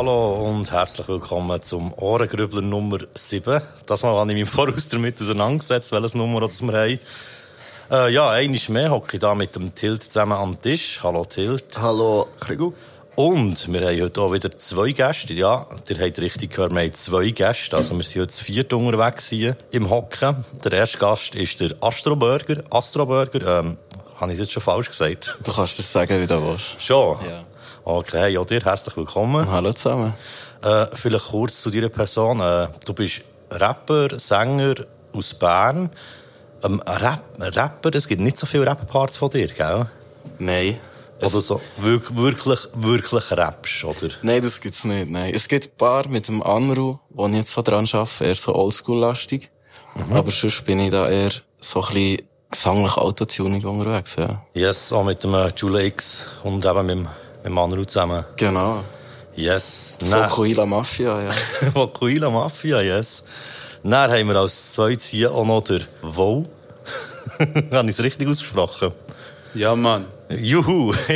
Hallo und herzlich willkommen zum Ohrengrübler Nummer 7. Das Mal habe ich mich voraus damit auseinandergesetzt, welches Nummer das wir haben. Äh, ja, eines mehr hocke ich da mit dem Tilt zusammen am Tisch. Hallo Tilt. Hallo Krigu. Und wir haben heute auch wieder zwei Gäste. Ja, ihr habt richtig gehört, wir haben zwei Gäste. Also wir sind jetzt viert unterwegs hier im Hocken. Der erste Gast ist der Astroburger. Astroburger, ähm, habe ich es jetzt schon falsch gesagt? Du kannst es sagen, wie du willst. Schon? Ja. Okay, ja, dir herzlich willkommen. Hallo zusammen. Äh, vielleicht kurz zu deiner Person. Äh, du bist Rapper, Sänger aus Bern. Ähm, Rap Rapper, es gibt nicht so viele Rap-Parts von dir, gell? Nein. Oder so wirk wirklich, wirklich rappst, oder? Nein, das gibt's nicht. Nein. Es gibt ein paar mit dem Anru, wo ich jetzt so dran arbeite, eher so oldschool-lastig. Mhm. Aber sonst bin ich da eher so ein bisschen gesanglich Autotuning unterwegs, ja. Yes, auch mit dem äh, Jule X und eben mit dem, mit Manu zusammen. Genau. Yes. Fokuila Mafia, ja. Fokuila Mafia, yes. Dann haben wir als zweites hier auch noch der Wo. Habe ich es richtig ausgesprochen? Ja, Mann. Juhu!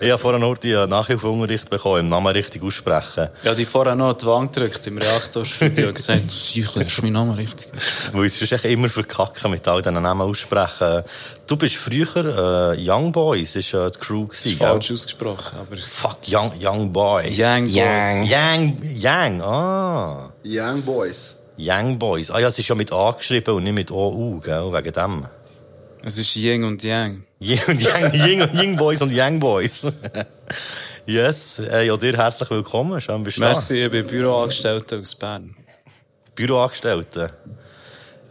ich habe vorhin noch die Nachhilfeunterricht bekommen, im Namen richtig aussprechen. Ja, die vorher noch die Wand gedrückt im Reaktorstudio und gesagt, sicher, ist mein Name richtig. Weil es ist echt immer verkacken mit all diesen Namen aussprechen. Du bist früher äh, Young Boys, ist äh, die Crew gewesen, falsch ausgesprochen, aber... Fuck, Young, young Boys. Young Boys. Young, Young, ah. Young Boys. Young Boys. Ah ja, es ist ja mit A geschrieben und nicht mit OU, gell, wegen dem. Es ist Yin und Yang. Yin und Yang, Yin, und Yin Boys und Young Boys. yes, äh, ja, dir herzlich willkommen, schön bist du. Merci, ich bin Büroangestellter aus Bern. Büroangestellte.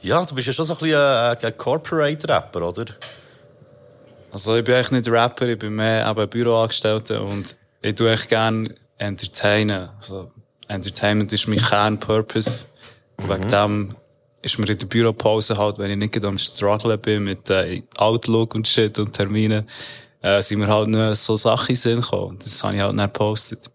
Ja, du bist ja schon so ein bisschen ein, ein Corporate-Rapper, oder? Also ich bin eigentlich nicht Rapper, ich bin mehr eben Büroangestellter und ich tue echt gerne entertainen. Also Entertainment ist mein Kernpurpose. Und wegen dem ist mir in der Büropause halt, wenn ich nicht am Strugglen bin mit äh, Outlook und Shit und Terminen, äh, sind mir halt nur so Sachen Sinn gekommen. Das habe ich halt dann gepostet.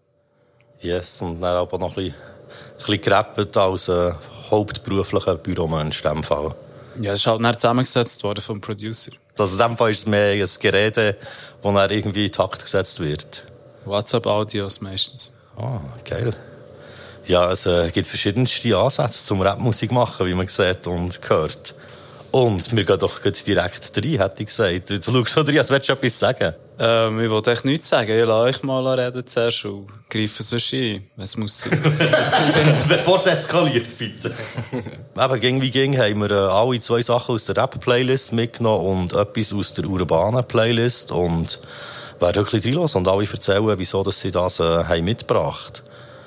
Yes, und dann aber noch ein bisschen, ein bisschen gerappt als äh, hauptberuflicher Büromensch in dem Fall. Ja, es ist halt dann zusammengesetzt worden vom Producer. Also in dem Fall ist es mehr ein Gerede, wo dann irgendwie in Takt gesetzt wird. WhatsApp-Audios meistens. Ah, geil. Ja, es äh, gibt verschiedenste Ansätze zum Rapmusik machen, wie man sieht und hört. Und wir gehen doch direkt rein, hätte ich gesagt. Du schaust schon rein, als würdest du etwas sagen. Ähm, ich wollte echt nichts sagen. Ich lasse euch mal reden zuerst und greife sonst ein, wenn es muss sein. Bevor es eskaliert, bitte. Eben, ging wie ging, haben wir äh, alle zwei Sachen aus der Rap-Playlist mitgenommen und etwas aus der urbanen Playlist. Und werden wirklich reinlassen und alle erzählen, wieso dass sie das äh, haben mitgebracht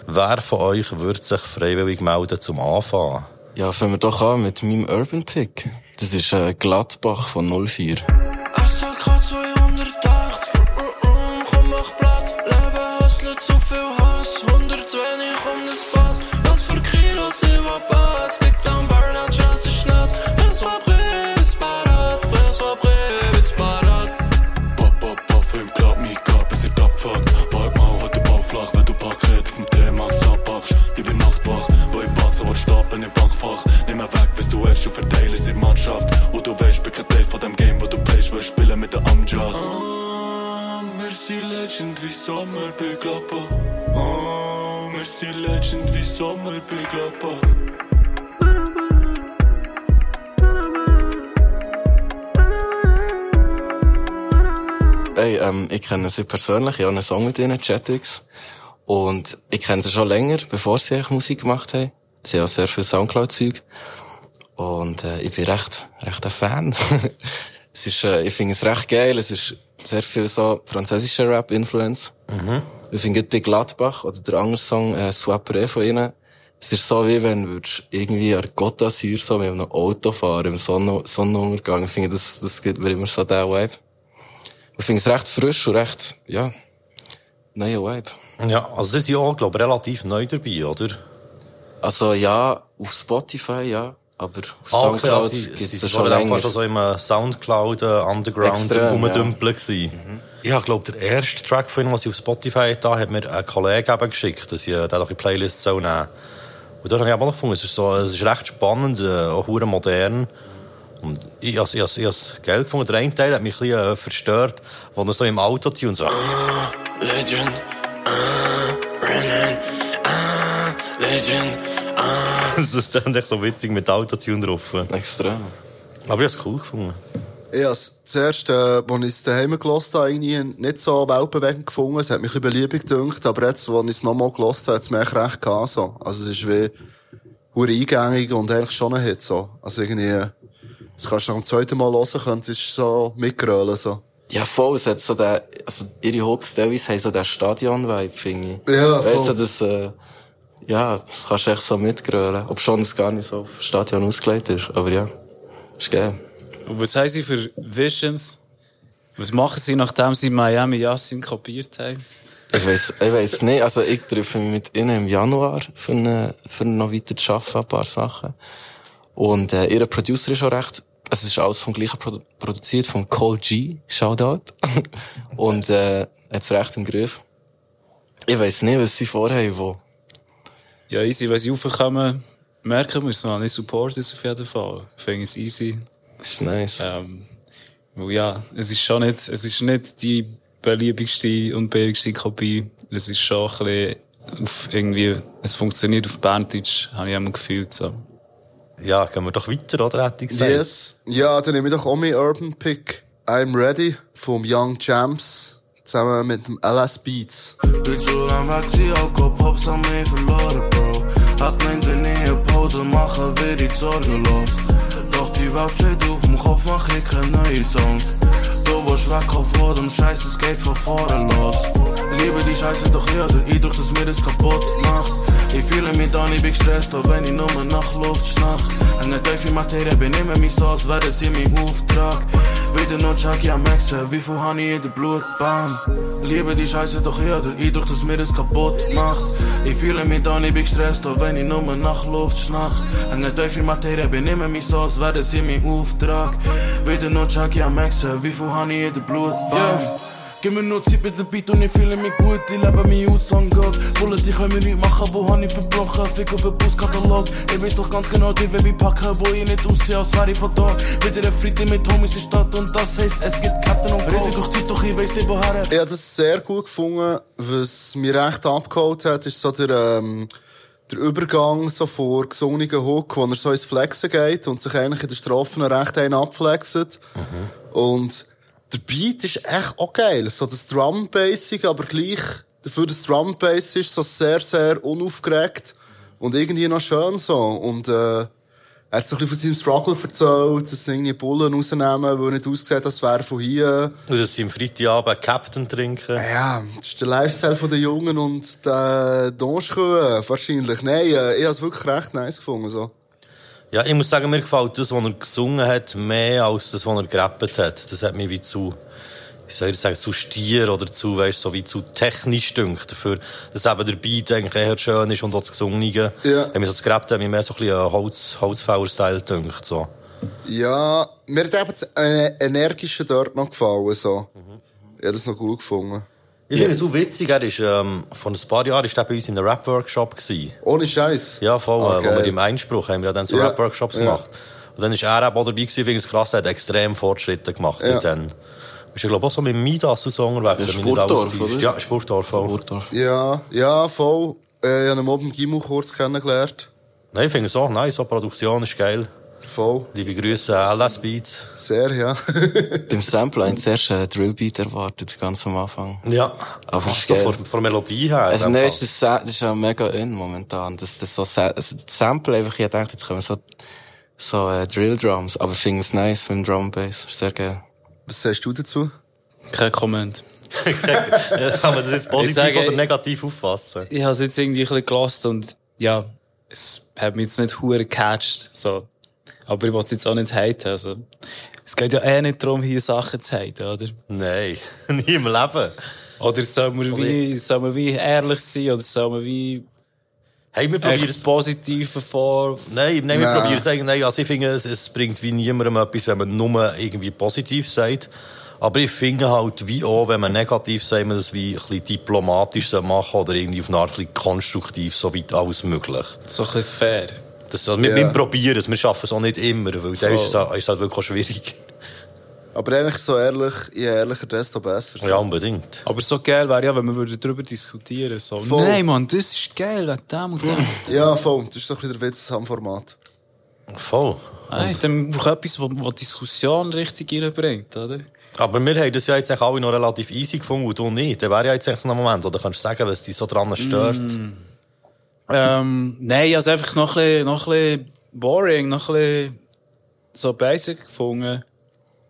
Wer von euch würde sich freiwillig melden zum Anfang? Ja, fangen wir doch an mit meinem Urban Pick. Das ist äh, Gladbach von 04. SLK 280, uh, uh, komm mach Platz. Leben hustelt zu viel Hass, 120 um das Pass. Was für Kilos, ich war du es in Mannschaft. Und du weißt, bin kein Teil von dem Game, wo du playst, will spielen mit der Amjas. Ah, wir sind Legend wie Sommer bei Gladbach. Ah, wir sind Legend wie Sommer bei Gladbach. Ey, ähm, ich kenne sie persönlich, ich habe einen Song mit ihnen, Chatix. Und ich kenne sie schon länger, bevor sie eigentlich Musik gemacht haben. Sie haben sehr viel Soundcloud-Zeug. Und äh, ich bin recht, recht ein Fan. es ist, äh, ich finde es recht geil, es ist sehr viel so französischer Rap-Influence. Ich finde bei Gladbach oder der andere Song, äh, Swapper von ihnen, es ist so wie wenn du irgendwie an Côte d'Azur so mit einem Auto fahren, im Sonnen Sonnenuntergang. Ich finde, das, das gibt mir immer so den Vibe. Ich finde es recht frisch und recht, ja, neuer Vibe. Ja, also das ist ja auch, glaube ich, relativ neu dabei, oder? Also ja, auf Spotify, ja, aber auf Ah, okay, Soundcloud also sie- gibt es ja schon vorher länger. fast so im äh, Soundcloud äh, Underground rumdümpeln gewesen. Ich habe, glaube der erste Track von ihnen, was ich auf Spotify da hat mir ein Kollege eben geschickt, dass ich äh, den doch in die Playlist soll nehmen Und da habe ich aber auch gefunden, es ist, so, es ist recht spannend, äh, auch hure modern. Und ich, ich, ich, ich habe es geil gefunden. Der eine Teil hat mich ein bisschen äh, verstört, wo er so im Autotune so... Legend, uh, rennen. Ah. Das ist dann echt so witzig mit Autotune drauf. Extrem. Aber ich habe es cool gefunden. Ich habe es zuerst, äh, als ich es daheim gehört habe, irgendwie nicht so weltbewegend gefunden. Es hat mich ein bisschen beliebig gedünkt, aber jetzt, als ich es nochmal gehört habe, hat es mir echt recht gehabt, so. Also es ist wie, hure eingängig und eigentlich schon ein Hit, so. Also irgendwie, das kannst du am zweiten Mal hören, könntest du so mitgrölen, so. Ja, voll, es hat so den, also ihre Hooks teilweise haben so den Stadion-Vibe, finde ich. Ja, Weißt voll. du, das, äh, ja, das kannst du echt so mitgrölen. Ob schon es gar nicht so auf Stadion ausgelegt ist, aber ja, ist geil. Und was haben sie für Visions? Was machen sie, nachdem sie Miami Yassin kopiert haben? Ich weiss, ich weiss nicht, also ich treffe mich mit ihnen im Januar für, eine, für noch weiter zu arbeiten, ein paar Sachen. Und, äh, ihre Producer ist auch recht, also es ist alles vom gleichen Produ produziert, von Cole G, Shoutout. Und, äh, hat's recht im Griff. Ich weiss nicht, was sie vorhaben, wo. Ja, easy, wenn sie raufkommen, merken wir es, man. Ich support es auf jeden Fall. Ich finde es easy. Das ist nice. Ähm, weil ja, es ist schon nicht, es ist nicht die beliebigste und billigste Kopie. Es ist schon ein bisschen auf irgendwie, es funktioniert auf Berndeutsch, habe ich immer gefühlt, so. Ja, gehen wir doch weiter, oder? Hätte ich gesagt. Yes. Ja, dann nehme ich doch auch mein Urban Pick. I'm Ready vom Young Champs zusammen mit dem LS Beats. Bin zu lang weg, sie Alkopops haben mich verloren, Bro. Hat meinte nie eine Pause machen, wird ich sorgenlos. Doch die Welt steht auf dem Kopf, mach ich keine neue Songs. Du willst weg vor dem Scheiß, es geht von vorne los. Liebe die Scheiße, doch ja, der Eindruck, dass mir das kaputt macht. Ich fühle mich da nicht, gestresst, auch wenn ich nur nach Luft schnapp. Eine tiefe Materie, benehme mich so, als wäre sie mein Auftrag. Wieder nur Chucky am Maxen, wie viel habe ich in der Blutbahn? Liebe die Scheiße, doch ja, der Eindruck, dass mir das kaputt macht. Ich fühle mich da nicht, gestresst, auch wenn ich nur nach Luft schnapp. Eine tiefe Materie, benehme mich so, als wäre sie mein Auftrag. Wieder nur Chucky am Maxen, wie viel habe ich in der Blutbahn? Gib mir nur Zeit mit dem Beat und ich fühle mich gut, ich lebe mich aus an Gott. Wollen sie können mir nicht machen, wo hab ich verbrochen? Fick auf den Buskatalog. Ich weiß doch ganz genau, die will mich packen, wo ich nicht aussehe, als wäre ich von da. Wieder ein Friede mit Homies in Stadt und das heisst, es gibt Captain und Reise durch Zeit, doch ich weiß nicht woher. Ich habe das sehr gut gefunden. Was mir recht abgeholt hat, ist so der, ähm, der Übergang so vor gesungenen Hook, wo er so ins Flexen geht und sich eigentlich in der Strophen recht einen abflexet. Und der Beat ist echt auch geil. So das Drum-Basic, aber gleich dafür das Drum-Bass ist so sehr, sehr unaufgeregt und irgendwie noch schön so. Und, äh, er hat so ein bisschen von seinem Struggle erzählt, dass sie irgendwie Bullen rausnehmen, weil er nicht aussieht, als wäre von hier. Und dass sie am Freitagabend Captain trinken. Ja, das ist der Lifestyle der Jungen und der Donschkö wahrscheinlich. Nein, äh, ich habe es wirklich recht nice gefunden. So. Ja, ich muss sagen, mir gefällt das, was er gesungen hat, mehr als das, was er gerappt hat. Das hat mich wie zu, wie soll ich sagen, zu stier oder zu, weißt, so wie zu technisch dünkt. Dafür, dass eben der Beat eigentlich eher schön ist und auch das Gesungene. Ja. Wenn mir so das gerappt hat, mir mehr so ein bisschen Holz, Holzfäller-Style dünkt, so. Ja, mir hat eben das Energische dort noch gefallen. So. Ich habe das noch gut gefunden. Ich finde es so witzig, er ist, ähm, vor ein paar Jahren ist er bei uns in einem Rap-Workshop. Ohne Scheiß. Ja, voll, äh, Okay. wo wir im Einspruch haben wir ja dann so Ja. Rap-Workshops Ja. gemacht. Und dann ist er auch dabei gewesen, wegen krass, er hat extrem Fortschritte gemacht Ja. seitdem. Ist er, glaube ich, auch so mit Midas und so unterwegs. Ja, täuscht. oder? Ja, Spurtdorf auch. Burgdorf. Ja, ja, voll. Äh, ich habe ihn oben im Gimmo kurz kennengelernt. Nein, ich finde es auch nice, so Produktion ist geil. Voll. Liebe Grüße, LS Beats. Sehr, ja. Beim Sample habe ich zuerst einen Drillbeat erwartet, ganz am Anfang. Ja. Aber so von, von Melodie her. Also, nein, Fall. ist das, das ist ja mega in momentan. Das, das so, also, das Sample einfach, ich dachte, jetzt kommen so, so, äh, Drill Drums. Aber ich finde es nice mit dem Drum Bass. Sehr geil. Was sagst du dazu? Kein Comment. Kann man das jetzt positiv sage, oder negativ auffassen? Ich habe es jetzt irgendwie ein bisschen gelost und ja, es hat mich jetzt nicht hure gecatcht, so. Aber ich will es jetzt auch nicht haten, also. Es geht ja eh nicht darum, hier Sachen zu haten, oder? Nein, nie im Leben. Oder soll man wie, soll man wie ehrlich sein, oder soll man wie Hey, wir probieren es. das Positive vor... Nein, nein, wir probieren es eigentlich. Nein, also ich finde, es, es bringt wie niemandem etwas, wenn man nur irgendwie positiv sagt. Aber ich finde halt, wie auch, wenn man negativ sagt, man das wie ein bisschen diplomatisch machen oder irgendwie auf eine Art ein bisschen konstruktiv, so weit alles möglich. So ein bisschen fair. Das, also wir, Ja. wir probieren es, wir schaffen es auch nicht immer, weil dann ist es, halt- ist es halt wirklich auch schwierig. Aber eigentlich so ehrlich, je ehrlicher, desto besser. So. Ja, unbedingt. Aber so geil wäre ja, wenn wir würden darüber diskutieren so. Voll. Nein, Mann, das ist geil, wegen dem und dem. Ja, voll. Das ist so ein bisschen der Witz am Format. Voll. Nein, dann braucht etwas, was, Diskussion richtig reinbringt, oder? Aber wir haben das ja jetzt eigentlich alle noch relativ easy gefunden und du nicht. Dann wäre ja jetzt eigentlich so ein Moment, oder kannst du sagen, was dich so dran stört? Ähm, nein, also einfach noch ein bisschen, noch ein bisschen boring, noch ein bisschen so basic gefunden.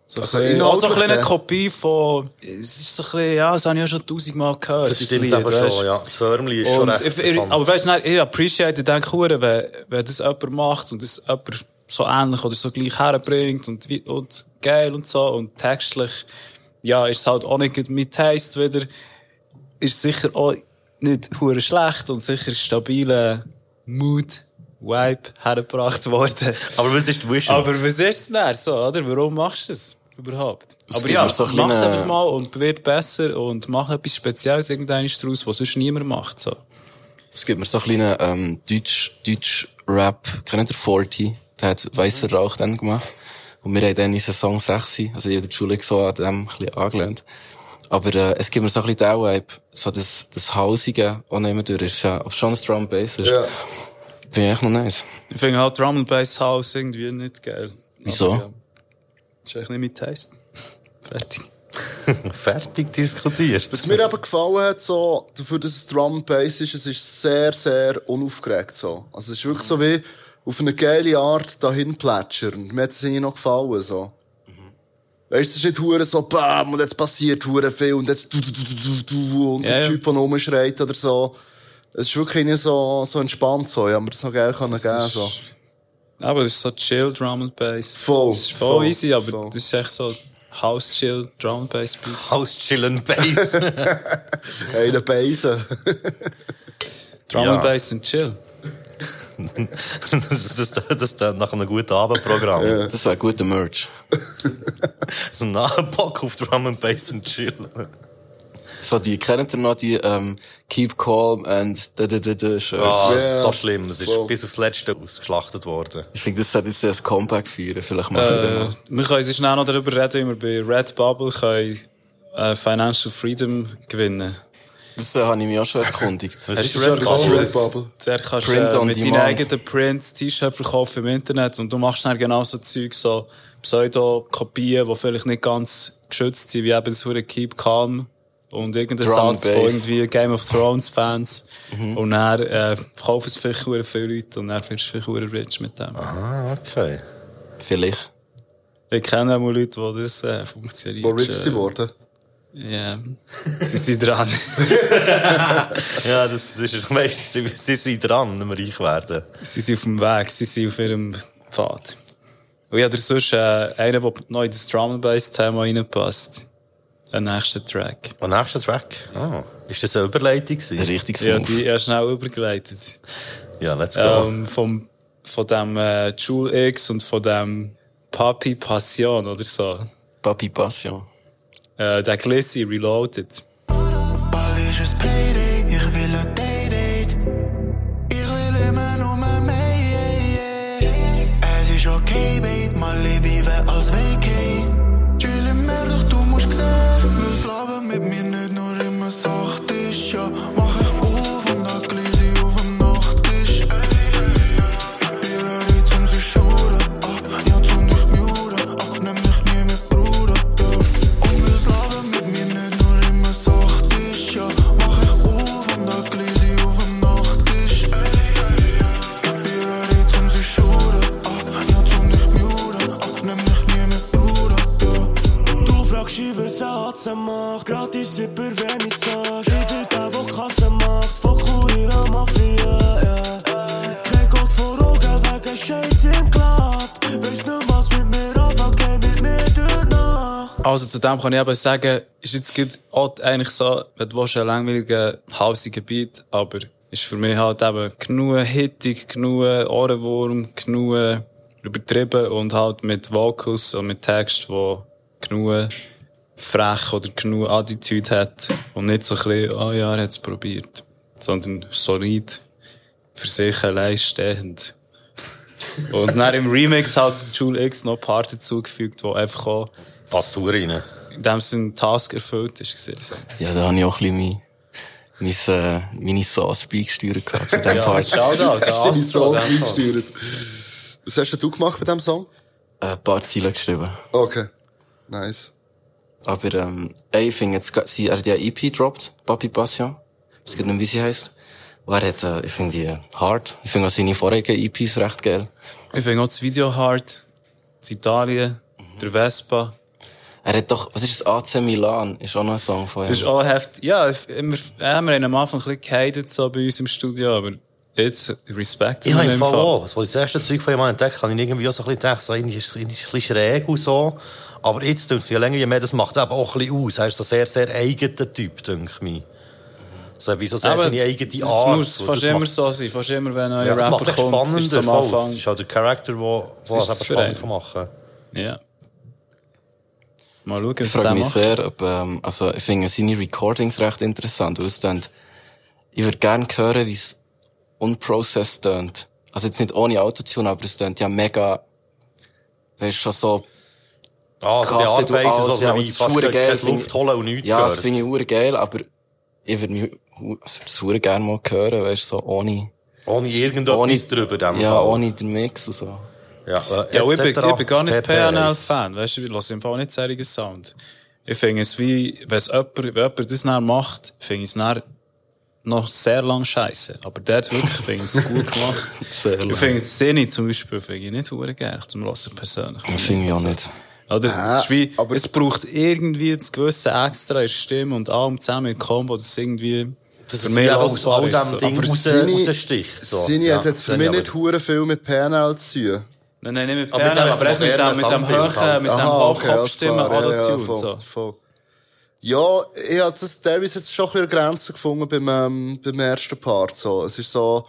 So Also ein bisschen, auch so ein eine. Kopie von, es ist so ein bisschen, ja, das habe ich ja schon tausendmal gehört. Das stimmt Lied, aber weisst. schon, ja. Das Förmli ist schon Und recht ich, ich, bekannt. aber weißt du, ich appreciate, ich denke, hure, wenn, wenn das jemand macht und das jemand so ähnlich oder so gleich herbringt und, und geil und so und textlich, ja, ist es halt auch nicht mit Taste wieder, ist sicher auch nicht hure schlecht und sicher stabiler Mood, Vibe hergebracht worden. Aber was ist die? Aber was ist es denn so, oder? Warum machst du das überhaupt? Es Aber ja, so mach es einfach mal und wird besser und mach etwas Spezielles irgendwann draus, was sonst niemand macht, so. Es gibt mir so einen kleinen ähm, Deutsch, Deutsch Rap, kennt ihr 40? Der hat Weisser Rauch dann gemacht. Und wir haben dann unseren Song 6, also ich habe die Schule so an dem ein bisschen angelernt. Aber äh, es gibt mir so ein bisschen den Vibe, so das, das Hausige, auch nicht durch ist, äh, ob schon das Drum Bass ist. Ja. Finde ich echt noch nice. Ich finde halt Drum Bass House irgendwie nicht geil. Wieso? Aber, ja, ist eigentlich nicht mein Taste. Fertig. Fertig diskutiert. Was mir eben gefallen hat, so, dafür, dass es Drum Bass ist, es ist sehr, sehr unaufgeregt, so. Also, es ist wirklich so wie auf eine geile Art dahin plätschern. Mir hat es irgendwie noch gefallen, so. Weißt du, es ist nicht hure so, bam, und jetzt passiert hure viel, und jetzt du, du, du, du, du, du, und Ja, der. Typ, der rumschreit oder so. Es ist wirklich irgendwie so, so entspannt, so. Ja, mir das noch geil können geben, so. Aber das ist so chill Drum and Bass. Voll, Das ist voll, voll, easy, aber voll. das ist echt so House Chill Drum and Bass Beat. House chillen Bass. Hey, der Beise. Drum Ja. and Bass und chill. Das, das, das, das, das nach einem guten Abendprogramm. Das wäre guter Merch. So ein Bock auf Drum and Bass und Chill. So, die, kennt ihr noch die, ähm, Keep Calm and da, da, da, da, Shirts? Ah, das ist Ja. so schlimm. Es ist Voll. bis aufs Letzte ausgeschlachtet worden. Ich finde, das sollte jetzt ein Comeback feiern. Vielleicht machen wir Äh, dann noch. wir können schnell noch darüber reden, wie wir bei Redbubble können, äh, Financial Freedom gewinnen Das äh, habe ich mich auch schon erkundigt. Was ist du schon Redbubble? Red Bubble. Der kannst Print äh, mit deinen eigenen Prints T-Shirt verkaufen im Internet und du machst dann genau so Zeug, so Pseudo-Kopien, die vielleicht nicht ganz geschützt sind, wie eben das hure Keep Calm und irgendein Satz von irgendwie Game of Thrones Fans. Und dann äh, verkaufen es vielleicht hure viele Leute und dann wirst du vielleicht rich mit dem. Ah, okay. Vielleicht. Ich kenne auch mal Leute, wo das äh, funktioniert. Wo rich Äh, sie worden. Ja, sie sind dran. Ja, das, das ist, weißt, sie, sie sind dran, wenn wir reich werden. Sie sind auf dem Weg, sie sind auf ihrem Pfad. Und ich habe sonst äh, einen, der noch in das Drum and Bass Thema reinpasst. Ein nächster Track. Und nächster Track. Ah, ist das eine Überleitung? Richtig Ja, smooth. die er schnell übergeleitet. Ja, let's go. Ähm, vom, von dem äh, Jule X und von dem Papi Passion oder so. Papi Passion. Äh, der Glissy Reloaded. Also zu dem kann ich eben sagen, ist jetzt gut, auch eigentlich so, wenn du langweiligen, hausigen Beat, aber ist für mich halt eben genug hittig, genug Ohrenwurm, genug übertrieben und halt mit Vocals und mit Text, wo genug frech oder genug Attitude hat und nicht so ein bisschen, oh ja, er hat's probiert, sondern solid, für sich allein stehend. Und dann im Remix hat Jule X noch ein paar dazugefügt, die einfach auch Passt zu rein. in dem Sinne Task erfüllt ist. gewesen, So. Ja, da habe ich auch ein bisschen mein, mein, äh, meine Sauce beigesteuert gehabt zu diesem Ja, Part. Shoutout, der Hast du deine. Sauce in eingesteuert? Was hast denn du gemacht bei diesem Song? Äh, ein paar Ziele geschrieben. Okay. Nice. Aber, ähm, ey, ich finde jetzt, sie, er hat ja EP gedroppt, Papi Passion. Ich weiß nicht, wie sie heisst. Und er hat, äh, ich finde die hard. Ich finde auch seine vorigen EPs recht geil. Ich finde auch das Video hard. Das Italien, der Vespa. Er hat doch, was ist das, AC Milan? Ist auch noch ein Song von ihm. Das ist auch heftig. Ja, immer, ja, wir haben am Anfang ein bisschen gehatet, so bei uns im Studio, aber jetzt Respekt. Ich habe im Fall auch, als ich das erste Zeug von ihm entdeckt habe, habe ich irgendwie auch so ein bisschen gedacht, so, irgendwie ist es es ein bisschen schräg und so. Aber jetzt, denke ich, je länger, je mehr, das macht es eben auch ein bisschen aus. Er ist so sehr, sehr eigener Typ, denke ich mir. So, wie so sehr Aber seine eigene Das Art. muss Und fast das immer macht- so sein. Fast immer, wenn ein neuer Ja, das Rapper kommt, spannender. ist es am. Anfang. Das ist halt der Charakter, der Was es spannend einer? kann machen Ja. Mal schauen, Ich was frage der mich macht. sehr, ob, ähm, also, ich finde seine Recordings recht interessant, weil es dann, ich würde gerne hören, wie es unprocessed tönt. Also jetzt nicht ohne Autotune, aber es tönt ja mega, weißt schon so, Ah, also du bearbeitet, alles, so ja, wie es fast keine geil, Luft ich. holen und nichts ja, das gehört. finde ich hure geil, aber ich würde mich, also, ich würde gerne mal hören, weißt so, ohne, Ohne irgendetwas ohne, drüber, dem ja, Fall. ohne den Mix und so. Ja, äh, Ja, ich bin, ich bin gar nicht PNL-Fan, weißt du, ich höre im Fall nicht serigen Sound. Ich finde es wie, wenn es jemand, wenn jemand das dann macht, finde ich es dann noch sehr lang scheiße. Aber der hat wirklich, finde ich es gut gemacht. Sehr Ich finde es Sinne zum Beispiel, finde ich nicht hure geil, zum Hören persönlich. Finde ich auch nicht. Oder, es ist wie, aber- es braucht irgendwie das gewisse Extra in Stimme und allem zusammen in Kombo, das irgendwie Das für ist mich aus all ist. dem So. Ding Aber raus, raussticht. So. Seine Ja, hat jetzt für mich ich nicht hure viel mit PNL zu tun. Nein, nein, nicht mit Aber mit PNL, dem aber echt mit dem, mit dem hohen, halt. mit dem Aha, okay, alles Hochkopfstimmen klar. Ja, ja, Autotune, voll, so. voll. Ja, ich habe das teilweise jetzt schon ein bisschen Grenzen gefunden beim, ähm, beim ersten Part. So. Es ist so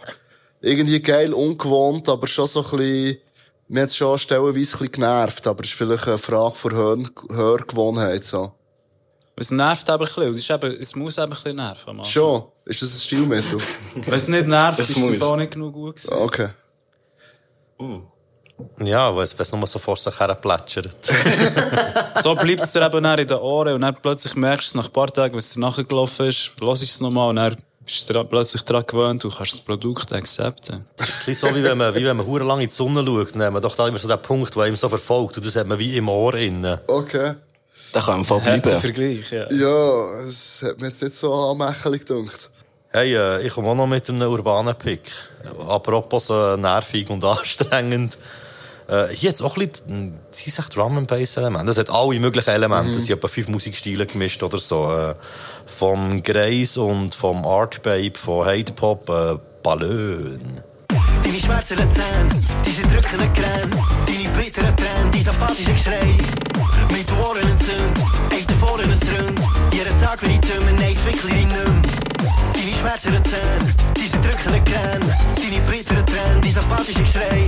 irgendwie geil, ungewohnt, aber schon so ein bisschen, mir hat es schon stellenweise ein bisschen genervt, aber es ist vielleicht eine Frage von Hör Hörgewohnheit. So. Es nervt eben ein bisschen, und es, ist eben, es muss eben ein bisschen nerven. am Anfang. Schon? Ist das ein Stilmittel? Wenn es nicht nervt, Es ist es muss. auch nicht genug gut gewesen. Okay. Ja, weil es wenn es nur so vor sich her plätschert. So bleibt es dir eben dann in den Ohren und dann plötzlich merkst du es nach ein paar Tagen, wenn es dir nachgelaufen ist, lass ich es nochmal und dann bist du plötzlich daran gewöhnt und kannst das Produkt akzeptieren. Ein bisschen so, wie wenn man, wie wenn man hure lang in die Sonne schaut, dann hat man doch da immer so den Punkt, der einem so verfolgt, und das hat man wie im Ohr innen. Okay. Da kann man voll bleiben. Vergleich, ja. Ja, es hat mir jetzt nicht so anmächelig gedacht. Hey, äh, ich komme auch noch mit einem urbanen Pick. Apropos äh, nervig und anstrengend. Äh, hier jetzt auch ein bisschen, sie sagt Drum and Bass Elemente. Das hat alle möglichen Elemente. Es sind etwa fünf Musikstile gemischt oder so. Äh, vom Grace und vom Art Babe, von Hate Pop, äh, Ballon. Deine schmerzenden Zähne, diese drückenden Kräne, deine bitteren Tränen, dein apathische Geschrei. Mit Ohren entzündet, eet vorne ein Rund. Jeden Tag Tummen, nee, ik wikkel die num. Deine schmerzenden Zähne, diese drückenden Kräne, deine bitteren Tränen, dein apathische Geschrei.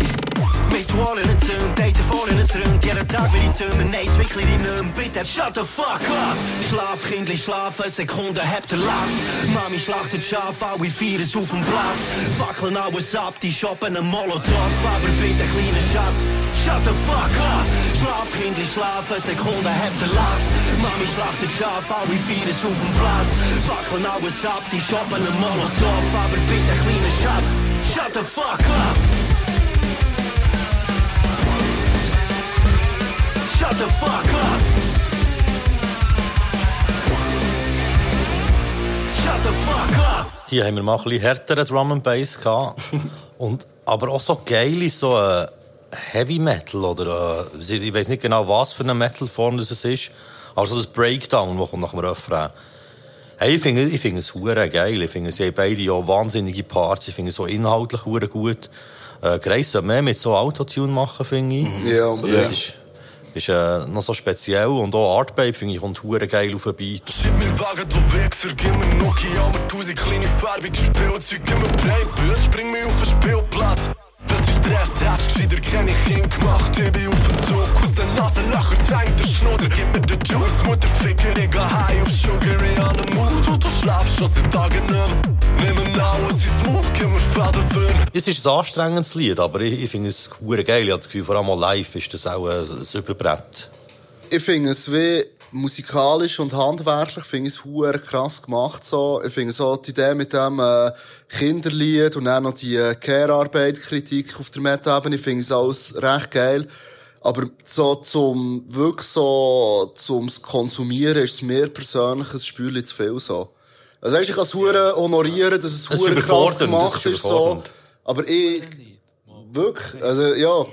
Mit Ohren entzündet, eet vorne ein Rund. Jeden Tag weer die Tummen, nee, ik wikkel die num. Bitte, shut the fuck up. Slaaf, kindlich slaven, Sekunde, heb de laat. Mami slacht het Schaf, alle Virus auf dem Platz. Fackeln alles ab, die shoppen een Molotov. Aber bitte, kleine Schatz, shut the fuck up. Slaaf, kindlich slaven, Sekunde, heb de laat. Mami slacht het Schaf, alle Virus auf dem Platz. Fackeln alles ab, die shoppen een Molotov. Aber bitte, kleine Schatz, shut the fuck up. The fuck up. Shut the fuck up. Hier haben wir mal ein bisschen härteren Drum and Bass gehabt. und, aber auch so geile, so äh, Heavy Metal oder äh, ich weiß nicht genau, was für eine Metalform das es ist. Also das Breakdown, das kommt nach dem Refrain. Hey, ich finde ich finde es hure geil. Ich finde, sie haben beide auch wahnsinnige Parts. Ich finde es so inhaltlich hure gut. Äh, Grace sollte mehr mit so Autotune machen, finde ich. Ja, so, ja. Das ist, ist äh, noch so speziell. Und auch Art Babe, finde ich, kommt hure geil auf den Beat. Schieb mir Wagen, du Wichser, gib mir Nokia, aber tausend kleine farbige Spielzeuge, gib mir Playbild, spring mir auf den Spielplatz. Das ist der hast gescheiter keine Kind gemacht, ich bin auf dem Zug, aus den Nasenlöcher zwängt der Schnodder, gib mir den Juice, Mutterficker, ich geh high auf Sugar, ich an den Mut, und du schlafst schon seit Tagen nicht. Nimm mir alles ins Mund, gib mir Fädenwürm. Es ist ein anstrengendes Lied, aber ich, ich finde es hure geil. Ich habe das Gefühl, vor allem mal live ist das auch ein, ein Überbrett. ich finde es wie musikalisch und handwerklich finde ich es hure krass gemacht so. Ich finde so die Idee mit dem äh, Kinderlied und dann noch die äh, Care-Arbeit-Kritik auf der Meta-Ebene, finde ich es alles recht geil. Aber so zum, wirklich so, zum Konsumieren ist es mir persönlich ein Spürchen zu viel so. Also weißt, ich kann es hure honorieren, dass es hure krass gemacht ist ist, so. Aber ich, wirklich, also, ja.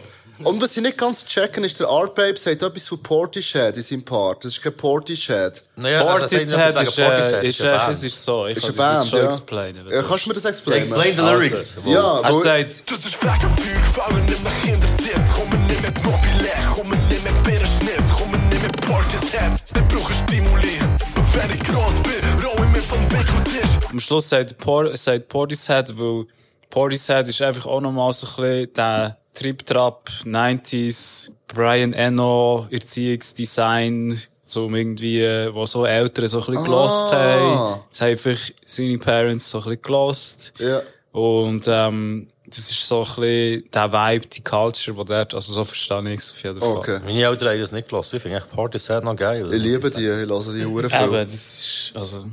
Und was ich nicht ganz checken, ist, der Art Babe sagt etwas von Portishead in seinem Part. Das ist kein Portishead. Naja, nicht Portishead etwas ist, äh, ist äh, es ist so. Ich Ist kann das Band, schon ja. explainen. Ja, du kannst du mir das explainen? Explain the Also, lyrics. Ja, Er sagt, Das ist Fleckenfühl, fallen nicht mehr Kindersitz, kommen nicht mit Mobile, kommen nicht mit Bärenschnitz, kommen nicht mit Portishead, den brauche ich stimulieren. Und wenn ich groß bin, roll ich mir vom Weg und Tisch. am Schluss sagt, Por sagt Portishead, weil Portishead ist einfach auch nochmal so ein bisschen der Trip-Trap, 90s, Brian Eno, Erziehungsdesign, so irgendwie, äh, wo so Eltern so ein bisschen gelost haben. Das haben einfach seine Parents so ein bisschen gelost. Ja. Und, ähm, das ist so ein bisschen der Vibe, die Culture, die dort, also so verstehe ich es auf jeden Fall. Okay. Meine Eltern haben das nicht gelassen. Ich finde echt Partyset noch geil. Ich liebe die, ich höre die Huren Eben, viel. das ist, also,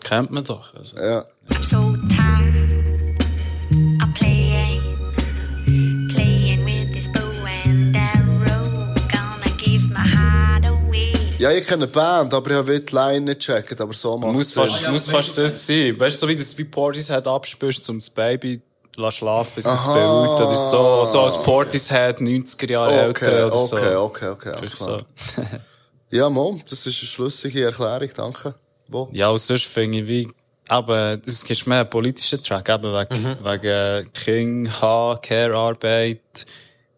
kennt man doch. Also. Ja. I'm Ja, ich kenne eine Band, aber ich habe die Line nicht gecheckt, aber so macht Muss es fast, Sinn. muss fast das sein. Weißt du, so wie das wie Portishead abspürst, um das Baby zu schlafen, sich zu Aha. beruhigt oder so. So als Portishead 90er Jahre Okay, älter oder so. okay, okay, okay, alles Vielleicht klar. so. Ja, Mom, das ist eine schlüssige Erklärung, danke. Wo? Ja, und sonst finde ich wie, aber das ist mehr ein politischer Track, eben wegen, Mhm. wegen King, H, Care-Arbeit,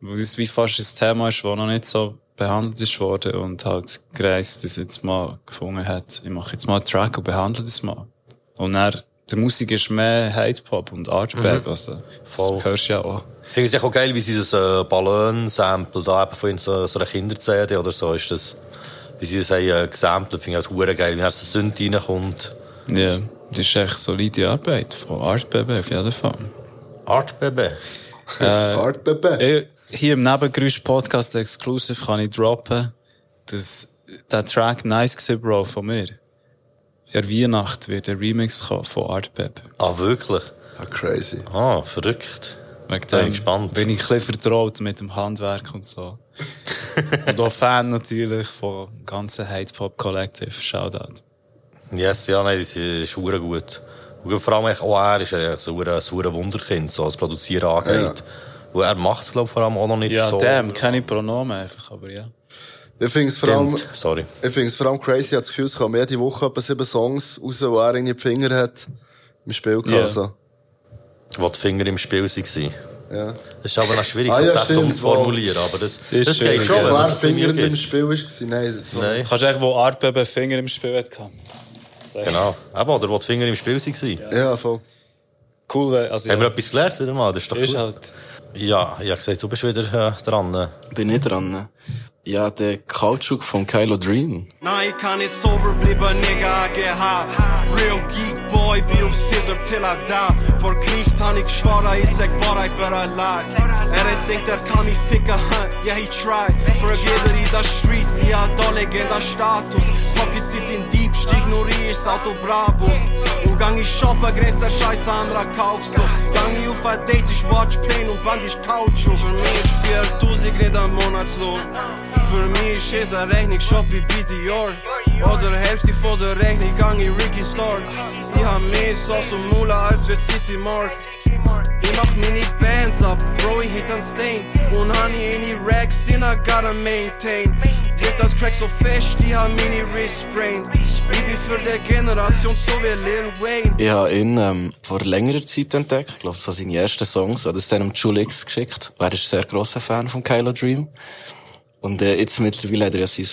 wo das wie fast ein Thema ist, das noch nicht so behandelt ist worden und halt Greis das jetzt mal gefunden hat. Ich mache jetzt mal einen Track und behandle das mal. Und dann, die Musik ist mehr Hate-Pop und Art-Pop, also, Voll. das hörst du ja auch. Ich finde es auch geil, wie sie das äh, Ballon-Sample da eben von so, so einer Kinder-CD oder so ist das, wie sie das haben äh, gesampelt, finde ich auch hure geil, wie er so Sünd reinkommt. Ja, das ist echt solide Arbeit von Art-Pop auf jeden Fall. Art Baby. Art Bebe. Ich, hier im Nebengeräusch-Podcast Exclusive kann ich droppen, dass der Track nice war, Bro, von mir. In der Weihnacht wird ein Remix kommen von Art Pep. Ah, wirklich? Ah, crazy. Ah, verrückt. Wegen Bin dem gespannt. bin ich ein bisschen vertraut mit dem Handwerk und so. und auch Fan natürlich von ganzen Hate Pop Collective. Shoutout. Yes, ja, nein, das ist gut. Und vor allem echt, auch er ist ein, so ein Wunderkind, so was Produzieren angeht. Und er macht es, glaube ich, vor allem auch noch nicht Ja, so. damn, keine Pronomen einfach, aber ja. Ich finde es vor allem, sorry. ich finde es vor allem crazy, ich habe das Gefühl, es kommen jede Woche etwa sieben Songs raus, wo er irgendwie die Finger hat im Spiel gehabt. Ja. So. Wo die Finger im Spiel waren. Ja. Das ist aber noch schwierig, Ah, so ja, Sätze stimmt, umzuformulieren. Aber das, Ist das schwierig, geht schon. ja. wenn Wer das Finger Finger im. Spiel war, nein. Das war Nein, Kannst du eigentlich, wo Art Pep einen Finger im Spiel hatte? genau. Eben, oder wo die Finger im Spiel waren. Ja, voll. Cool, also Haben wir ja, etwas gelernt wieder mal? Das ist doch ist halt... Ja, ich habe gesagt, du bist wieder äh, dran. Bin ich dran? Ja, der Kautschuk von Kylo Dream. Nein, ich kann nicht sober bleiben, Nigga, gehabt. Real Geek Boy, wie auf Scissor till I die. Vor Gericht han ich geschworen, ich sag, but I better lie. Er denkt, er kann mich ficken, huh? yeah, he tries. Vergeber in der Streets, ich hab da legender Status. Pockets, sie sind deep, ich, das Auto Brabus. Und gang ich shoppen, größter Scheiß anderer Kauf so. Gang ich auf ein Date, ich watch Plane und band ich Couch. Und für mich ist 4000 nicht am Monatslohn. Für mich ist eine Rechnung shop wie BDR Oder Hälfte von der Rechnung gang in Ricky Store Die haben mehr Sauce und Mula als wir City Mart Ich mach meine Bands ab, Bro, ich hit an Stain Und honey, any Racks, den I gotta maintain Tritt das Crack so fest, die haben meine Wrist sprained Ich für der Generation so wie Lil Wayne Ich habe ihn ähm, vor längerer Zeit entdeckt. Ich glaube, das waren seine ersten Songs. Habe das dann Julix geschickt. Er ist ein sehr grosser Fan von Kylo Dream. Und äh, jetzt mittlerweile hat er ja sein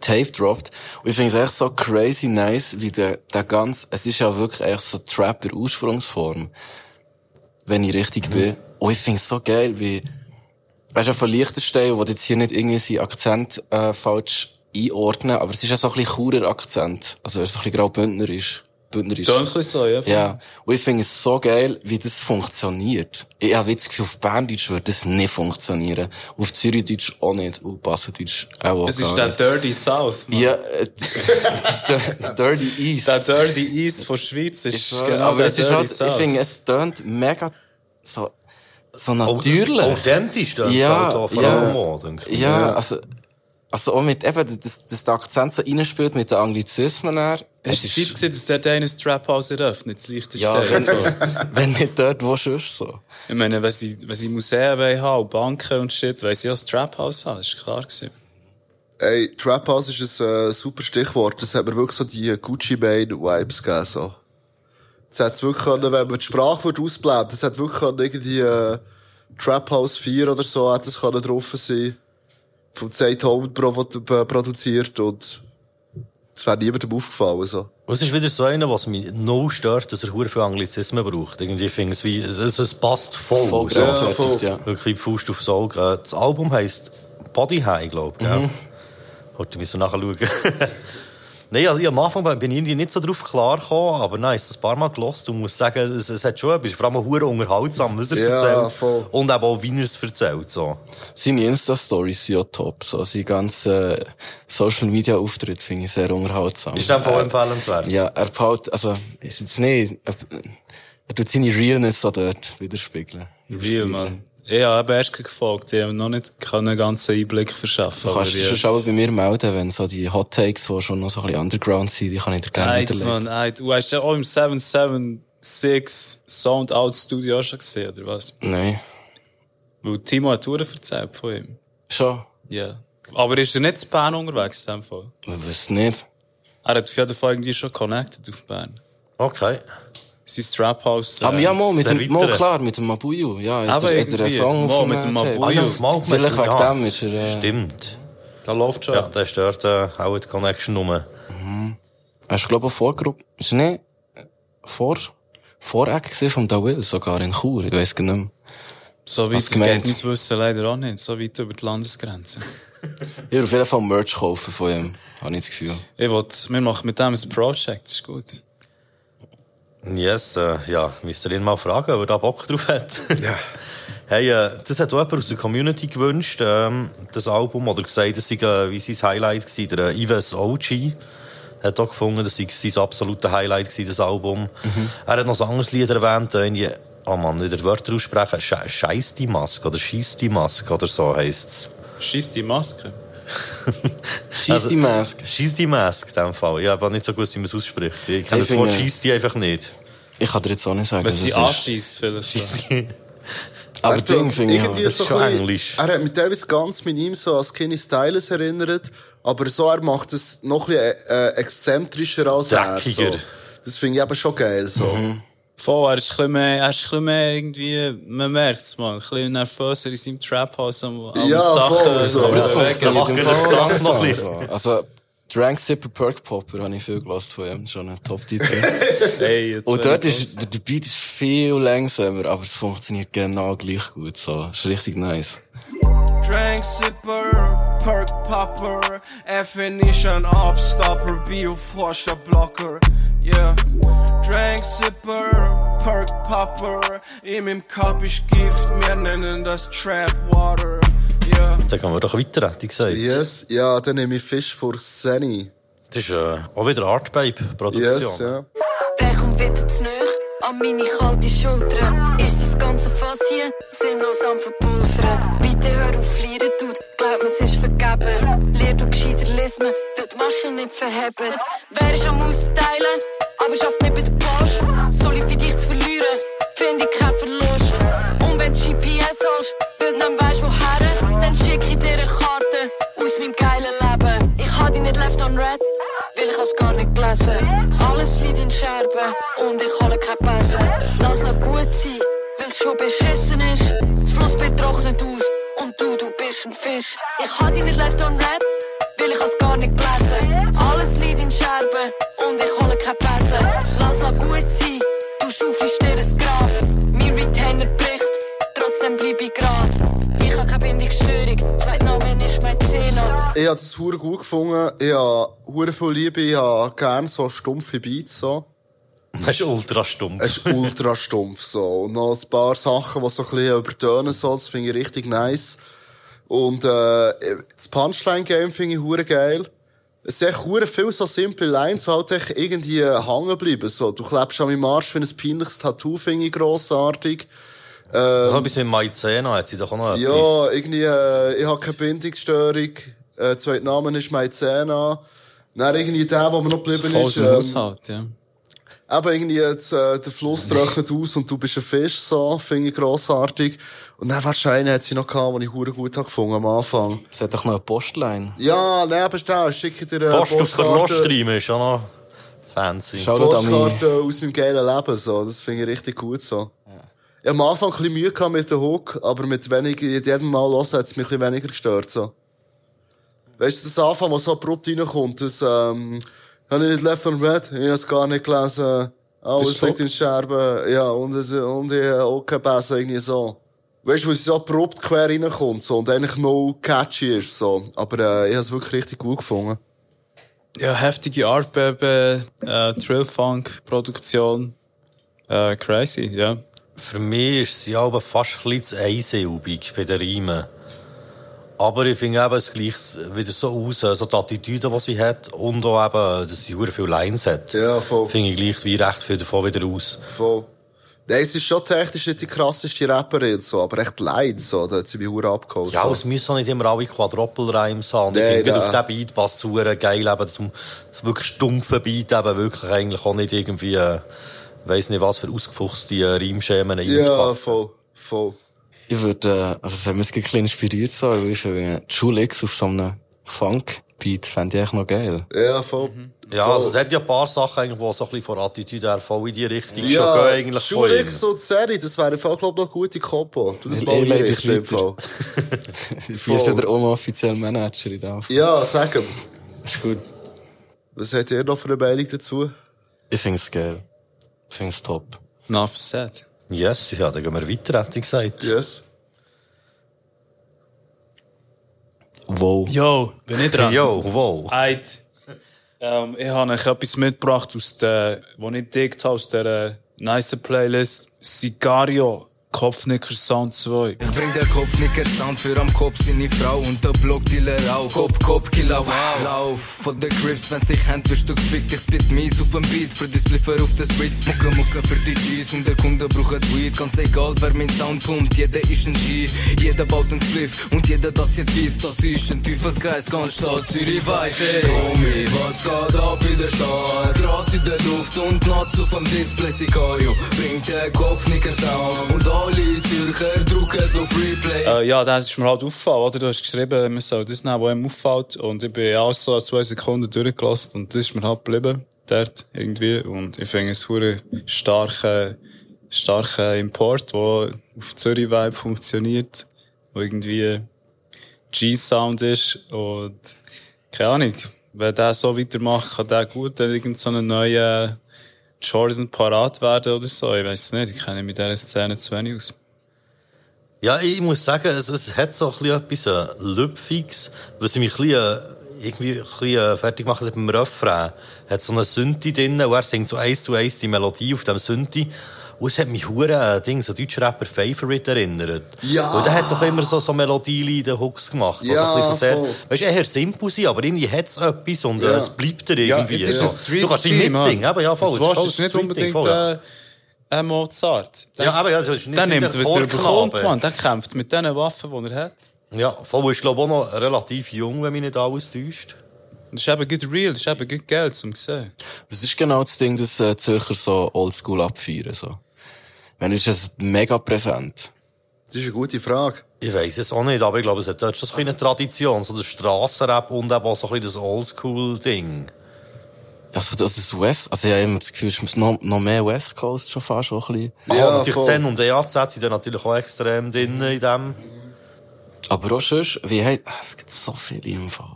Tape droppt. Und ich finde es echt so crazy nice, wie der, der ganz, es ist ja wirklich echt so Trap in Ursprungsform. Wenn ich richtig bin. Und ich finde es so geil, wie, weißt du, von Liechtenstein, wo jetzt hier nicht irgendwie seinen Akzent äh, falsch einordnen, aber es ist ja so ein bisschen Churer Akzent. Also, er so ein bisschen Graubündner ist. Bündnerisch. Bisschen so, ja. Ja, und ich finde es so geil, wie das funktioniert. Ich habe das Gefühl, auf Berndeutsch würde das nicht funktionieren. Auf Zürichdeutsch auch nicht. Und Bassendeutsch auch, Es ist der. Dirty South, Mann. Ja, äh, der Dirty East. Der Dirty East von Schweiz ist Ich genau aber der es ist halt, ich South. finde, es tönt mega so, so natürlich. Authentisch, dann Ja, halt auch vor ja. allem ich. Ja, also, also auch mit eben, dass, dass der Akzent so reinspielt mit den Anglizismen. dann. Es ist Zeit gewesen, dass dort einer das Trap House eröffnet, das leichte ja, wenn, wenn nicht dort, wo sonst so. Ich meine, wenn sie, wenn sie Museen haben, und Banken und shit, wollen sie auch das Trap House haben, das ist klar gewesen. Ey, Trap House ist ein äh, super Stichwort. Das hat mir wirklich so die Gucci Mane Vibes gegeben, so. Das hat's wirklich können, wenn man die Sprache ausblenden, das hat wirklich können, irgendwie, äh, Trap House 4 oder so, hat das können drauf sein. Vom Zeit provo- äh, produziert und, es wäre niemandem aufgefallen, so. Und es ist wieder so einer, was mich no stört, dass er hure viel Anglizismen braucht. Irgendwie finde ich es wie, es, es, passt voll. Voll so. gerechtfertigt, voll. ja. Wirklich Faust aufs Auge. Äh, Das Album heisst Body High, glaube ich? Mhm. Heute müssen wir nachschauen. Nein, also, ich, am Anfang bin ich irgendwie nicht so drauf klar gekommen, aber nein, es das ein paar Mal gelost und muss sagen, es, es hat schon etwas, vor allem hure unterhaltsam, was er Ja, erzählt. voll. Und eben auch, wie er es erzählt, so. Seine Insta-Stories sind ja top. So, seine ganzen Social-Media-Auftritte finde ich sehr unterhaltsam. Ist dann voll Äh, empfehlenswert. Ja, er baut, also, ist jetzt nicht, er, er tut seine Realness so dort widerspiegeln. Real, man. Ich habe eben erst gefolgt, ich habe noch nicht einen ganzen Einblick verschaffen. Du kannst aber dich schon bei mir melden, wenn so die Hot Takes, die schon noch so ein bisschen underground sind, die kann ich dir gerne Nein, widerlegen. man, nein. Du hast ja auch im 776 Sound Out Studio auch schon gesehen, oder was? Nein. Weil Timo hat Touren erzählt von ihm. Schon? Ja. Aber ist er nicht zu Bern unterwegs, in dem Fall? Man weiß nicht. Er hat auf jeden Fall irgendwie schon connected auf Bern. Okay. Sein Trap House. äh, Aber ja, mal, mit sehr dem, mal klar, mit dem Mabuyu. Ja, Aber er, hat er einen Song mal mit dem Mabuyu. Ah ja, Album Vielleicht er- wegen ja. dem ist er, äh, Stimmt. Da läuft schon. Ja, da ist dort äh, auch die Connection rum. Hast du, glaube ich, Vorgruppe, ist nicht vor, Voreck von Da Will, sogar in Chur, ich weiss gar nicht mehr. So weit gemeint? geht mein Wissen leider auch nicht. So weit über die Landesgrenze. Ich würde auf jeden Fall Merch kaufen von ihm, habe ich das Gefühl. Ich wollte, wir machen mit dem ein Project, das ist gut. Yes, äh, ja, müsst ihr ihn mal fragen, ob er da Bock drauf hat. Ja. Hey, äh, das hat auch jemand aus der Community gewünscht, ähm, das Album, oder gesagt, das sei, äh, wie sein Highlight gewesen, der äh, Ives OG hat auch gefunden, das sei sein absolutes Highlight gewesen, das Album. Er hat noch ein anderes Lied erwähnt, äh, irgendwie, oh Mann, wieder Wörter aussprechen, Sche Scheiß die Maske, oder Scheiß die Maske, oder so heisst's. Schieß die Maske. Schieß Also- die Mask. Scheiß die Maske, in dem Fall. Ich habe nicht so gewusst, wie man es ausspricht. Ich kenne das Wort Scheiß die einfach nicht. Ich kann dir jetzt auch nicht sagen, Wenn was sie anschießt, vielleicht. So. die. Aber Er Ding finde ich irgendwie auch. das ist so schon bisschen- Englisch. Er hat mich teilweise ganz mit ihm so an Skinny Stylus erinnert, aber so, er macht es noch ein bisschen äh, exzentrischer als er. So. Dreckiger. Das finde ich eben schon geil, so. Mhm. Voll, er ist ein bisschen mehr, er ist ein bisschen mehr irgendwie, man merkt's mal, ein bisschen nervöser in seinem Trap House am, am Ja, Sachen voll, so. Aber das Ja, das langsam. noch ein so. Also, Drank Sipper Perk Popper habe ich viel gelost von ihm. Schon ein Top-Titel. Hey, jetzt Und dort ist, der der Beat ist viel langsamer, aber es funktioniert genau gleich gut, so. Ist richtig nice. Drank sipper, perk popper, Definition upstopper, Bioforscher Blocker. Yeah. Sipper, perk popper, in meinem Cup ist Gift, wir nennen das Trap Water. Yeah. Dann gehen wir doch weiter, hätte ich gesagt. Yes, ja, dann nehme ich Fisch vor Senny. Das ist äh, auch wieder Artbabe-Produktion. Yes, ja. Wer kommt wieder zu nahe an meine kalte Schulter? Ist das ganze Fass hier sinnlos am Verpulvern? Bitte hör auf, lieren tut, glaub mir, es ist vergeben. Lehr du gescheiter lesen, weil die Maschen nicht verheben. Wer ist am Austeilen, aber schafft nicht bei der Post? Soll ich bei dich zu verlieren, finde ich keinen Verlust. Und wenn du GPS hast, du nicht weisst, woher, dann schick ich dir eine Karte aus meinem geilen Leben. Ich hab dich nicht left on red, weil ich hab's gar nicht gelesen. Alles liegt in Scherben und ich hole keine Pässe. Lass noch gut sein, weil es schon beschissen ist. Das Flussbett trocknet aus und du, du bist ein Fisch. Ich hab dich nicht left on red, weil ich hab's gar nicht gelesen. Alles liegt in Scherben und ich keine Pässe. Lass noch gut sein, du schaufelst dir ein Grab. Mein Retainer bricht, trotzdem bleib ich grad. Ich hab keine Bindungsstörung, Zweitnamen ist mein Zähler. Ich habe das hure gut gefunden. Ich habe hure viel Liebe. Ich habe gerne so stumpfe Beats, so. Das ist ultra stumpf. Es ist ultra stumpf, so. Und noch ein paar Sachen, die so ein bisschen übertönen so, das finde ich richtig nice. Und, äh, das Punchline-Game finde ich hure geil. Es sind echt viel so simple Lines, die halt echt irgendwie hängen bleiben, so. Du klebst an meinem Arsch für ein peinliches Tattoo, finde ich grossartig. Das hat etwas mit Maizena, hat sie doch auch noch etwas. Ja, irgendwie, äh, ich habe keine Bindungsstörung. Äh, zweiter Name ist Maizena. Dann irgendwie der, der mir noch geblieben Voll ist. ähm, Haushalt, ja. Eben irgendwie jetzt, äh, der Fluss trocknet aus und du bist ein Fisch, so, finde ich grossartig. Und dann wahrscheinlich hat sie noch gehabt, die ich hure gut habe gefunden am Anfang. Es hat doch noch eine Postline. Ja, nein, aber da, schicke dir eine Post auf der Roststream ist auch noch fancy. Schau. Postkarte aus meinem geilen Leben, so. Das finde ich richtig gut, so. Ich habe am Anfang ein bisschen Mühe gehabt mit dem Hook, aber mit weniger, jedem Mal hören hat es mich ein bisschen weniger gestört, so. Weißt du, das Anfang, was so abrupt reinkommt, das, ähm, habe ich nicht Left on Red, ich habe es gar nicht gelesen, alles ist liegt in Scherben, ja, und, es, und ich habe auch keinen Bass, irgendwie so. Weißt du, wo es so abrupt quer reinkommt, so, und eigentlich no catchy ist, so. Aber, äh, ich habe es wirklich richtig gut gefunden. Ja, heftige Ardbebe, äh, Trillfunk-Produktion. Äh, crazy, ja. Für mich ist sie aber fast ein bisschen zu einsilbig bei den Reimen. Aber ich finde eben, es gleicht wieder so aus, also die Attitüde, die sie hat, und auch eben, dass sie sehr viele Lines hat. Ja, voll. Finde ich gleich wie recht viel davon wieder aus. Voll. Nein, es ist schon technisch nicht die krasseste Rapperin, so, aber echt leid, so, da hat sie mich hure abgeholt. Ja, so. es müssen auch nicht immer alle Quadruple-Reims haben. Und ich finde, auf diesen Beat passt sehr geil, eben zum wirklich stumpfen Beat eben wirklich eigentlich auch nicht irgendwie, äh, weiss nicht was für ausgefuchste äh, Reimschemen Ja, einzupacken. voll, voll. Ich würde, äh, also es hat mich ein bisschen inspiriert so, weil ich finde, Julix auf so einem Funk-Beat fände ich echt noch geil. Ja, voll. Ja, voll. also es hat ja ein paar Sachen, eigentlich, die so ein bisschen von Attitüde her voll in die Richtung schon Ja, gehen, eigentlich von Schule ihm. X und Serie, das wäre im Fall, glaub ich, noch eine gute Kombo. Du das Ich- mal ich im weiter. Fall. Ich bin ja der unoffizielle Manager in der Ja, sag ihm. Ist gut. Was habt ihr noch für eine Meinung dazu? Ich finde es geil. Ich finde es top. Enough said. Yes, ja, dann gehen wir weiter, hätte ich gesagt. Yes. Wow. Yo, bin ich dran? Yo, wow. Eit. Ähm, ich habe euch etwas mitgebracht, aus der, wo ich entdeckt habe, aus der nice Playlist. Sicario, Kopfnicker Sound 2. Ich bring der Kopfnicker Sound für am Kopf seine Frau und der Blockdealer auch. Kopf, Kopf, Killer, wow. Lauf von der Crips, wenn's dich hand wirst du gefickt. Ich spit mies auf dem Beat für die Spliffer auf der Street. Mucke, Mucke für die G's und der Kunde braucht Weed. Ganz egal, wer mein Sound pumpt, jeder ist ein G. Jeder baut einen Spliff und jeder das jetzt weiss, das ist ein Teufelsgeist. Ganz Stadt Zürich weiss, ey. Homie, was geht ab in der Stadt? Gras in der Luft und Natz auf dem Display. Sicario bringt der Kopfnicker Sound und alle Zürcher drücken auf Replay. Äh, ja, das ist mir halt aufgefallen, oder? Du hast geschrieben, man soll das nehmen, was einem auffällt. Und ich bin auch so zwei Sekunden durchgelassen und das ist mir halt geblieben, dort, irgendwie. Und ich finde es einen starken, starken Import, der auf Zürich-Vibe funktioniert, wo irgendwie G-Sound ist und keine Ahnung, wenn der so weitermacht, kann der gut dann irgend so neuen Jordan parat werden oder so. Ich weiß nicht, ich kenne mich mit dieser Szene zu wenig aus. Ja, ich muss sagen, es, es hat so ein bisschen etwas äh, Lüpfiges, was mich ein bisschen, äh, irgendwie ein bisschen äh, fertig gemacht hat beim Refrain. Hat so eine Synthi drin und er singt so eins zu eins die Melodie auf dem Synthi. Und es hat mich hure äh, Ding, so Deutschrapper Favorite erinnert. Ja. Und der hat doch immer so, so Melodien in den Hooks gemacht. Ja, so ein bisschen so sehr, voll. weißt du, eher simpel sind, aber irgendwie hat es etwas und äh, Ja. es bleibt dir Ja, irgendwie. es ist so. ein Street du kannst Mann. mitsingen, aber ja, voll. Das ist nicht unbedingt Ding, voll, ja. äh, ein Mozart. Der, Ja, aber ja, es ist nicht der nimmt, was er bekommt, man. Der kämpft mit den Waffen, die er hat. Ja, voll ist glaube ich auch noch relativ jung, wenn mich nicht alles täuscht. Das ist eben gut real, das ist eben gut Geld, zum zu sehen. Was ist genau das Ding, dass äh, Zürcher so oldschool abfeiern? So? Wenn ist es mega präsent. Das ist eine gute Frage. Ich weiß es auch nicht, aber ich glaube, es hat dort schon so ein bisschen eine Tradition, so das Strassenrap und eben auch so ein bisschen das Oldschool-Ding. Also das ist West, also ich habe immer das Gefühl, es ist noch, noch mehr West Coast schon fast schon ein bisschen. Ja, Ja, natürlich voll. Zen und EAZ sind da natürlich auch extrem drin in dem. Aber auch sonst, wie ah, es gibt so viele im Fall.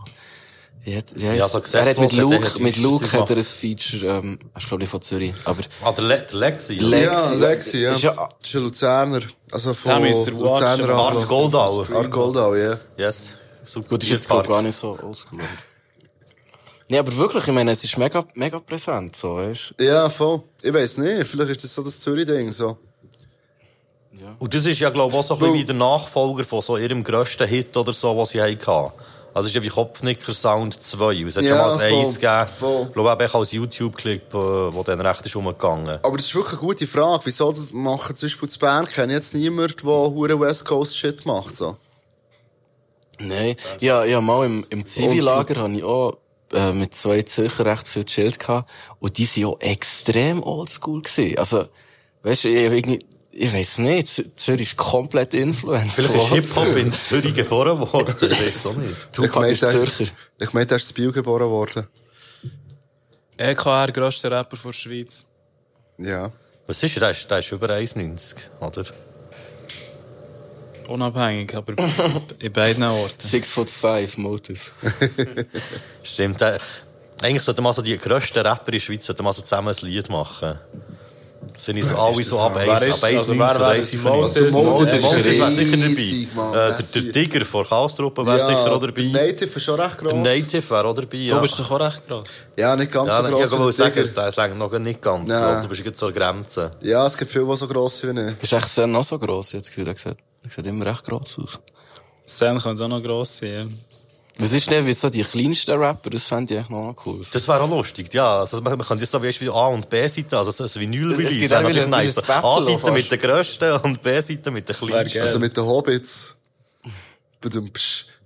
Wie heisst, Ja, so er hat mit Luke, hat mit er Luke hat er ein Feature, ähm, ist glaube ich von Zürich, aber Ah, der, Le der Lexi. Le- Ja, Lexi, Lexi, ja. ist ja- Das ist ein Luzerner. Also von. Luzerner Art. Goldauer. Art Goldau, ja. Yes. Super. gut, ist jetzt gar nicht so oldschool. Nee, aber wirklich, ich meine, es ist mega, mega präsent, so, weißt Ja, voll. Ich weiss nicht, vielleicht ist das so das Zürich-Ding, so. Und das ist ja, glaube ich, auch so ein bisschen wie der Nachfolger von so ihrem grössten Hit oder so, was sie hatten. Also es ist ja wie Kopfnicker Sound 2. Es hat Ja, schon mal ein voll, 1 gegeben. voll. Ich glaube, auch als YouTube-Clip, äh, der dann recht ist umgegangen. Aber das ist wirklich eine gute Frage. Wieso das machen zum Beispiel zu Bern kenne jetzt niemand, der hure West Coast Shit macht, so. Nein. Ja, ja, mal im, im Zivilager habe ich auch äh, mit zwei Zürcher recht viel gechillt gehabt. Und die waren auch extrem oldschool gewesen. Also, weißt du, ich, irgendwie, ich weiss nicht, Zürich ist komplett Influencer. Vielleicht ist? Hip-Hop in Zürich geboren worden. Ich weiß auch nicht. Tupac ist der- Zürcher. Ich meine, der ist zu Biel geboren worden. EKR, grösster Rapper der Schweiz. Ja. Was ist er? Der ist, der ist über 1,90, oder? Unabhängig, aber in beiden Orten. Six foot five Motus. Stimmt. Eigentlich sollten wir so die grössten Rapper in der Schweiz sollten wir so zusammen ein Lied machen. Sind so alle so ab 1, Wer ab ist- 1, also 90 wer oder wäre 1, das? 95. Moses? Moses Der wäre sicher dabei. Äh, der, der Tiger von Chaos-Truppe wäre sicher auch Der dabei. Native ist schon recht gross. Der Native wäre auch dabei. Ja. Du bist doch auch recht gross. Ja, nicht ganz ja, so ich gross wollte wie sagen, der der ist längst noch nicht ganz Ja. groß. Du bist jetzt der Grenze. Ja, es gibt viele, die so gross sind wie ich. Ist echt sehr noch so gross, ich habe das Gefühl, der sieht, der sieht immer recht gross aus. Sam könnte auch noch gross sein. Ja. Was ist denn, wie so die kleinsten Rapper? Das fände ich echt noch cool. Das wäre auch lustig, ja. Also, man, man könnte jetzt so wie, wie A- und B-Seite, also so Vinyl-Release, wäre auch natürlich nice. A-Seite mit den grössten und B-Seite mit den kleinsten. Also mit den Hobbits.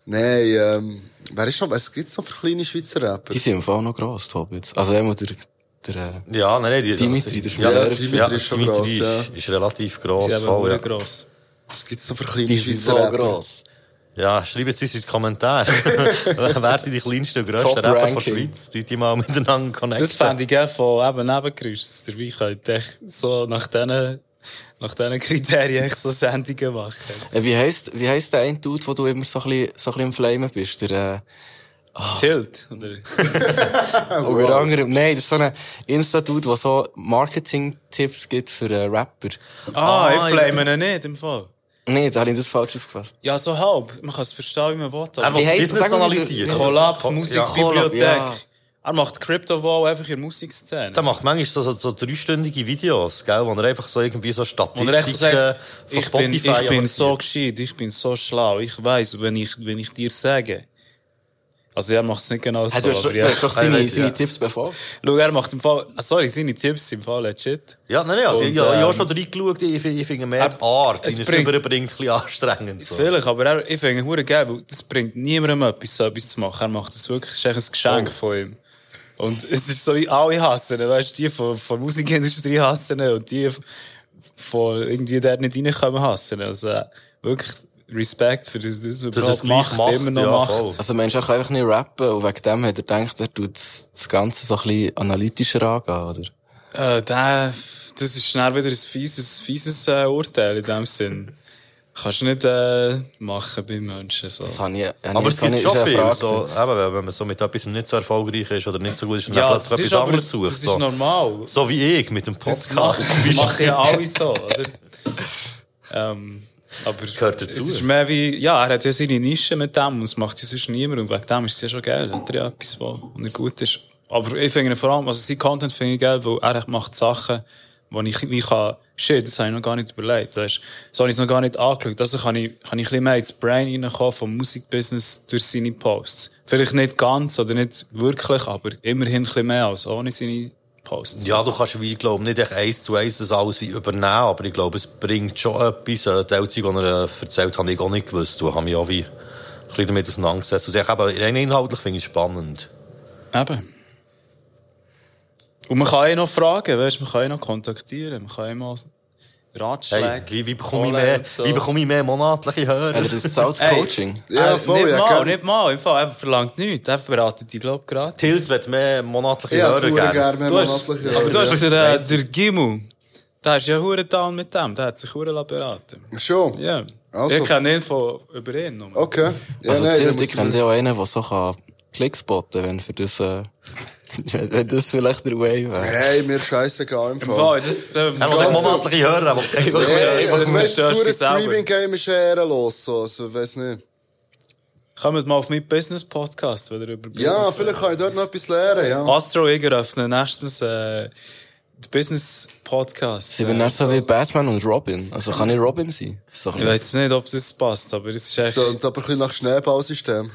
Nein, ähm, wer ist noch, was gibt's noch für kleine Schweizer Rapper? Die sind im Fall noch gross, die Hobbits. Also immer der, der, äh, Ja, nein, nein, die, Dimitri, der ja, Schmieder. Dimitri, Dimitri ist schon Dimitri gross, ist, ja. ist relativ gross. Sie haben voll, ja. gross. Was gibt's noch für kleine die sind Schweizer so Rapper? gross. Ja, schreibt es uns in die Kommentare. Wer sind die kleinsten und grössten Rapper der Ranking. Schweiz? Die, die mal miteinander connecten. Das fände ich gerne von eben Nebengeräusch, dass der Wein könnte echt so nach diesen, nach diesen Kriterien echt so Sendungen machen. Äh, wie heisst, wie heisst der eine Dude, wo du immer so ein bisschen, so ein bisschen im Flamen bist? Der, äh, Tilt, oder? Unter anderem, nein, der ist so ein Insta-Dude, der so Marketing-Tipps gibt für äh, Rapper. Ah, ich ja. flame ihn nicht im Fall. Nee, da habe ich das falsch ausgefasst. Ja, so halb. Man kann es verstehen, wie man will. Er aber- Wie heisst Business das? Analysieren. Collab, Musikbibliothek. ja. Er macht Crypto Wall einfach in der Musikszene. Der macht manchmal so, so, so dreistündige Videos, gell, wo er einfach so irgendwie so er echt so Statistiken sagt, von ich bin, Spotify ich bin so gescheit, ich bin so schlau, ich weiss, wenn ich, wenn ich dir sage. Also er macht es nicht genau so, Hey, du hast, aber du ja. hast doch seine, ich, seine ja. Tipps befolgt. Schau, er macht im Fall, ah, sorry, seine Tipps sind im Fall legit. Ja, nein, nein, also, Und, ich, ich, ich habe ähm, schon reingeschaut, ich, ich finde mehr die Art, es wie er es bringt- überbringt, ein bisschen anstrengend. So. Vielleicht, aber er, ich finde es geil, weil das bringt niemandem etwas, so etwas zu machen. Er macht es wirklich, es ist ein Geschenk Oh. von ihm. Und es ist so wie alle hassen, weißt du, die von, von der Musikindustrie hassen und die von irgendwie dort nicht reinkommen hassen. Also wirklich Respekt für das, das, Dass er es macht, macht, immer noch ja, macht. voll. Also, Mensch, er kann einfach nicht rappen und wegen dem hat er gedacht, er tut das, das Ganze so ein bisschen analytischer angehen, oder? Äh, der, das ist schnell wieder ein fieses, fieses äh, Urteil in dem Sinn. Kannst du nicht äh, machen bei Menschen. So. Das habe ich, habe Aber es gibt ist schon viel, so, eben, wenn man so mit etwas nicht so erfolgreich ist oder nicht so gut ist, dann Ja, das plötzlich ist etwas aber, anderes das sucht. ist So. normal. so wie ich mit dem Das Podcast. machen, machen ja alle so, oder? ähm, aber Gehört dazu. es ist mehr wie, ja, er hat ja seine Nische mit dem und es macht ja sonst niemand und wegen dem ist es ja schon geil. Hat er ja etwas, wo, wo er gut ist. Aber ich finde vor allem, also sein Content finde ich geil, weil er macht Sachen, wo ich wie kann, shit, das habe ich noch gar nicht überlegt, weißt So habe ich es noch gar nicht angeschaut. Also kann ich, kann ich ein bisschen mehr ins Brain reinkommen vom Musikbusiness durch seine Posts. Vielleicht nicht ganz oder nicht wirklich, aber immerhin ein bisschen mehr als ohne seine Posts. Ja, du kannst, wie ich glaube, nicht echt eins zu eins das alles wie übernehmen, aber ich glaube, es bringt schon etwas. Äh, die Elzig, die er äh, erzählt habe ich auch nicht gewusst. Du habe mich auch wie ein bisschen damit auseinandergesetzt. Und ich eben, rein inhaltlich finde ich es spannend. Eben. Und man kann ihn noch fragen, weißt, man kann ihn noch kontaktieren, man kann ihm mal Ratschläge. Hey, wie, wie, bekomme ich mehr, so. wie bekomme ich mehr monatliche Hörer? Er das zahlt Hey. Coaching? Ja, Äh, voll, nicht ja, mal, gern. nicht mal, im Fall, er verlangt nichts, er beratet dich, glaub gratis. Tilt wird mehr monatliche Ja, Hörer gerne. gerne mehr Du hast, monatliche aber du hast ja. der, äh, der Gimu, der ist ja hure down mit dem, der hat sich hure beraten. Schon? Ja. Also. Ich kenne ihn von über ihn. nur. Okay. Ja, Also, nein, Tilt, ich kenne ja auch einen, der so kann Klicks botten wenn für das, äh, wenn wenn das vielleicht der Way wäre. Hey, mir scheißegal im Im Fall. Das, ähm, Er will nicht monatliche Hörer, aber Hey, einfach also, weißt du, selber. Streaming-Game ist ja ehrenlos, so. Also, weiss nicht. Kommt mal auf meinen Business-Podcast, wo ihr über Ja, Business vielleicht kann ich dort noch etwas lernen, ja. Astro ich eröffne nächstens äh, den Business-Podcast. Sie sind Äh, nicht so wie Batman und Robin. Also kann ich Robin sein? Ist ich weiß nicht, ob das passt, aber es ist echt... klingt aber ein bisschen nach Schneeballsystem.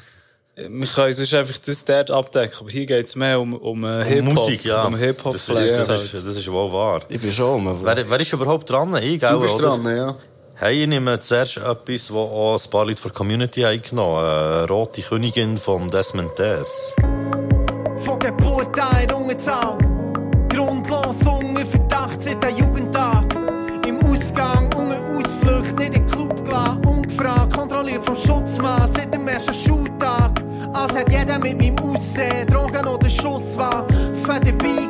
Wir können sonst einfach das dort abdecken, aber hier geht es mehr um, um äh, Um Hip-Hop. Musik, ja. Um Hip-Hop das, ist, das, halt. ist, das ist wohl wahr. Ich bin schon um. Wer, wer ist überhaupt dran? Ich, gell, Du bist oder? dran, ja. Hey, ich nehme zuerst etwas, wo auch ein paar Leute von der Community haben genommen haben. Äh, Rote Königin von Desmond Des. Von Geburt an in Ungezahl. Grundlos unter Verdacht seit der Jugendtag. Im Ausgang, unter Ausflucht, nicht in den Club gelassen. Ungefragt, kontrolliert vom Schutzmann seit dem ersten Schultag. Als hat jeder mit meinem Aussehen Drogen oder Schuss war. Für dabei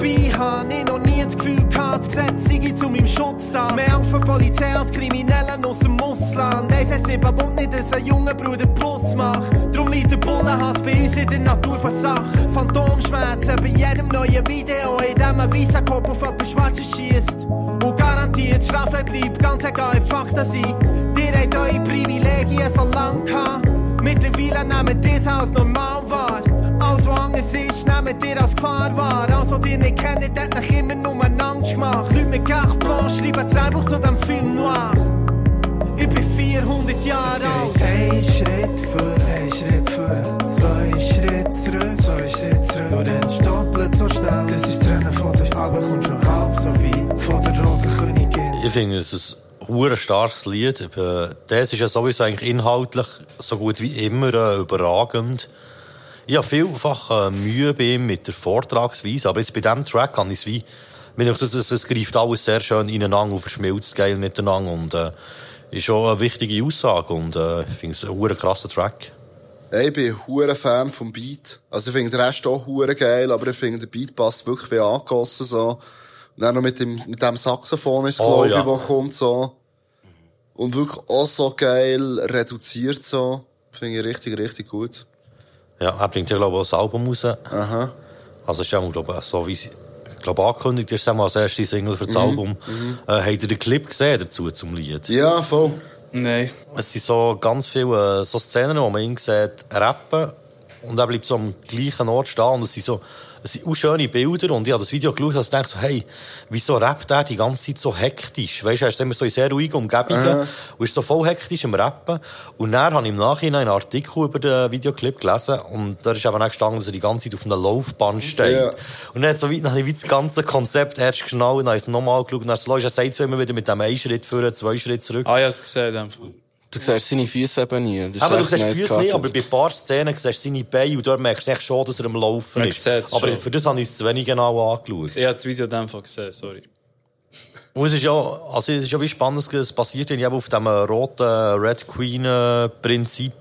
dabei haben. Ich noch nie das Gefühl gehabt, das Gesetz sei zu meinem Schutz da. Mehr Angst vor Polizei als Kriminellen aus dem Ausland. Eins hat sieben Bund nicht, dass ein junger Bruder Plus macht. Drum liegt der Bullenhass bei uns in der Natur von Sache. Phantomschmerzen bei jedem neuen Video, in dem ein weißer Kopf auf etwas Schwarzes schießt. Und garantiert straffrei bleibt, ganz egal, Fakten sind. Ihr habt eure Privilegien so lang gehabt. Mittlerweile nehmt ihr es als normal wahr. Alles, was anders ist, nehmt ihr als Gefahr wahr. Also, die nicht kennt, hat euch immer nur Angst gemacht. Leute mit Carte Blanche schreiben Drehbuch zu dem Film noir. Ich bin 400 Jahre alt. Ein Schritt vor, ein Schritt vor, zwei Schritte zurück, zwei Schritte zurück. Nur dann doppelt so schnell. Das ist das Rennen von der, aber kommt schon halb so weit von der roten Königin. Ich finde, es ist ein starkes Lied. Äh, Das ist ja sowieso eigentlich inhaltlich so gut wie immer äh, überragend. Ich habe vielfach äh, Mühe bei ihm mit der Vortragsweise, aber jetzt bei diesem Track kann ich es wie... Denke, das, das, das greift alles sehr schön ineinander und verschmilzt geil miteinander und äh, ist schon eine wichtige Aussage und äh, ich finde es ein krasser Track. Ey, Ich bin ein Fan vom Beat. Also ich finde den Rest auch hure geil, aber ich finde, der Beat passt wirklich wie angegossen, so. Und dann noch mit dem, mit dem Saxophon ist, Oh, glaube ich, ja. wo kommt, so. Und wirklich auch so geil reduziert, so. Finde ich richtig, richtig gut. Ja, er bringt ja, glaube ich, auch ein Album raus. Aha. Also, ist ja, glaube ich, so wie sie, ich glaube, angekündigt ist, als erste Single für das Mhm, Album. Äh, habt ihr den Clip gesehen dazu zum Lied? Ja, voll. Nein. Es sind so ganz viele äh, so Szenen, wo man ihn sieht, rappen. Und er bleibt so am gleichen Ort stehen. Und es sind so, es sind auch schöne Bilder. Und ich habe das Video geschaut und dachte so, hey, wieso rappt er die ganze Zeit so hektisch? Weißt du, er ist immer so in sehr ruhigen Umgebungen Aha. und ist so voll hektisch am Rappen. Und dann habe ich im Nachhinein einen Artikel über den Videoclip gelesen. Und da ist eben auch gestanden, dass er die ganze Zeit auf einer Laufbahn steht. Ja. Und dann, so weit, dann habe ich wie das ganze Konzept erst geschnallt, dann habe ich es nochmal geschaut. Und dann so, er sagt so immer wieder mit dem einen Schritt vor, zwei Schritt zurück. Ah, ich habe es gesehen, in dem Fall. Du siehst seine Füße eben nie. Das ist Aber du siehst nice Füße nicht, gekartet. aber bei ein paar Szenen siehst du seine Beine und dort merkst du echt schon, dass er am Laufen Man ist. Aber schon. für das habe ich es zu wenig genau angeschaut. Ich habe das Video in dem Fall gesehen, sorry. Und es ist ja, also es ist ja wie spannend, es passiert eben auf dem roten Red Queen Prinzip,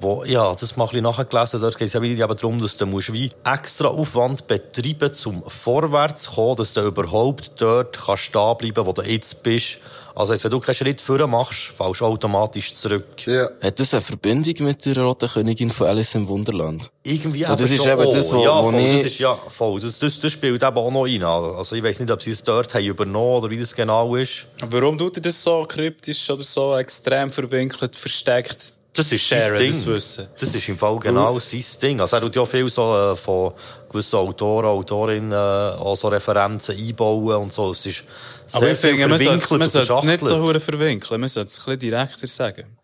wo, ja, das mal ein bisschen nachgelesen, dort geht es ja wieder eben darum, dass du musst wie extra Aufwand betreiben, zum vorwärts zu kommen, dass du überhaupt dort kannst stehen bleiben, wo du jetzt bist. Also, wenn du keinen Schritt vorne machst, fällst du automatisch zurück. Ja. Hat das eine Verbindung mit der roten Königin von Alice im Wunderland? Irgendwie Und das ist schon eben auch. das, wo- ja, wo voll, ich- das ist, ja, voll. Das, das, das spielt eben auch noch rein. Also, ich weiss nicht, ob sie es dort haben übernommen oder wie das genau ist. Warum tut er das so kryptisch oder so extrem verwinkelt, versteckt? Das ist Sharen, sein Ding. das Wissen. Das ist im Fall genau sein Ding. Also er tut ja viel so äh, von gewissen Autoren, Autorinnen äh, auch so Referenzen einbauen und so. Es ist sehr Aber ich viel finde, man sollte verwinkelt man und sollte es nicht so verwinkeln. Man sollte es ein bisschen direkter sagen.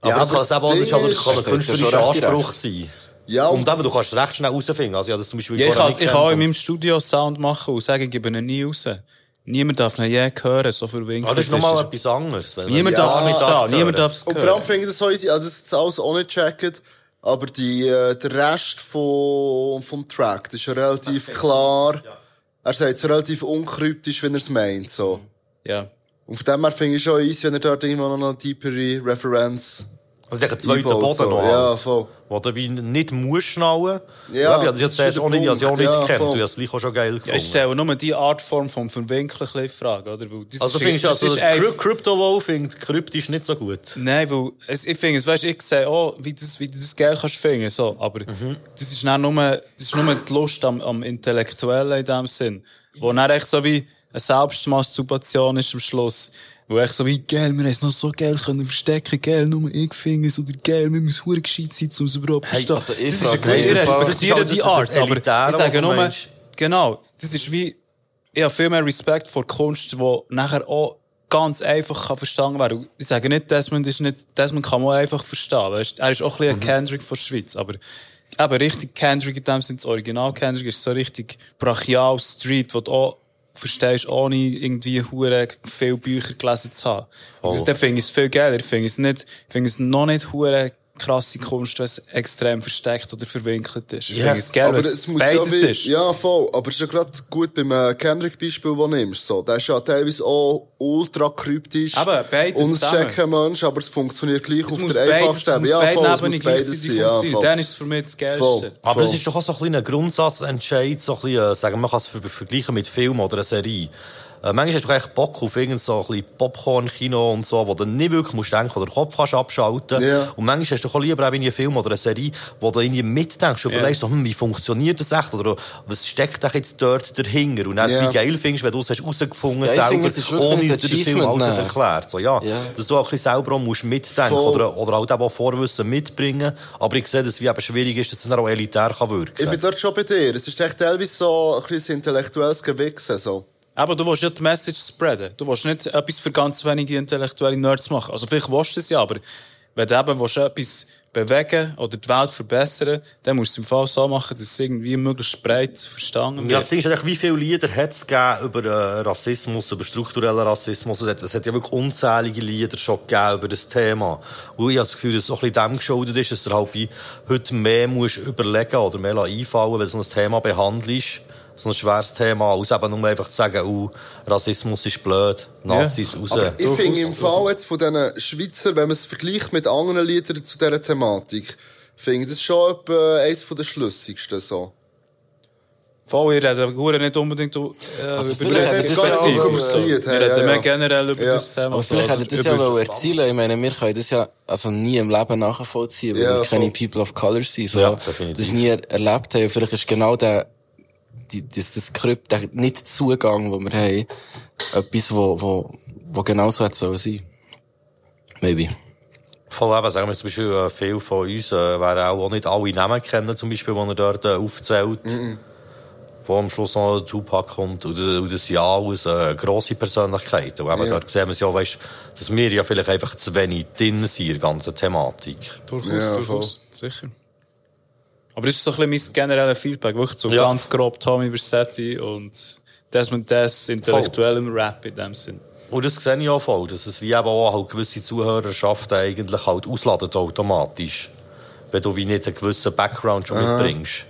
Aber Ja, das kann aber es eben auch, kann ein künstlerischer ja Anspruch sein. Ja, Und eben, du kannst es recht schnell herausfinden. Also ich habe das zum Beispiel Ja, ich kann, ich kann auch in meinem Studio Sound machen und sagen, ich gebe ihn nie raus. Niemand darf ihn je hören, so verwinkelt Ah, das ist nochmal etwas anderes. Niemand darf gar da, nicht niemand hören. darf es Und vor allem hören. finde ich das so also das ist alles auch nicht aber die, äh, der Rest von, vom Track, das ist ja relativ klar. Er sagt es relativ unkryptisch, wenn er es meint, so. Ja. Und von dem her finde ich schon easy, wenn er dort irgendwo noch eine tiefere Referenz Also der zweite Boden so. noch Ja, halt. voll. Wo du wie nicht musst schnallen. Ja, Ja, habe das jetzt ist der auch nicht, ja auch nicht Ja, gekannt. voll. Du hast es auch schon geil Ja, gefunden. ich stelle nur die Art Form vom Verwinkeln in Frage, oder? Weil das Also ist- findest du, das also ist Crypto Wow findet kryptisch nicht so gut. Nein, weil es, ich finde, es, weißt, ich sehe auch, wie, das, wie du das geil kannst finden, so. Aber Mhm. das ist dann nur, das ist nur die Lust am, am Intellektuellen in dem Sinn. Wo dann echt so wie eine Selbstmasturbation ist am Schluss. Wo echt so wie, geil, wir haben es noch so geil können verstecken, geil, nur ich finde es, oder geil, wir müssen hure gescheit sein, um es überhaupt zu Hey, also ich das ist frage mich, ich respektiere die Art, aber ich sage nur, genau, das ist wie, ich habe viel mehr Respekt vor Kunst, die nachher auch ganz einfach kann verstanden werden. Und Ich sage nicht, Desmond ist nicht, Desmond kann man einfach verstehen. Weißt? Er ist auch ein bisschen ein Kendrick von der Schweiz, aber eben richtig Kendrick in dem Sinne, das Original Kendrick ist so richtig brachial Street, wo du auch verstehst, ohne irgendwie hure viele Bücher gelesen zu haben. Also, dann finde ich es viel geiler. Ich finde es nicht, ich finde es noch nicht hure krasse Kunst, wenn es extrem versteckt oder verwinkelt ist. Ja, finde es geil, aber es muss beides ja wie, ist. Ja, voll. Aber es ist ja gerade gut beim äh, Kendrick-Beispiel, das du nimmst. So. Der ist ja teilweise auch ultra kryptisch. Aber beides Und checken Mensch, aber es funktioniert gleich Es auf der einfachsten Ebene. Ja, voll, es muss beides sein. Ja, voll. Dann ist es für mich das Geilste. Voll. Aber voll. es ist doch auch so ein kleiner Grundsatzentscheid, so ein bisschen, sagen, man kann es ver vergleichen mit Film oder einer Serie. Äh, manchmal hast du echt Bock auf irgend so ein bisschen Popcorn-Kino und so, wo du nicht wirklich musst denken, wo du den Kopf kannst abschalten. Ja. Und manchmal hast du auch lieber eben einen Film oder eine Serie, wo du irgendwie mitdenkst und überlegst, so, hm, wie funktioniert das echt? Oder was steckt dich jetzt dort dahinter? Und dann Ja. wie geil findest, wenn du es hast rausgefunden Ja, ich selber, wirklich ohne dass dir der Film alles hat dann. erklärt. So, ja, Ja. Dass du auch ein bisschen selber auch musst mitdenken Voll. oder, oder halt eben auch Vorwissen mitbringen. Aber ich sehe, dass es wie eben schwierig ist, dass es dann auch elitär kann wirken Ich bin dort schon bei dir. Es ist echt teilweise so ein bisschen intellektuelles Gewichsen. So. Aber du willst ja die Message spreaden. Du willst nicht etwas für ganz wenige intellektuelle Nerds machen. Also vielleicht willst du es ja, aber wenn du eben willst etwas bewegen oder die Welt verbessern, dann musst du es im Fall so machen, dass es irgendwie möglichst breit verstanden Ja, wird. das Ding ist eigentlich, wie viele Lieder hat es über äh, Rassismus, über strukturellen Rassismus? Es hat, es hat ja wirklich unzählige Lieder schon gegeben über das Thema. Und ich habe das Gefühl, dass es auch ein bisschen dem geschuldet ist, dass du halt wie heute mehr musst überlegen oder mehr einfallen weil du so ein Thema behandelst. So ein schweres Thema, als eben nur einfach zu sagen, oh, Rassismus ist blöd, Nazis raus. Aber ich finde im Fall jetzt von diesen Schweizer, wenn man es vergleicht mit anderen Liedern zu dieser Thematik, finde ich das schon etwa eines der schlüssigsten. So. Voll, ihr redet Hure nicht unbedingt äh, Also über das ja Lied. Wir reden ja, mehr ja. generell über Ja. das Thema. Aber vielleicht hätte das ja wollen erzielen. Ich meine, wir können das ja also nie im Leben nachvollziehen, weil Ja, wir keine. People of Color sind. So, Ja, das nie erlebt haben. Und Vielleicht ist genau der, die, das, das Skript, der nicht Zugang, den wir haben, etwas, wo, wo, wo genau so hätte sollen sein. Maybe. Voll eben, sagen wir zum Beispiel, äh, viele von uns äh, werden auch nicht alle Namen kennen, zum Beispiel, die er dort äh, aufzählt. Wo am Schluss noch Tupac kommt. Und, das- und das sind ja alles äh, grosse Persönlichkeiten. Und eben Ja. dort sehen wir es ja, weißt, dass wir ja vielleicht einfach zu wenig drin sind in der ganzen Thematik. Durchaus, Ja, durchaus. Sicher. Aber das ist so ein bisschen mein generelles Feedback. Wirklich so Ja. ganz grob Tommy Versetti und Desmond Des intellektuellem Rap in dem Sinn. Und das sehe ich auch voll, dass es wie eben auch halt gewisse Zuhörerschaften eigentlich halt ausladen automatisch. Wenn du wie nicht einen gewissen Background schon mitbringst.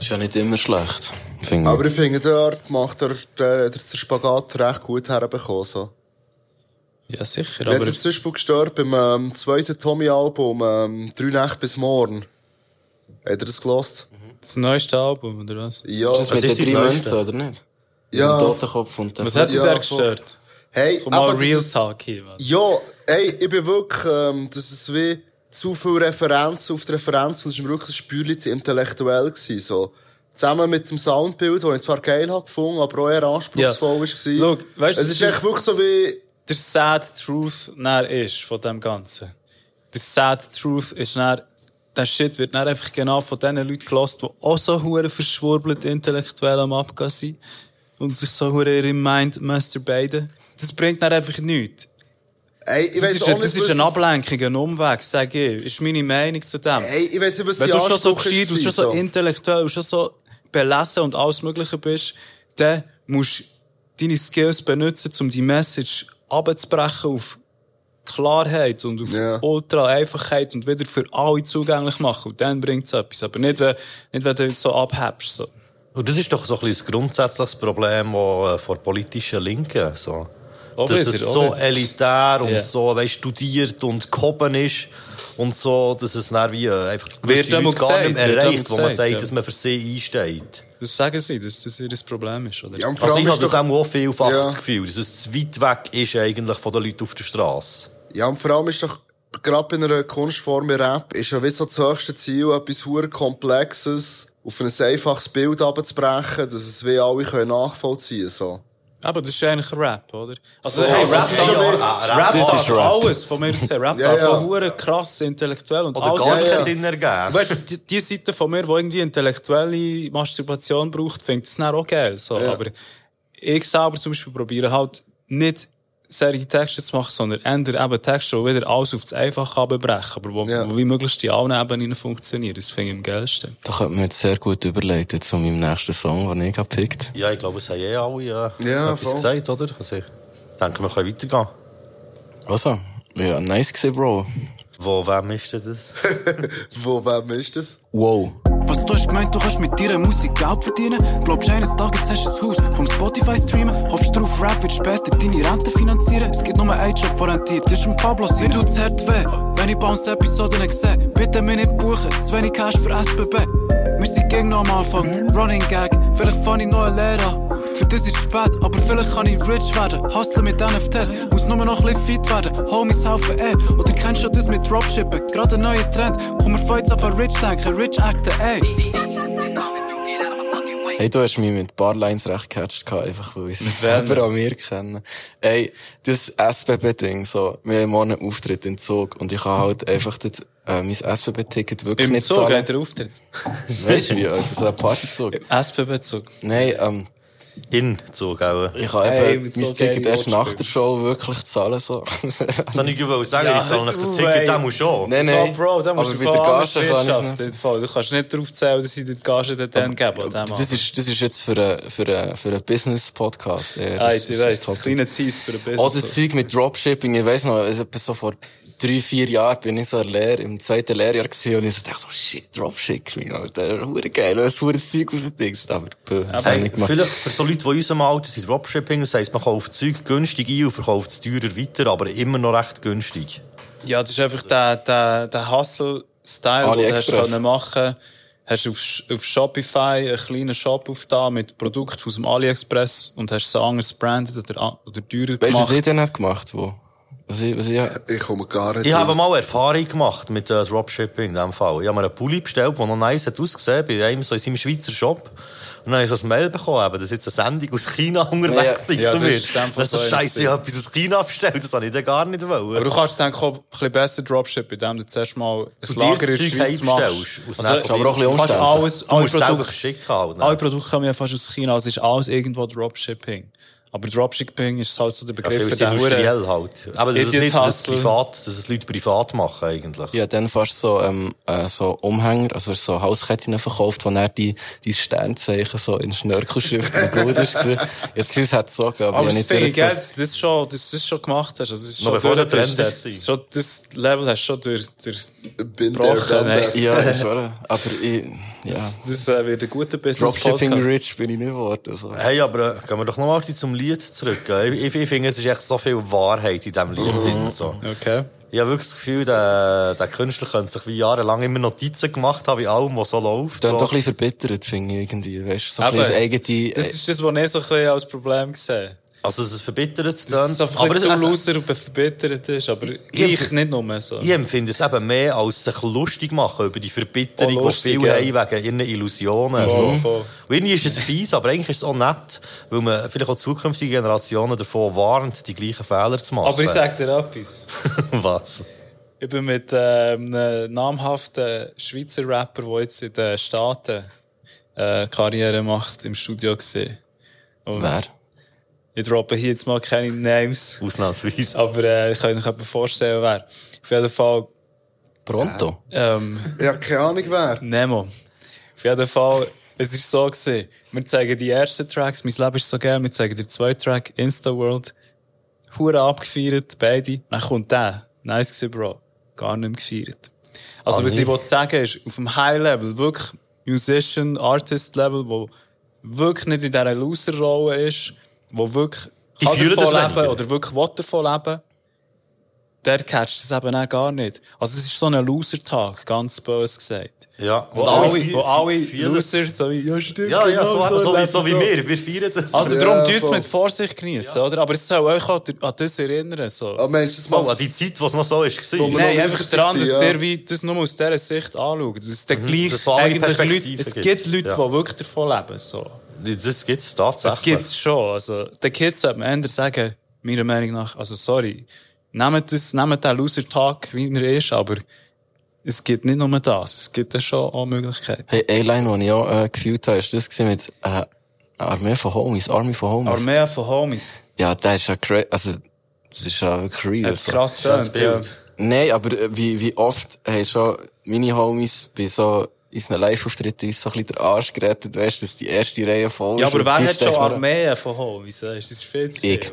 Ist ja nicht immer schlecht. Finde ich. Aber ich finde, dort macht er der, der den Spagat recht gut herbekommen. So. Ja, sicher. Hat Aber es zum Beispiel gestört beim ähm, zweiten Tommy-Album, ähm, «Drei Nächte bis morgen». Hat er das gelost? das neueste Album, oder was? Ja. ist das mit ist den das drei Neueste? Münzen, oder nicht? Ja. Mit dem Totenkopf und Was hat dich Ja, da voll. gestört? Hey, aber Real das ist- Talk hier. Ja, ey, ich bin wirklich, ähm, das ist wie zu viel Referenz auf die Referenz und es war wirklich ein Spürchen zu intellektuell gewesen, so. Zusammen mit dem Soundbild, das ich zwar geil habe gefunden, aber auch eher anspruchsvoll Ja. war. Look, weißt du, es das ist ist- echt wirklich so wie, Der Sad Truth ist von dem Ganzen. Der Sad Truth ist dann, der Shit wird dann einfach genau von den Leuten gelost, die auch so hure verschwurbelt intellektuell am Abgehen sind und sich so hure ihre Mind masturbaten. Das bringt dann einfach nichts. ey, ich Das weiss ist, nicht, das ist eine Ablenkung, ein Umweg, sage ich. Ist meine Meinung zu dem. Ey, ich weiss nicht, was Wenn du schon so gescheit, du schon so intellektuell, und schon so belesen und alles Mögliche bist, dann musst du deine Skills benutzen, um die Message abzubrechen auf Klarheit und auf Ja. ultra Einfachheit und wieder für alle zugänglich machen. Und dann bringt es etwas. Aber nicht, wenn, nicht, wenn du so abhebst. So. Und das ist doch so ein bisschen grundsätzliches Problem auch, äh, vor politischen Linken. So. Auch dass wieder, es so wieder. elitär und Ja. so weißt, studiert und gehoben ist und so, dass es dann wie äh, einfach Wird Leute gar nicht mehr gesagt, erreicht, wo man sagt, gesagt, ja. dass man für sie einsteht. Das sagen sie, dass das ihr Problem ist. Oder? Ja, Also ich habe das auch vielfach Ja. das Gefühl, dass es zu weit weg ist eigentlich von den Leuten auf der Straße. Ja, und vor allem ist doch, gerade bei einer Kunstform wie Rap, ist ja wie so das höchste Ziel, etwas hure Komplexes auf ein einfaches Bild abzubrechen, dass es wie alle können nachvollziehen können, so. Aber das ist eigentlich Rap, oder? Also, Voll. hey, Rap Das ist schon Rap, Ah, das ist Rap. alles von mir aus. Rap Ja, ja. hure krass intellektuell und Oder alles. gar keinen Sinn ergeben. Weißt du, die, die Seite von mir, die irgendwie intellektuelle Masturbation braucht, findet es dann auch geil. So. Ja. Aber ich selber zum Beispiel probiere halt nicht solche Texte zu machen, sondern ändere eben Texte, die wieder alles auf das Einfache abbrechen, aber wo, Ja. wo wie möglichst die allen Ebenen funktionieren. Das finde ich am geilsten. Da könnte man jetzt sehr gut überleiten zu meinem nächsten Song, den ich gepickt Ja, ich glaube, es haben eh alle äh, Ja, etwas voll. gesagt, oder? Also ich denke, wir können weitergehen. Also, ja, nice gewesen, Bro. Wo, wem ist denn das? Wo, wem ist das? Wow. Was du hast gemeint, du kannst mit deiner Musik Geld verdienen? Glaubst eines Tages hast du ein Haus vom Spotify streamen? Hoffst drauf, Rap wird später deine Rente finanzieren? Es gibt nur einen Job vorrentiert, das ist ein Pablo Mir tut's hart weh, wenn ich Bounce-Episoden sehe. Bitte mich nicht buchen, zu wenig Cash für SBB. Wir sind gegen noch am Anfang, Running Gag. Vielleicht fange ich noch eine Lehre an. Für das ist spät, aber vielleicht kann ich rich werden. Hustle mit NFTs, muss nur noch ein bisschen fit werden. Homies helfen eh, oder kennst du das mit Dropshippen? Gerade ein neuer Trend, komm mir vor jetzt auf ein Rich denken, Rich acten, ey. Hey, du hast mich mit ein paar Lines recht gecatcht, einfach weil ich es selber an mir kenne. Ey, das SBB-Ding, so, wir haben morgen einen Auftritt in Zug und ich kann halt einfach dort, äh, mein SBB-Ticket wirklich Im nicht Zug zahlen. hat er Auftritt. Weißt du wie, Alter, das ist ein Partyzug. SBB-Zug. Nein, ähm, In Zug auch. ich kann Hey, eben mit mein so Ticket erst nach der Show wirklich zahlen, so. Das kann ich gewollt sagen, Ja, ich zahle nicht das du, Ticket, ey. der muss schon. nein, nein. Bro, da musst aber du bei der Gage kann ich nicht. Du kannst nicht darauf zählen, dass sie die Gage dort dann geben. an dem Das ist, das ist jetzt für einen, für einen, für einen Business-Podcast. Abend. Das- Ey, das- ich das weiss, Topic. kleiner Tease für ein Business. Auch das Zeug mit Dropshipping, ich weiss noch, also etwa so vor drei, vier Jahren bin ich so Lehr, im zweiten Lehrjahr gewesen und ich so dachte so, shit, Dropshipping, Alter, hure geil, was hure Zeug rausdingst, aber, das Hey, nicht gemacht. vielleicht für so Leute, die in unserem Alter sind, Dropshipping, das heisst, man kauft Zeug günstig ein und verkauft es teurer weiter, aber immer noch recht günstig. Ja, das ist einfach der, der, der Hustle-Style, den du hast können machen Hast auf, auf Shopify einen kleinen Shop aufgetan mit Produkten aus dem AliExpress und hast es anders branded oder, oder teurer Weißt du, was gemacht. ich denn hab gemacht, wo? Was ich, was ich, Ich komme gar nicht Ich habe mal Erfahrung gemacht mit äh, Dropshipping in diesem Fall. Ich habe mir einen Pulli bestellt, der noch nice hat ausgesehen bei einem so in seinem Schweizer Shop. Und dann habe ich so ein Mail bekommen, dass jetzt eine Sendung aus China unterwegs Ja, ist ja, zu das mir. ist Das so so scheiße, ich habe etwas aus China bestellt, das habe ich dann gar nicht wollen. Aber du kannst dann auch ein bisschen besser Dropshippen, indem du zuerst mal ein Du dir Lager in der Schweiz machst. Also, ist aber auch ein bisschen fast alles, Du alle musst Produkte, verschicken halt. ne? alle Produkte kommen ja fast aus China, also es ist alles irgendwo Dropshipping. Aber Dropshipping ist halt so der Ja, Begriff viel für den Huren. industriell halt. Aber es Idiot nicht dass es Hustle. privat, dass es Leute privat machen eigentlich. ich hab dann fast so, ähm, äh, so Umhänger, also so Hausketten verkauft, wo er die, die Sternzeichen so in Schnörkelschrift und gut ist. Jetzt das hat es so gegeben, Aber ich das nicht finde ich das schon, dass du das schon gemacht hast. Also, das ist schon bevor der Trend war. Das, schon, das Level hast du schon durch, durch Bin der. Ja, ist wahr. Aber ich, ja. Das, das äh, wird ein guter Dropshipping Business-Podcast. rich bin ich nicht geworden, so. Hey, aber äh, gehen wir doch noch mal zum Lied zurück. Ich, ich, ich finde, es ist echt so viel Wahrheit in diesem Lied drin. So. Okay. Ich habe wirklich das Gefühl, der, der Künstler könnte sich wie jahrelang immer Notizen gemacht haben, wie allem, was so läuft. Dann so. doch ein bisschen verbittert, finde ich irgendwie, weißt so ein Aber bisschen eigene, Das ist das, was ich so ein bisschen als Problem sehe. Also, es ist verbittert dann. es einfach aber ein es, bisschen zu also, loser und verbittert ist. Aber gleich nicht nur so. ich empfinde es eben mehr als sich lustig machen über die Verbitterung, Oh, die lustig, viele ja. haben wegen ihren Illusionen. Voll, so. voll. Und irgendwie ist es fies, aber eigentlich ist es auch nett, weil man vielleicht auch zukünftige Generationen davon warnt, die gleichen Fehler zu machen. Aber ich sag dir etwas. Was? Ich bin mit ähm, einem namhaften Schweizer Rapper, der jetzt in den Staaten äh, Karriere macht, im Studio gesehen. Wer? Ich droppe hier jetzt mal keine Names, Ausnahmsweise. aber äh, ich kann euch jemanden vorstellen, wer. Auf jeden Fall, Pronto. ähm, Ich habe keine Ahnung wer. Nemo. Auf jeden Fall, es ist so gewesen. Wir zeigen die ersten Tracks, mein Leben ist so geil, wir zeigen den zweiten Track, Insta World. Hure abgefeiert, beide. Dann kommt der. Nice gewesen, Bro. Gar nicht mehr gefeiert. Also, Ah, was ich wollte sagen ist, auf dem High Level, wirklich Musician, Artist Level, wo wirklich nicht in dieser Loser-Rolle ist, wo wirklich Die kann davon das leben oder wirklich will davon leben, der catcht das eben auch gar nicht. Also, es ist so ein Loser-Tag, ganz böse gesagt. Ja. Wo alle, fie- wo alle vielen- Loser, so wie, ja, stimmt, Ja, ja, genau so, so, wie, so wie so. wir. Wir feiern das. Also, Ja, darum tut es mit Vorsicht genießen, oder? Aber es soll euch auch an das erinnern, so. Ah, Mensch, das Oh, macht an die Zeit, wo es noch so ist. War. Nein, noch einfach daran, dass der ja. wie das nur aus dieser Sicht anschaut. Dass es Mhm, gleich andere eigentlich Leute, es gibt. gibt Leute, Ja. die wirklich davon leben, so. Das gibt es Das tatsächlich. gibt's schon. Also, den Kids sollte man eher sagen, meiner Meinung nach, also sorry, nehmt das, nehmt den Loser-Tag, wie er ist, aber es gibt nicht nur das, es gibt ja schon auch Möglichkeiten. Hey, eine Line, die ich auch äh, gefühlt habe, ist das mit äh, Armee von Homies, Army von Homies. Armee von Homies. Ja, der ist ja crazy, also, das ist ja wirklich real. Hat krass tönt, ja. Nein, aber äh, wie, wie oft haben schon meine Homies bei so unseren Live-Auftritten uns so ein bisschen den Arsch gerettet, weißt du, dass die erste Reihe voll Ja, ist aber und wer hat schon stechen noch- Armee von Homies? Das ist viel zu viel. Ich.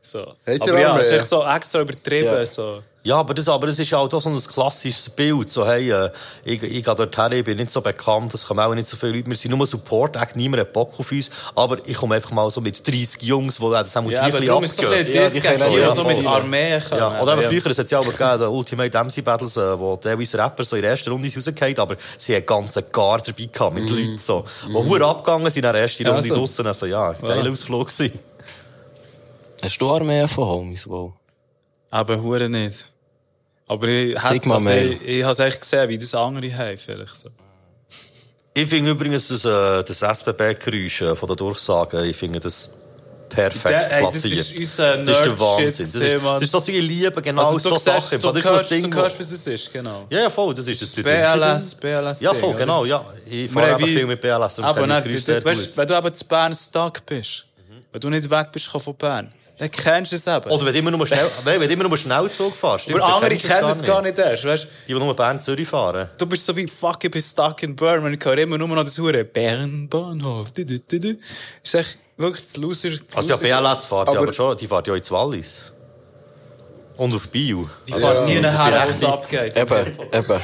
So. Ihr Aber ja, Armee? es ist echt so extra übertrieben. Ja. So. Ja, aber das, aber das ist halt auch so ein klassisches Bild. So, hey, äh, ich, ich gehe dorthin, ich bin nicht so bekannt, es kommen auch nicht so viele Leute. Wir sind nur Support, echt niemand hat Bock auf uns. Aber ich komme einfach mal so mit 30 Jungs, die das haben Ja, die ein bisschen abgehen. Ja, das die können- ja, so mit. Armee kommen. Ja, oder aber Ja. früher, es hat ja auch gegeben, den Ultimate MC Battles, äh, wo teilweise Rapper so in der ersten Runde rausgefallen aber sie haben ganze Gar dabei gehabt, mit Leuten so. Die mhm. abgegangen sind in der ersten Ja, Runde so. draussen. Also ja, geiler Ja. Ausflug gewesen. Hast du Armee von Homies, wow. Aber hure nicht. Aber ich, also, ich habe es echt gesehen, wie das andere haben, vielleicht so. Ich finde übrigens das, äh, das SBB-Geräusch äh, von der Durchsage, ich finde das perfekt Der- ey, das platziert. ist unser das ist der Wahnsinn. Das ist, das ist so ich liebe genau also, so du, siehst, Sachen. du, Das hörst, das du Ding, hörst, wo- was es ist, genau. Ja, ja, voll, das ist das. BLS, BLS. Ja, voll, genau, ja. Ich fahre eben viel mit BLS, darum Aber kenne das nicht, Geräusch sehr weißt, wenn du eben zu Bern stuck bist, wenn du nicht weg bist von Bern, dann kennst du es eben. Oder wenn du immer nur schnell, wenn du immer nur Schnellzug fährst. stimmt, aber andere kennen es gar nicht erst, weißt Die, die nur Bern-Zürich fahren. du? bist so wie, fuck, ich bin stuck in Bern, ich höre immer nur noch das Hure Bern-Bahnhof. Ist echt wirklich das Loser. das Also ja, BLS fährt ja Aber- aber schon, die fährt ja ins Wallis. Und auf Bio. Die fährt nie das sind nachher, wo es die- abgeht. Eben, eben.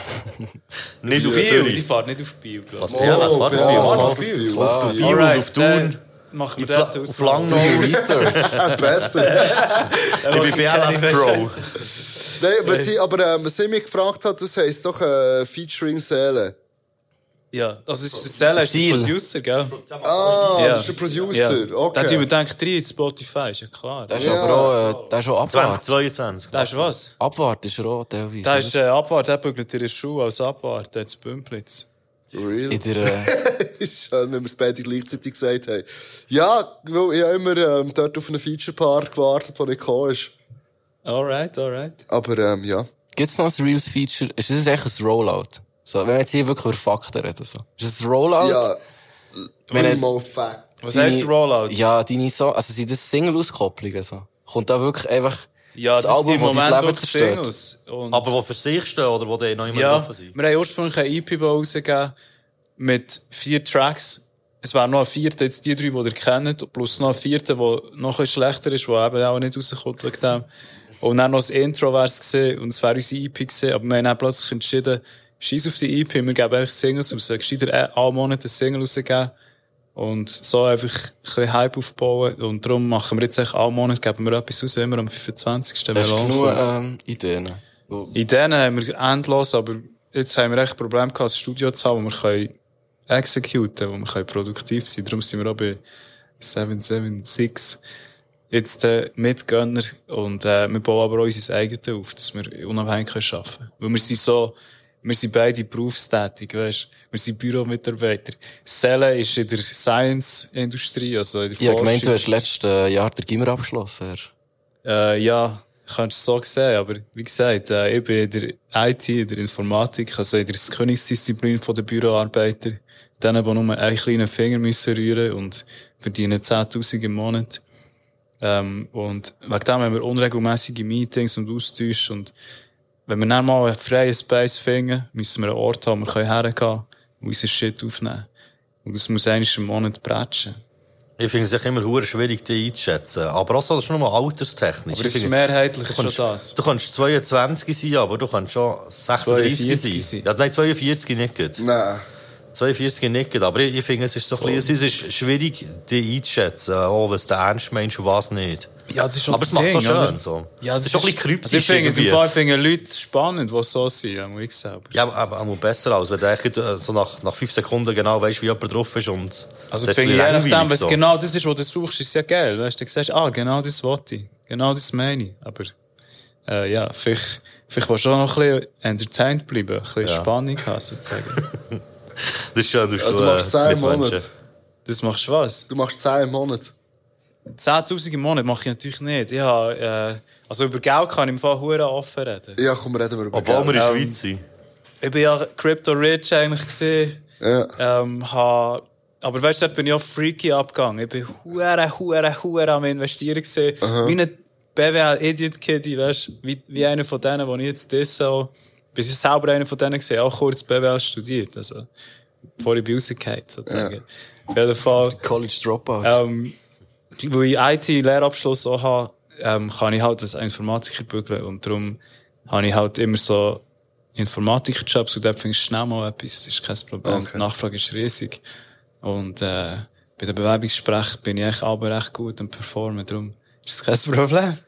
Nicht auf die Zürich. fährt nicht auf Bio, glaube Was. BLS fährt Bio? fährt Auf auf Bio, Bio, auf Bio und auf Thun. Dann Machen wir Fla- aus. auf Langnau. Research. Besser. Ich bin BLS Pro. Nein, was ich, aber äh, was ich mich gefragt habe, das heisst doch äh, Featuring Seele. Ja, das ist der Zelle, ist der. Producer, gell? Ah, Ja. das ist der Producer. Ja. Okay. tun wir denkt rein, Spotify, ist ja klar. Der ist Ja. aber auch, äh, der ist auch Abwart. 2022. Da ist was? Abwart ist er auch teilweise. Da ist äh, Abwart, der bügelt ihre Schuhe als Abwart, jetzt Bümplitz. Real. in der, äh, ist schön, wenn wir es beide gleichzeitig gesagt haben. Ja, weil ich habe immer ähm, dort auf einen Feature-Part gewartet, der nicht gekommen ist. Alright, alright. Aber ähm, ja. gibt's noch ein Reels Feature? Ist das echt ein Rollout? So, wenn wir jetzt hier wirklich über Fakten reden, so. Ist das ein Rollout? Ja, Wenn jetzt- mal Fact. Was Deine- heisst Rollout? Ja, deine so, also sind das Single-Auskopplungen, so? Kommt da wirklich einfach Ja, das das, Album, sind im das Moment auch die zerstört? Singles. Und Aber die für sich stehen oder die dann noch immer ja, offen sind. wir haben ursprünglich ein EP rausgegeben mit vier Tracks. Es wäre noch ein vierter, jetzt die drei, die ihr kennt, plus noch ein vierter, der noch ein schlechter ist, der eben auch nicht rauskommt wegen dem. Und dann noch das Intro wäre es gewesen, und es wäre unsere EP gewesen, aber wir haben dann plötzlich entschieden, scheiß auf die EP, wir geben einfach Singles raus. Gescheiter alle Monate ein Single rausgeben. Und so einfach ein bisschen Hype aufbauen. Und darum machen wir jetzt echt alle Monate, geben wir etwas raus, immer am 25. Hast du Melon genug kommt. ähm, Ideen? Ideen haben wir endlos, aber jetzt haben wir echt ein Problem gehabt, ein Studio zu haben, wo wir können executen, wo wir können produktiv sein. Darum sind wir auch bei 776 jetzt äh, Mitgönner und äh, wir bauen aber auch unser eigenes auf, dass wir unabhängig können arbeiten können. Weil wir sind so, wir sind beide berufstätig, weißt Wir sind Büromitarbeiter. Selle ist in der Science-Industrie, also in der Ich habe gemeint, du Forschung. hast letztes äh, Jahr den Gimmer abgeschlossen. Äh, ja, kannst du so sehen, aber wie gesagt, äh, ich bin in der IT, in der Informatik, also in der Königsdisziplin der Büroarbeiter. Denen, die nur einen kleinen Finger müssen rühren und verdienen 10.000 im Monat. Ähm, und wegen dem haben wir unregelmäßige Meetings und Austausch und wenn wir dann mal einen freien Space finden, müssen wir einen Ort haben, wo wir können hergehen und unseren Shit aufnehmen. Und das muss einmal im Monat bretschen. Ich finde es echt immer hure schwierig, die einzuschätzen. Aber auch so, das ist nur mal alterstechnisch. Aber es ist mehrheitlich du schon kannst, das. Du kannst 22 sein, aber du kannst schon 36 42 sein. Ja, nein, 42 nicht gut. Nein. 42 nicht gut. Aber ich, ich finde, es ist so ein bisschen, es ist schwierig, die einzuschätzen, auch was du ernst meinst und was nicht. Ja, das ist schon Aber es macht Ding, so schön, oder? so. Ja, das ist schon ein bisschen kryptisch. Also ich finde es im irgendwie. Fall finde Leute spannend, die so sind, ja, muss ich sagen. Ja, aber, aber aber besser als wenn du äh, so nach, nach fünf Sekunden genau weißt, wie jemand drauf ist. Und Also das ist finde ich, je nachdem, was so. genau das ist, was du suchst, ist ja geil. Weißt du, du sagst, ah, genau das wollte ich. Genau das meine ich. Aber, äh, ja, vielleicht, vielleicht willst du auch noch ein bisschen entertained bleiben, ein bisschen Ja. Spannung haben, sozusagen. Das ist schön, du Also machst du 10 Monate. Das machst du was? Du machst 10 im Monat. 10'000 im Monat mache ich natürlich nicht. Ich habe, äh, also über Geld kann ich im Fall hure offen reden. Ja, komm, reden wir über Obwohl wir in der Ähm, Schweiz sind. Ich bin ja Crypto Rich eigentlich gesehen. Ja. Ähm, ha, aber weißt du, dort bin ich auch freaky abgegangen. Ich bin hure, hure, hure am investieren gesehen. Wie ein BWL Idiot Kiddy, weißt du? Wie, wie einer von denen, die ich jetzt das so, bis ich selber einer von denen gesehen, auch kurz BWL studiert. Also, bevor ich bei rausgekommen sozusagen. Auf jeden Fall. College Dropout. Ähm, weil ich IT-Lehrabschluss auch habe, ähm, kann ich halt als Informatiker bügeln. Und darum habe ich halt immer so Informatikerjobs und dort findest du schnell mal etwas, das ist kein Problem. Okay. Die Nachfrage ist riesig. Und äh, bei den Bewerbungsgesprächen bin ich echt aber recht gut und performen, darum ist das kein Problem.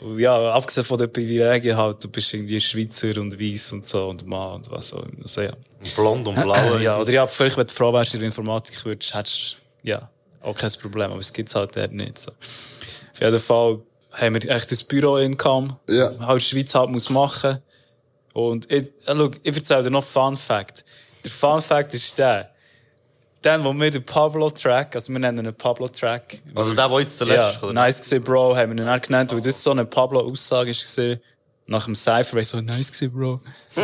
Und ja, abgesehen von den Privilegien halt, du bist irgendwie Schweizer und Weiss und so und Mann und was auch immer. Also, ja. Blond und blau. ja, oder ja, vielleicht, wenn du froh wärst, in der Informatik würdest, hättest du, ja, auch kein Problem. Aber es gibt's halt dort nicht, so. Auf jeden Fall haben wir echt das Büro-Income, Ja. halt die Schweiz halt muss machen. Und ich, äh, schau, ich erzähle dir noch Fun Fact. Der Fun Fact ist der, dann, wo wir den Pablo-Track, also wir nennen ihn Pablo-Track. Also der, der jetzt zuletzt Ja, kommt. nice gesehen, Bro, haben wir ihn auch genannt, weil das so eine Pablo-Aussage ist gesehen. Nach dem Cypher, weil ich so, nice gesehen, Bro.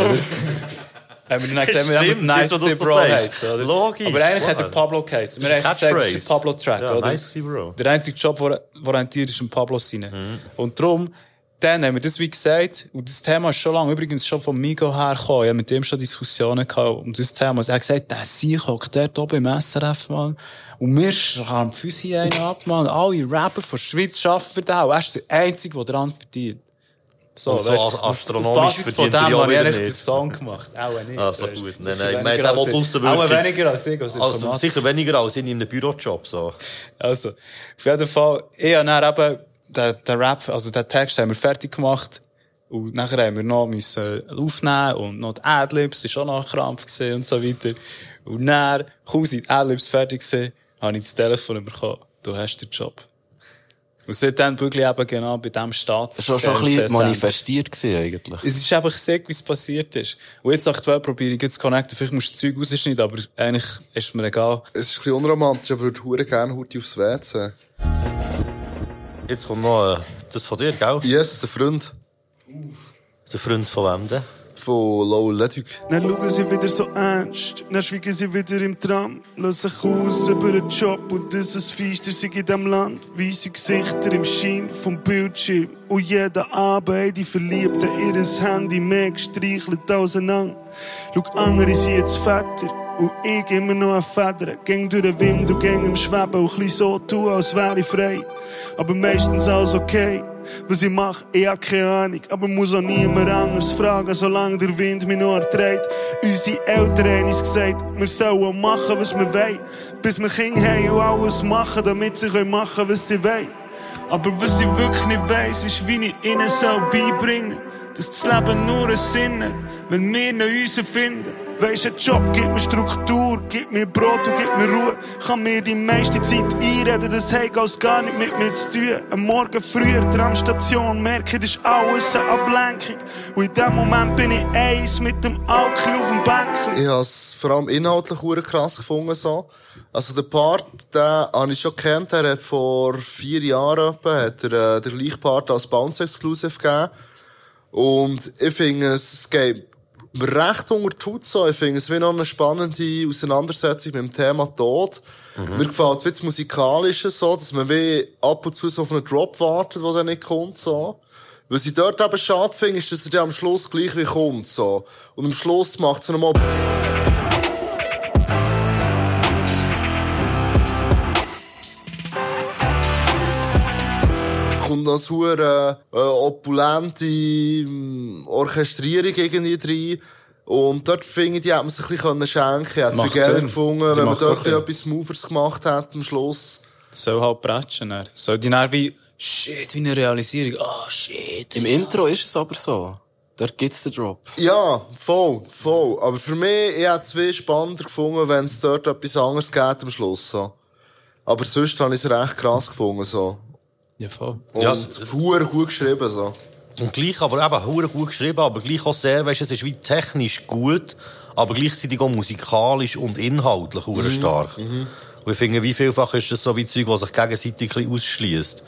Haben wir dann gesagt, wir haben es nice so Bro heißen? Logisch, Aber eigentlich hat der Pablo geheißen. Wir haben gesagt, es ist ein Pablo-Track, Ja, oder? nice Bro. Der einzige Job, der orientiert ist, ein Pablo sein. Und darum, dann haben wir das wie gesagt, und das Thema ist schon lange, übrigens schon von Migo hergekommen, ich habe mit dem schon Diskussionen gehabt, um das Thema. Er hat gesagt, der Sieg hockt dort oben im SRF, Mann. Und wir schreiben Füße einen ab, Mann. Alle Rapper von der Schweiz arbeiten den. Und er ist der Einzige, der daran verdient. So, so weißt, astronomisch auf verdient er ja ich wieder eigentlich den nicht. Song gemacht. Auch nicht. So weißt. gut. Nein, nein, weniger man hat auch als die ich. Außenwirkung. Auch weniger als ich, als Also Informatiker. sicher weniger als in einem Bürojob. So. Also, auf jeden Fall, ich habe dann eben den, den Rap, also den Text haben wir fertig gemacht. Und nachher haben wir noch müssen aufnehmen und noch die Adlibs, das war auch noch ein Krampf und so weiter. Und dann, kaum sind die Adlibs fertig gewesen, habe ich das Telefon bekommen. Du hast den Job. Und seitdem bügle ich eben genau bei diesem Staats. Das war schon ein bisschen manifestiert gewesen, eigentlich. Es ist einfach sehr, wie es passiert ist. Und jetzt aktuell probiere ich jetzt zu connecten. Vielleicht musst du das Zeug rausschneiden, aber eigentlich ist mir egal. Es ist ein bisschen unromantisch, aber ich würde hure gerne heute aufs WC. Jetzt kommt noch äh, das von dir, gell? Yes, der Freund. Der Freund von wem denn? Von Lowell Ledig. Dann schauen sie wieder so ernst, dann schweigen sie wieder im Tram, lassen sich aus über den Job und dass es feister sei in diesem Land. Weisse Gesichter im Schein vom Bildschirm und jeden Abend die Verliebten ihres Handy mehr gestreichelt auseinander. Schau, andere sind jetzt Väter und ich immer noch ein Federn. Gäng durch den Wind und gäng im Schweben und chli so tun, als wäre ich frei. Aber meistens alles okay. Was ich mach, ich hab keine Ahnung. Aber muss auch niemand anders fragen, solange der Wind mich noch erträgt. Unsere Eltern haben uns gesagt, wir sollen machen, was wir wollen. Bis wir Kinder haben und alles machen, damit sie können machen, was sie wollen. Aber was ich wirklich nicht weiss, ist, wie ich ihnen soll beibringen dass das Leben nur einen Sinn hat, wenn wir uns finden. Weisst, ein Job gibt mir Struktur, gibt mir Brot und gibt mir Ruhe. Kann mir die meiste Zeit einreden, das hat alles gar nicht mit mir zu tun. Am Morgen früher, Tramstation, merke, das ist alles eine Ablenkung. Und in dem Moment bin ich eins mit dem Alki auf dem Bänkchen. Ich habe es vor allem inhaltlich krass gefunden. So. Also der Part, den habe ich schon kennt. Der hat vor vier Jahren etwa, hat er, äh, den gleichen Part als Bounce Exclusive gegeben. Und ich finde, es geht recht unter so. Ich finde es wie noch eine spannende Auseinandersetzung mit dem Thema Tod. Mir gefällt wie das Musikalische so, dass man wie ab und zu so auf einen Drop wartet, der dann nicht kommt, so. Was ich dort eben schade finde, ist, dass er dann am Schluss gleich wie kommt, so. Und am Schluss macht es nochmal noch so eine äh, opulente ähm, Orchestrierung irgendwie rein. Und dort finde ich, die hätte man sich ein bisschen schenken können. Ich hätte es Sinn. gefunden, Die wenn man dort etwas Smoothes gemacht hätte am Schluss. Das soll halt bretschen. dann. Soll die dann wie, shit, wie eine Realisierung. Ah, shit. Im Intro ist es aber so. Dort gibt's den Drop. Ja, voll, voll. Aber für mich, ich hätte es viel spannender gefunden, wenn es dort etwas anderes geht am Schluss. So. Aber sonst habe ich es recht krass gefunden. So. Ja, voll. Und Ja, ja, gut geschrieben. So. Und gleich aber eben hure gut geschrieben, aber gleich auch sehr, weißt du, es ist wie technisch gut, aber gleichzeitig auch musikalisch und inhaltlich hure stark. Und ich finde, wie vielfach ist das so wie Zeug, das sich gegenseitig ein bisschen ausschließt.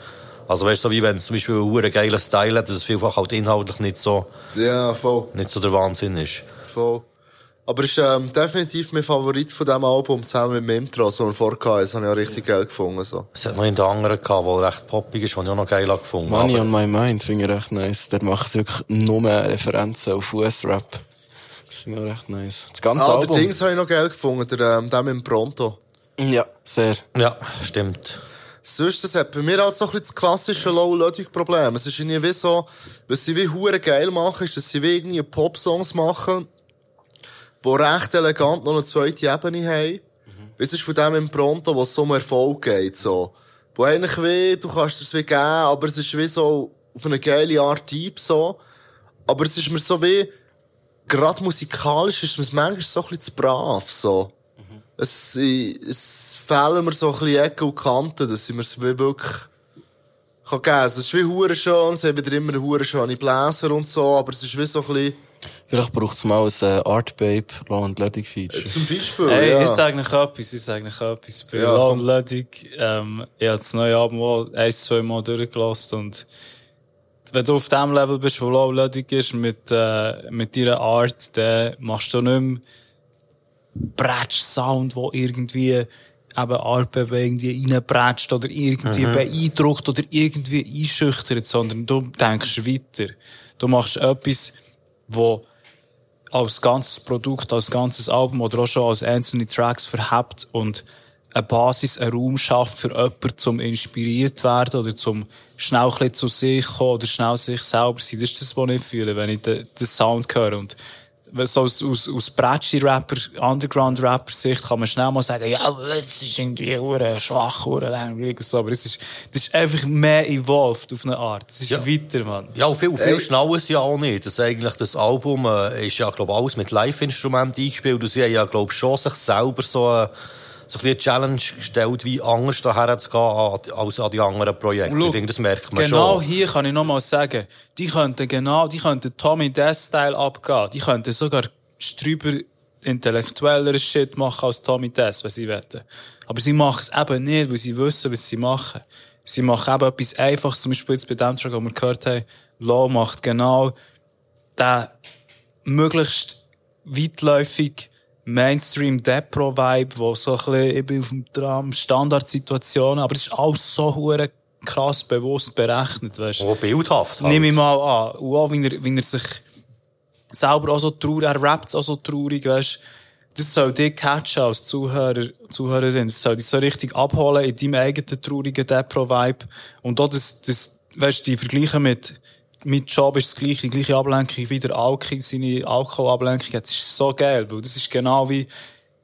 Also weißt du, so wie wenn es zum Beispiel einen geilen Style hat, dass es vielfach halt inhaltlich nicht so, Ja, voll. nicht so der Wahnsinn ist. Voll. Aber ist ähm, definitiv mein Favorit von diesem Album, zusammen mit dem Intro, so ein Vorgehen. Das habe ich auch richtig geil gefunden. So. Es hat noch einen anderen gehabt, der recht poppig ist, den ich auch noch geil habe gefunden Money aber- on my mind finde ich recht nice. Der macht wirklich nur Referenzen auf US-Rap. Das finde ich auch recht nice. Das ganze Ah, Album. der Dings habe ich noch geil gefunden, der, ähm, der mit dem Pronto. Ja, sehr. Ja, stimmt. Sonst, das hat bei mir halt so ein bisschen das klassische Low-Logic-Problem. Es ist irgendwie wie so, was sie wie hure geil machen, ist, dass sie wie irgendwie Pop-Songs machen, die recht elegant noch eine zweite Ebene haben. Wie zum Beispiel dem im Pronto, wo es so um Erfolg geht, so. Wo eigentlich wie, du kannst es wie geben, aber es ist wie so auf eine geile Art Typ, so. Aber es ist mir so wie, gerade musikalisch ist mir manchmal so ein bisschen zu brav, so. Es, ich- es fehlen mir so ein bisschen Ecken und Kanten, dass ich mir es wie wirklich kann geben. Also, es ist wie hure schön, es haben wieder immer hure schöne Bläser und so, aber es ist wie so ein bisschen, Vielleicht braucht es mal ein äh, Art Babe Low and Ludwig Feature. zum Beispiel, Hey, ja. ich sage noch etwas, ich sage noch etwas. Bei Ja, komm. and Ludwig, ähm, ich habe das neue Album auch ein, zwei Mal durchgelassen und wenn du auf dem Level bist, wo Low and Ludwig ist, mit, äh, mit deiner Art, dann machst du nicht mehr Bratsch-Sound, wo irgendwie eben Arpe irgendwie reinbratscht oder irgendwie Mhm. beeindruckt oder irgendwie einschüchtert, sondern du denkst weiter. Du machst etwas, wo als ganzes Produkt, als ganzes Album oder auch schon als einzelne Tracks verhebt und eine Basis, einen Raum schafft für jemanden, zum inspiriert werden oder zum schnell zu sich kommen oder schnell sich selber sein. Das ist das, was ich fühle, wenn ich den, den Sound höre. Und so aus, aus, aus Bratschi-Rapper, Underground-Rapper-Sicht kann man schnell mal sagen, ja, das ist irgendwie hure schwach, hure langweilig und so. Aber es ist, das ist einfach mehr evolved auf eine Art. Es ist weiter, Mann. Ja, und viel, viel schneller ist ja auch nicht. Das, eigentlich, das Album äh, ist ja, glaube alles mit Live-Instrumenten eingespielt. Und sie haben ja, glaube schon sich selber so, äh, so eine Challenge gestellt, wie anders daher zu gehen als an die anderen Projekte. Schau, ich finde, das merkt man genau schon. hier kann ich noch mal sagen, die könnten genau, die könnten Tommy Death-Style abgehen. Die könnten sogar drüber intellektuelleren Shit machen als Tommy Death, wenn sie wetten. Aber sie machen es eben nicht, weil sie wissen, was sie machen. Sie machen eben etwas Einfaches, zum Beispiel jetzt bei dem Track, den wir gehört haben. Law macht genau den möglichst weitläufig Mainstream Depro Vibe, wo so ein bisschen, ich bin auf dem Tram, Standardsituationen, aber es ist alles so hure krass bewusst berechnet, weißt du. Oh, bildhaft. halt. Nehme ich mal an. Und auch, wie er, wie er sich selber auch so traurig, er rappt auch so traurig, weißt Das soll dich catchen als Zuhörer, Zuhörerin. Das soll dich so richtig abholen in deinem eigenen traurigen Depro-Vibe. Und auch das, das, weißt die Vergleiche mit, mein Job ist das gleiche, die gleiche Ablenkung wie der Alki, seine Alkoholablenkung hat. Das ist so geil, weil das ist genau wie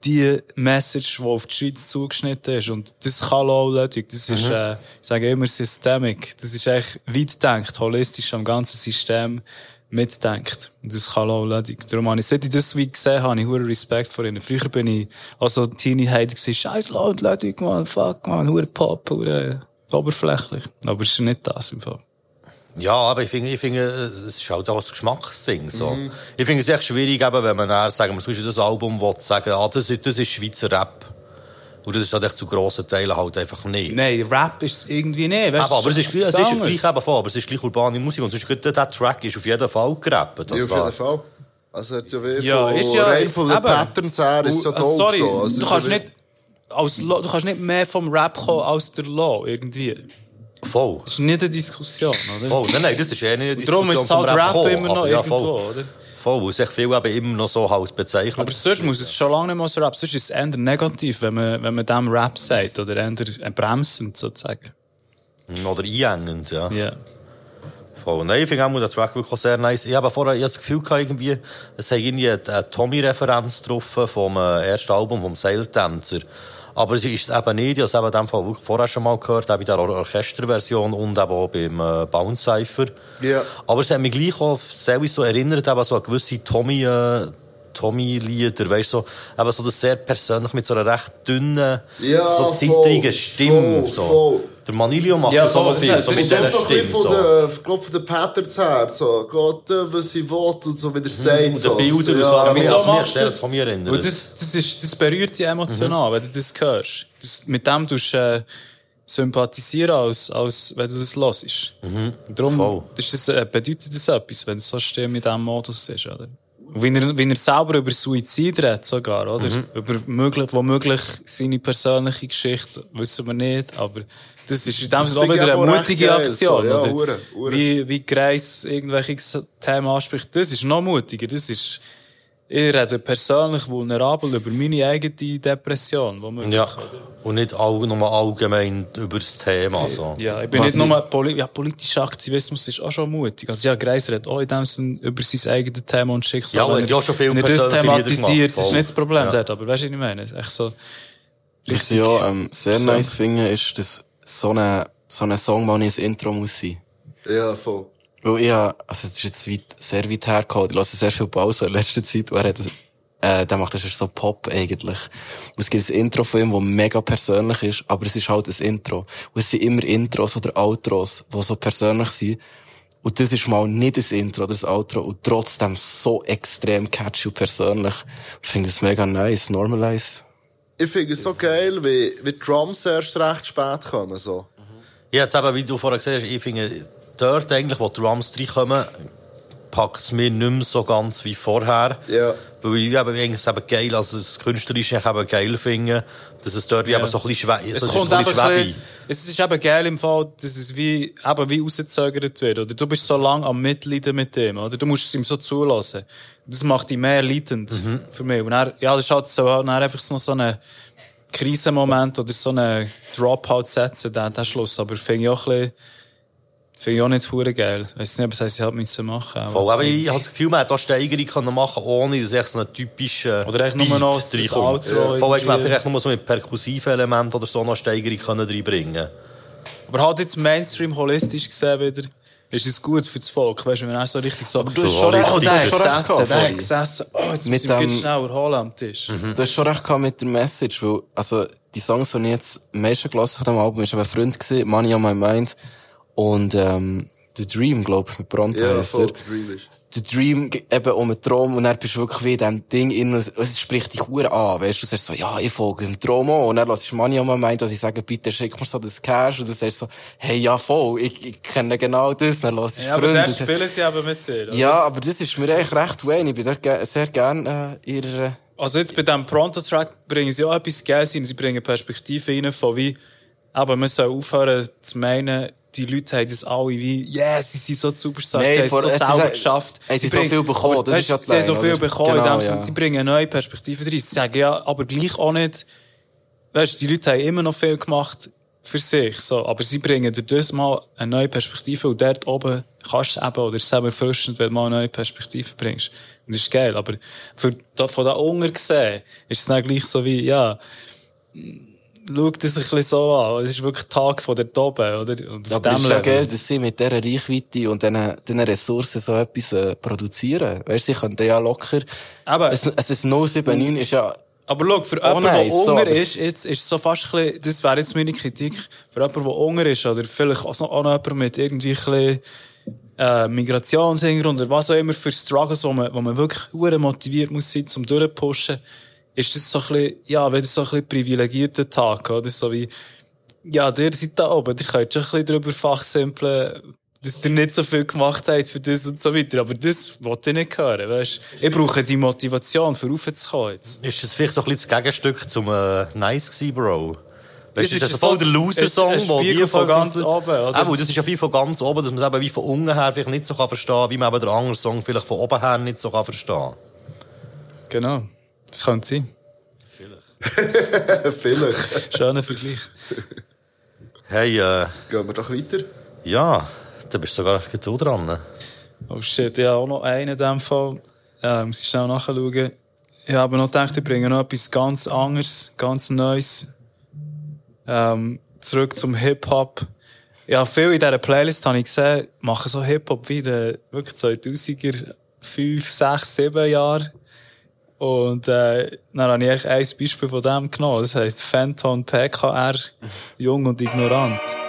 die Message, die auf die Schweiz zugeschnitten ist. Und das kann auch Ludwig. Das ist, Mhm. äh, ich sage immer systemic. Das ist echt weit gedacht, holistisch am ganzen System mitdenkt. Und das kann auch Ludwig. Darum habe ich, seit ich das wie gesehen habe, ich hohen Respekt vor ihnen. Früher bin ich also Teenie-Heide gewesen, scheiß Ludwig, man, fuck, man, hure Pop, hure oberflächlich. Aber es ist nicht das im Fall. Ja, aber ich finde, ich finde, es ist halt auch ein Geschmacksding, so. Mhm. Ich finde es echt schwierig, eben, wenn man dann, sagen zum Beispiel das Album will, sagen, ah, das ist, das ist Schweizer Rap. Und das ist halt echt zu grossen Teilen halt einfach nicht. Nein, Rap ist es irgendwie nicht. Weißt, aber, aber es ist, gleich- es ist Singers. gleich eben voll, aber es ist gleich urbane Musik. Und sonst, der Track ist auf jeden Fall gerappt. Ja, auf jeden Fall. Also, hat ja wie Ja, von, ist ja, rein von den. Patterns her ist so Und, dope sorry, so. Also, du es kannst ist ja nicht, als du kannst nicht mehr vom Rap kommen als der Law, irgendwie. Voll. Das ist nicht eine Diskussion, oder? Voll. Nein, nein, das ist eh nicht eine Und darum Diskussion ist halt Rap gekommen, immer noch aber ja, irgendwo, oder? Voll, weil sich viele eben immer noch so halt bezeichnen. Aber sonst muss es schon lange nicht mal so Rap. Sonst ist es eher negativ, wenn man, wenn man dem Rap sagt. Oder eher bremsend, sozusagen. Oder einengend, ja. Ja. Voll. Nein, ich finde auch den Track wirklich sehr nice. Ich habe vorher ich habe das Gefühl gehabt, irgendwie, es hat irgendwie eine, Tommy-Referenz drauf vom äh, ersten Album vom Seiltänzer. Aber es ist eben nicht. Ich habe es eben in dem Fall wirklich vorher schon mal gehört, auch bei der Or Orchesterversion und eben auch beim äh, Bounce Cypher. Ja. Aber es hat mich gleich auch so erinnert, eben so an gewisse Tommy, äh, Tommy-Lieder, weißt du, so, eben so das sehr persönlich mit so einer recht dünnen, Ja, so voll, zittrigen Stimme. voll, so. voll. Der Manilio macht Ja, das auch voll, viel, das so ist- mit dieser ist so ein bisschen Stimme. von So. der, ich glaub, von der Patterns her, so, Gott, äh, was sie will und so, wie der sagt. Mhm. Und so. die Bilder und so, ja, aber ja, wieso Also mich machst du das? von mir erinnert. Weil das, das, ist, das berührt dich emotional, wenn du das hörst. Das, mit dem tust du äh, sympathisieren, als, als wenn du das hörst. Mhm. Darum Voll. ist das, äh, bedeutet das etwas, wenn es so still mit diesem Modus ist. Oder? Wenn er, wenn er selber über Suizid redet, sogar, oder? Mhm. Über möglich, womöglich seine persönliche Geschichte, wissen wir nicht, aber das ist in dem Sinne auch wieder eine mutige Aktion. so, ja, oder? hure, hure. Wie, wie Greis irgendwelche Themen anspricht, das ist noch mutiger. Das ist, ich rede persönlich vulnerabel über meine eigene Depression. Ja. Und nicht all, nur allgemein über das Thema. So. Ja, ich bin Was nicht nur Poli ja, politischer Aktivismus ist auch schon mutig. Also ja, Greis redet auch in dem Sinne über sein eigenes Thema und Schicksal. Ja, und Wenn hat ja schon viel Wenn er das thematisiert, das ist nicht das Problem Ja. dort, aber weißt du, was ich meine? Echt so, Was ich ja ähm, sehr nice finde, ist, dass so ein so ein Song mal ins Intro muss sein. Ja, voll. Weil ich hab, also es ist jetzt weit, sehr weit hergekommen. Ich höre sehr viel Pause in letzter Zeit. Und er hat, äh, der macht das ist so Pop eigentlich. Und es gibt ein Intro von ihm, das mega persönlich ist, aber es ist halt ein Intro. Und es sind immer Intros oder Outros, die so persönlich sind. Und das ist mal nicht das Intro oder das Outro und trotzdem so extrem catchy und persönlich. Ich finde es mega nice. Normalize. Ich finde es so geil, wie, wie die Drums erst recht spät kommen, so. Ja, jetzt eben, wie du vorher gesagt hast, ich finde, dort eigentlich, wo die Drums reinkommen, packt es mir nicht mehr so ganz wie vorher. Ja. Weil ich eben, eigentlich es eben geil, also das Künstlerische ich eben geil finde, dass es dort wie Ja. eben so ein bisschen schwer, Es so, es so ein eben bisschen ein schwebig. bisschen, es ist eben geil im Fall, dass es wie, eben wie rausgezögert wird. Oder du bist so lange am Mitleiden mit dem, oder? Du musst es ihm so zulassen. Das macht dich mehr leidend Mhm. für mich. Und er, ja, das ist halt so, dann einfach so, so ein Krisenmoment oder so einen Dropout setzen, der, der Schluss. Aber finde ich auch ein bisschen, finde ich auch nicht hure geil. Weiss nicht, was heißt, sie halt müssen machen. aber- Voll, aber ich habe das Gefühl, man hätte auch Steigerung können machen ohne dass echt so einen typischen Oder echt nur noch das. Outro Ja. Voll, irgendwie. vielleicht nur so mit perkussiven Elementen oder so noch Steigerung können reinbringen Aber halt jetzt Mainstream holistisch gesehen wieder, ist es gut für das Volk, weißt du, wenn er so richtig so... Aber du hast schon recht- oh, der gesessen, der gesessen, oh, jetzt Mit muss ich dem- schnell erholen am Tisch. Du hast schon recht gehabt mit der Message, weil, also, die Songs, die ich jetzt am meisten gelassen habe, auf dem Album, ist eben Freund gewesen, Money on My Mind, und, ähm, The Dream, glaub ich, mit Bronte Ja, heisst er. der Dream ist. The Dream, eben um einen Traum, und dann bist du wirklich wie in diesem Ding innen, es spricht dich hure an, weißt du, du sagst so, ja, ich folge dem Traum an, und dann lass ich on My Mind, dass ich sage, bitte schick mir so das Cash, und du sagst so, hey, ja, voll, ich, ich kenne genau das, dann lass ich Ja, aber Freund. dann spielen sie aber mit dir. oder? Ja, aber das ist mir eigentlich recht wenig, ich bin dort ge sehr gern, äh, ihrer, Also jetzt bei diesem Pronto-Track bringen sie auch etwas rein. Sie bringen Perspektive rein von wie, aber man soll aufhören zu meinen, die Leute haben das alle wie, yes, sie sind so die Superstars, Nein, sie haben es vor- so es ist selber geschafft. haben sie so viel bekommen, das ist ja Sie haben so viel bekommen, in Genau, dem Sinne, ja. sie bringen eine neue Perspektive rein. Sie sagen ja, aber gleich auch nicht, weißt die Leute haben immer noch viel gemacht für sich, so. Aber sie bringen dir das mal eine neue Perspektive und dort oben kannst du eben, oder ist es eben erfrischend, wenn du mal eine neue Perspektive bringst. Und das ist geil. Aber für, von da unten gesehen, ist es dann gleich so wie, ja, schau das ein bisschen so an. Es ist wirklich Tag von der oben, oder? Und auf Aber es dem ist ja geil, dass sie mit dieser Reichweite und diesen, diesen Ressourcen so etwas äh, produzieren. Weißt sie könnten ja locker... Aber es, es ist 079 ist ja... Aber schau, für Oh jemanden, nein, der aber- ist, jetzt ist es so fast ein bisschen, das wäre jetzt meine Kritik, für jemanden, der unter ist, oder vielleicht auch noch, auch noch jemand mit irgendwie ein bisschen, äh, Migrationshintergrund oder was auch immer für Struggles, wo man, wo man wirklich motiviert muss sein, zum durchpushen, ist das so ein bisschen, ja, wieder so ein bisschen privilegierter Tag, oder? So wie, ja, ihr seid da oben, ihr könnt schon ein bisschen darüber fachsimpeln, dass ihr nicht so viel gemacht habt für das und so weiter. Aber das wollte ich nicht hören, weißt Ich brauche die Motivation, für raufzukommen jetzt. Ist das vielleicht so ein bisschen das Gegenstück zum äh, Nice gewesen, Bro? Weißt du, Es das ist ist voll der Loser-Song, wo Spiegel die von ganz oben, oder? Eben, das ist ja wie von ganz oben, dass man es eben wie von unten her vielleicht nicht so kann verstehen wie man eben den anderen Song vielleicht von oben her nicht so kann verstehen Genau. Das könnte sein. Vielleicht. Schöner Vergleich. Hey, äh... Gehen wir doch weiter? Ja, da bist du sogar du dran. Oh shit, ja, auch noch einen in dem Fall. Ja, muss ich schnell nachschauen. Ich habe noch gedacht, ich bringe noch etwas ganz anderes, ganz Neues. Ähm, zurück zum Hip-Hop. Ja, viel in dieser Playlist habe ich gesehen, machen so Hip-Hop wie den wirklich 2000er, 5, 6, 7 Jahre. Und äh, dann habe ich ein Beispiel von dem genommen. Das heisst Phantom PKR, Jung und Ignorant.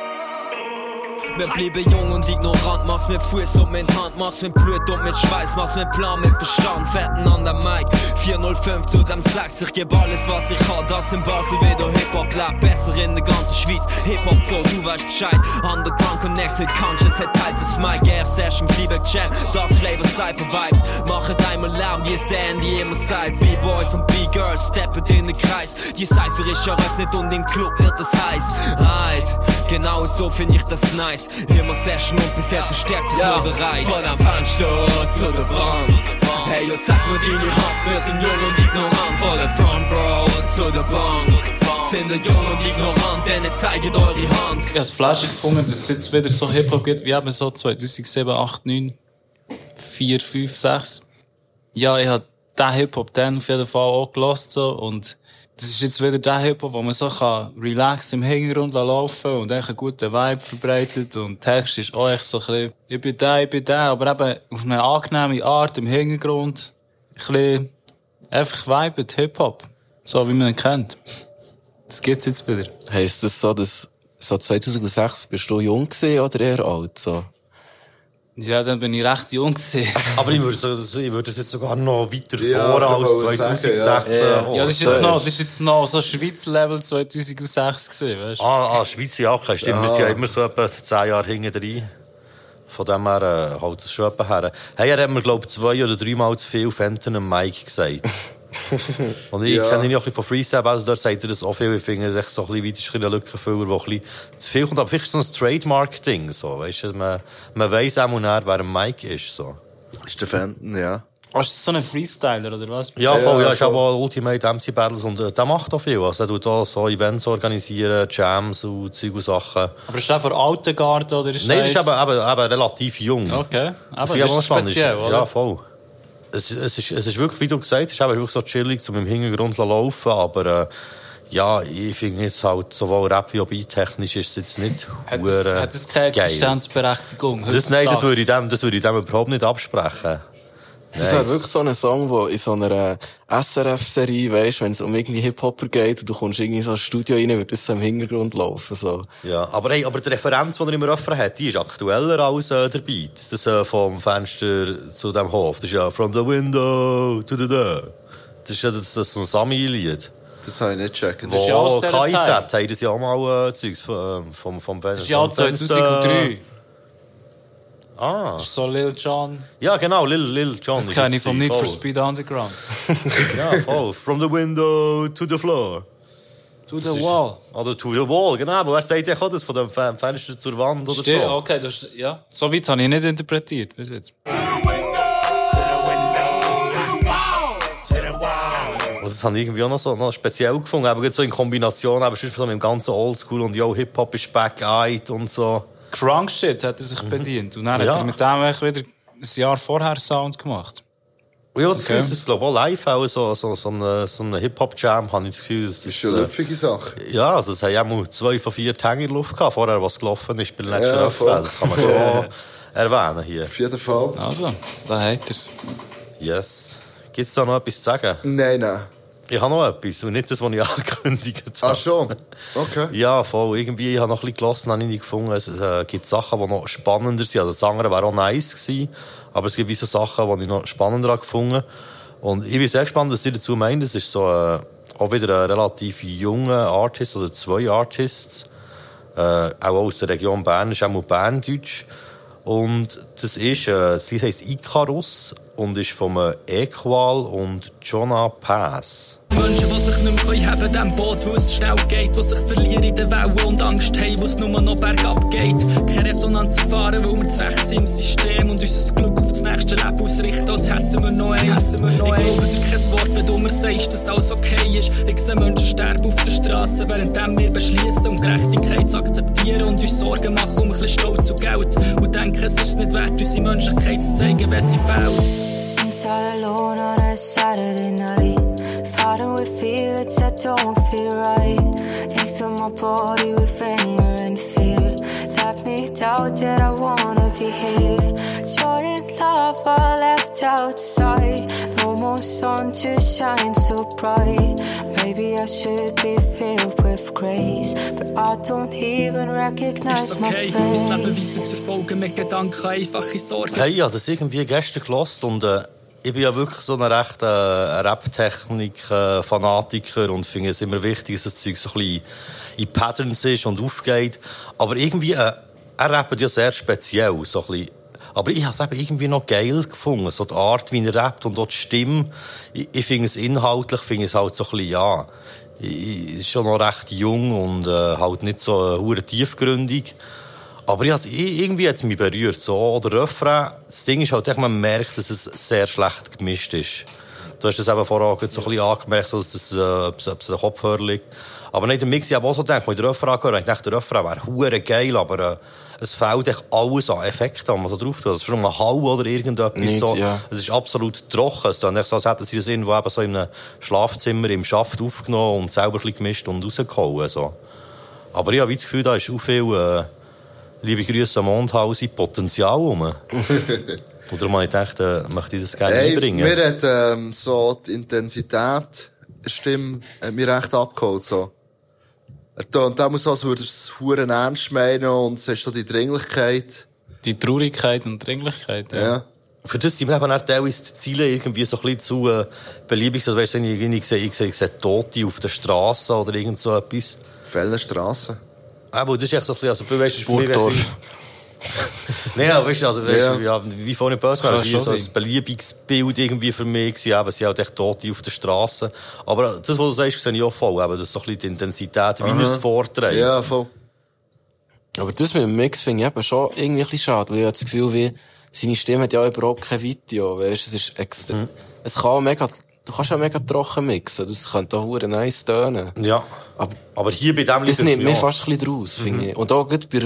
Wir bleiben jung und ignorant, mach's mit Fuß und mit Hand, mach's mit Blut und mit Schweiß, mach's mit Plan, mit Verstand, fetten an der Mic. 405 zu dem Sex, ich geb alles, was ich hab, das in Basel wieder Hip-Hop lebt, besser in der ganzen Schweiz. Hip-Hop so, du weißt Bescheid, Underground Connected, Conscious, hat halt das Mic, Air Session, Kleber Jam, das Flavor Cypher Vibes, machet einmal Lärm, wie es der Andy immer sagt, B-Boys und B-Girls, steppen in den Kreis, die Cypher ist eröffnet und im Club wird es heiß. Right, genau so find ich das nice, immer Session und bis jetzt verstärkt sich Ja, nur der Reiz. von am Fenster zu der Brand. Hey, yo, zeig mir deine Hand, wir sind jung und ignorant. Von der Front Row zu der Bank. Sind wir jung und ignorant, denn ihr zeigt eure Hand. Ich habe das Flaschen gefunden, dass es jetzt wieder so Hip-Hop gibt, wie eben so 2007, 8, 9, 4, 5, 6. Ja, ich habe den Hip-Hop dann auf jeden Fall auch gelost, so, und das ist jetzt wieder der Hip-Hop, wo man so kann relaxed im Hintergrund laufen und einen guten Vibe verbreitet und der Text ist auch echt so ein bisschen, ich bin da, ich bin da, aber eben auf eine angenehme Art im Hintergrund, ein bisschen einfach vibet Hip-Hop, so wie man ihn kennt. Das gibt's jetzt wieder. Heisst das so, dass so 2006 bist du jung gewesen oder eher alt? So? Ja, dann bin ich recht jung gewesen. Aber ich würde, so- ich würde es jetzt sogar noch weiter Ja, vor als wollte 2016. sagen, ja. oh, Ja, das ist jetzt noch, das ist jetzt noch so Schweiz-Level 2006 gewesen, weißt du? Ah, ah, Schweiz, ja, okay, stimmt. Wir sind ja immer so etwa zehn Jahre hinten drin. Von dem her äh, halt das schon etwa her. Hey, er hat mir, glaube ich, zwei oder dreimal zu viel Fenton am Mike gesagt. Und ich Ja. kenne ihn ja ein von Freestyle, also dort sagt er das auch viel. Ich finde, das ist so ein bisschen, das ist ein Lückenfüller, wo ein bisschen zu viel kommt. Aber vielleicht ist so ein Trademark-Ding, so, weißt du, man, man weiss auch wer Mike ist, so. Ist der Fenton, ja. Ist das so ein Freestyler, oder was? Ja, voll, ja, ist aber auch Ultimate MC Battles und äh, der macht auch viel. Also, er tut auch so Events organisieren, Jams und Zeug und Sachen. Aber ist der von alten Garten, oder ist Nein, der das ist jetzt- aber, aber, aber relativ jung. Okay, aber das ist speziell, oder? Ja, voll. Es, es, ist, es ist wirklich, wie du gesagt hast, es ist wirklich so chillig, zum im Hintergrund zu laufen, aber äh, ja, ich finde jetzt halt, sowohl Rap wie auch beat-technisch ist es jetzt nicht Hat hure das, hat das keine geil. Existenzberechtigung? Das, nein, das würde, ich dem, das würde ich dem überhaupt nicht absprechen. Das wäre wirklich so ein Song, wo in so einer SRF-Serie, weißt, wenn es um irgendwie Hip-Hopper geht und du kommst irgendwie so ins Studio rein, wird das so im Hintergrund laufen, so. Ja, aber, hey, aber die Referenz, die er immer öffnen hat, die ist aktueller als äh, der Beat. Das äh, vom Fenster zu dem Hof. Das ist ja From the Window to the Door. Das ist ja das, das ist ein Sami-Lied. Das habe ich nicht gecheckt. Wo ist ja aus KIZ Zeit. haben das ja auch mal äh, Zeugs vom, vom, vom Das ist ja 2003. Ah. Das ist so Lil Jon. Ja, genau, Lil, Lil Jon. Das kenne ich vom Need for. Speed Underground. ja, voll. From the window to the floor. To the wall. Oder to the wall, genau. Aber wer sagt ja auch das von dem Fen- Fenster zur Wand oder Stimmt, so? okay, das ist, ja. So weit habe ich nicht interpretiert bis jetzt. Das habe ich irgendwie auch noch so noch speziell gefunden. Aber so in Kombination, aber sonst so mit dem ganzen Oldschool und yo, Hip-Hop ist back-eyed und so. Crunk Shit hat er sich bedient. Und dann Ja. hat er mit dem wieder ein Jahr vorher Sound gemacht. Habe das Okay. Gefühl, das ist glaube ich auch live auch so, so, so ein so eine Hip-Hop-Jam, habe ich das Gefühl. Das, das ist schon eine lüpfige Sache. Ja, also es haben ja mal zwei von vier Tage in der Luft gehabt, vorher, was gelaufen ist bei den letzten Ja. Das kann man schon erwähnen hier. Auf jeden Fall. Also, da hat er es. Yes. Gibt es da noch etwas zu sagen? Nein, nein. Ich habe noch etwas und nicht das, was ich angekündigt habe. Ah, schon? Okay. Ja, voll. Irgendwie, ich habe noch ein bisschen gelassen, habe ich nicht gefunden. Es äh, gibt Sachen, die noch spannender sind. Also das andere wäre auch nice gewesen. Aber es gibt so Sachen, die ich noch spannender habe gefunden. Und ich bin sehr gespannt, was ihr dazu meint. Es ist so, äh, auch wieder ein relativ junger Artist oder zwei Artists. Äh, auch aus der Region Bern, ist auch mal Berndeutsch. Und das ist, äh, das Lied heisst Icarus und ist von Equal und Jonah Pass. Menschen, die sich nicht mehr haben dem Boot, wo es schnell geht, die sich verlieren in den Wellen und Angst haben, wo es nur noch bergab geht. Keine Resonanz erfahren, weil wir zu recht sind im System und unser Glück nächste Leben ausrichten, als hätten wir noch eins. Ich glaube dir kein Wort, wenn du mir sagst, dass alles okay ist. Ich sehe Menschen sterben auf der Straße, während wir beschließen, um Gerechtigkeit zu akzeptieren und uns Sorgen machen um ein bisschen Stolz und Geld. Und denken, es ist nicht wert, unsere Menschlichkeit zu zeigen, wenn sie fehlt. Inside alone on a Saturday night. Fighting with feelings that don't feel right. They fill my body with anger. Let me doubt that I wanna be here. Joy and love are left outside. No more sun to shine so bright. Maybe I should be filled with grace, but I don't even recognize Ist my okay, mein Leben weiter face. zu verfolgen mit Gedanken, einfache Sorgen. Hey, ich habe das irgendwie gestern gelost und äh, ich bin ja wirklich so ein rechter äh, Rap-Technik-Fanatiker und finde es immer wichtig, dass das Zeug so ein bisschen in Patterns ist und aufgeht. Aber irgendwie, äh, er rappt ja sehr speziell, so ein bisschen. Aber ich habe es eben irgendwie noch geil gefunden, so die Art, wie er rappt und auch die Stimme. Ich, ich finde es inhaltlich, finde es halt so ein bisschen, ja, ich, ist schon noch recht jung und äh, halt nicht so äh, tiefgründig. Aber ich, ich- irgendwie hat es mich berührt. So. Oder Refrain. Das Ding ist halt, man merkt, dass es sehr schlecht gemischt ist. Du hast das eben vorher so ein bisschen angemerkt, dass das, äh, ob es ob es Kopfhörer liegt. Aber nicht im Mix, ich habe auch so gedacht, als ich den Refrain gehört ich dachte, der Refrain wäre hure geil, aber äh, es fehlt echt alles an Effekten, die man so drauf tut. Also schon mal Hall oder irgendetwas. Nicht, so. ja. Es ist absolut trocken. Es ist so, als hätten sie das irgendwo eben so in einem Schlafzimmer im Schaft aufgenommen und selber ein bisschen gemischt und rausgehauen. So. Aber ich habe das Gefühl, da ist auch viel, äh, liebe Grüße am Mondhausen, Potenzial rum. habe ich gedacht, äh, möchte ich das gerne Ey, einbringen. mir hat ähm, so die Intensität Stimme hat mich recht abgeholt. So. Er tönt auch so, als würde er es huren ernst meinen und es ist so die Dringlichkeit. Die Traurigkeit und Dringlichkeit, ja. Ja. Für das sind mir eben auch teilweise die Ziele irgendwie so ein bisschen zu äh, beliebig. Also, weißt du, ich, ich, sehe, ich, sehe, ich sehe Tote auf der Straße oder irgend so etwas. Fellenstrasse. Aber das ist echt so ein bisschen, also, du weißt, für mich. Nein, aber weißt du, also, weißt, Ja. ja, wie vorhin war, es schon war so ein beliebiges Bild irgendwie für mich gewesen, eben, es sind halt echt Tote auf der Straße. Aber das, was du sagst, sehe ich auch voll, eben, das ist so ein bisschen die Intensität, wie er es vorträgt. Ja, voll. Aber das mit dem Mix finde ich eben schon irgendwie ein bisschen schade, weil ich habe das Gefühl, wie, seine Stimme hat ja überhaupt kein Video, weißt, es ist extra, es kann mega, du kannst ja mega trocken mixen, das könnte auch hure nice tönen. Ja. Aber, aber hier bei dem Das nimmt mir mir fast ein bisschen draus, finde ich. Und auch gut bei,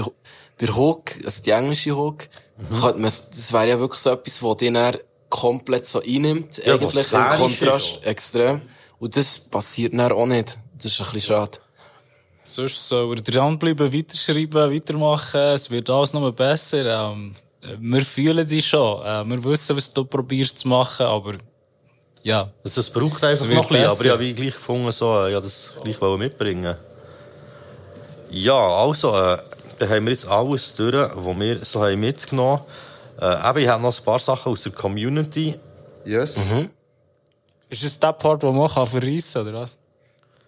bei Hook, also die englische Hook, könnte man, das wäre ja wirklich so etwas, was dich dann komplett so einnimmt, Ja, eigentlich im Kontrast, ist extrem. Und das passiert dann auch nicht. Das ist ein bisschen schade. Sonst soll er dranbleiben, weiterschreiben, weitermachen. Es wird alles noch besser. Ähm, wir fühlen dich schon. Äh, wir wissen, was du probierst zu machen, aber ja. Also, es braucht einfach Es noch ein bisschen, aber ich habe wie gleich gefunden, so, äh, ja, das gleich wollen mitbringen. Ja, also, äh, dann haben wir jetzt alles durch, was wir so haben mitgenommen haben. Äh, eben, ich habe noch ein paar Sachen aus der Community. Yes. Ist es der Part, den man kann verreissen oder was?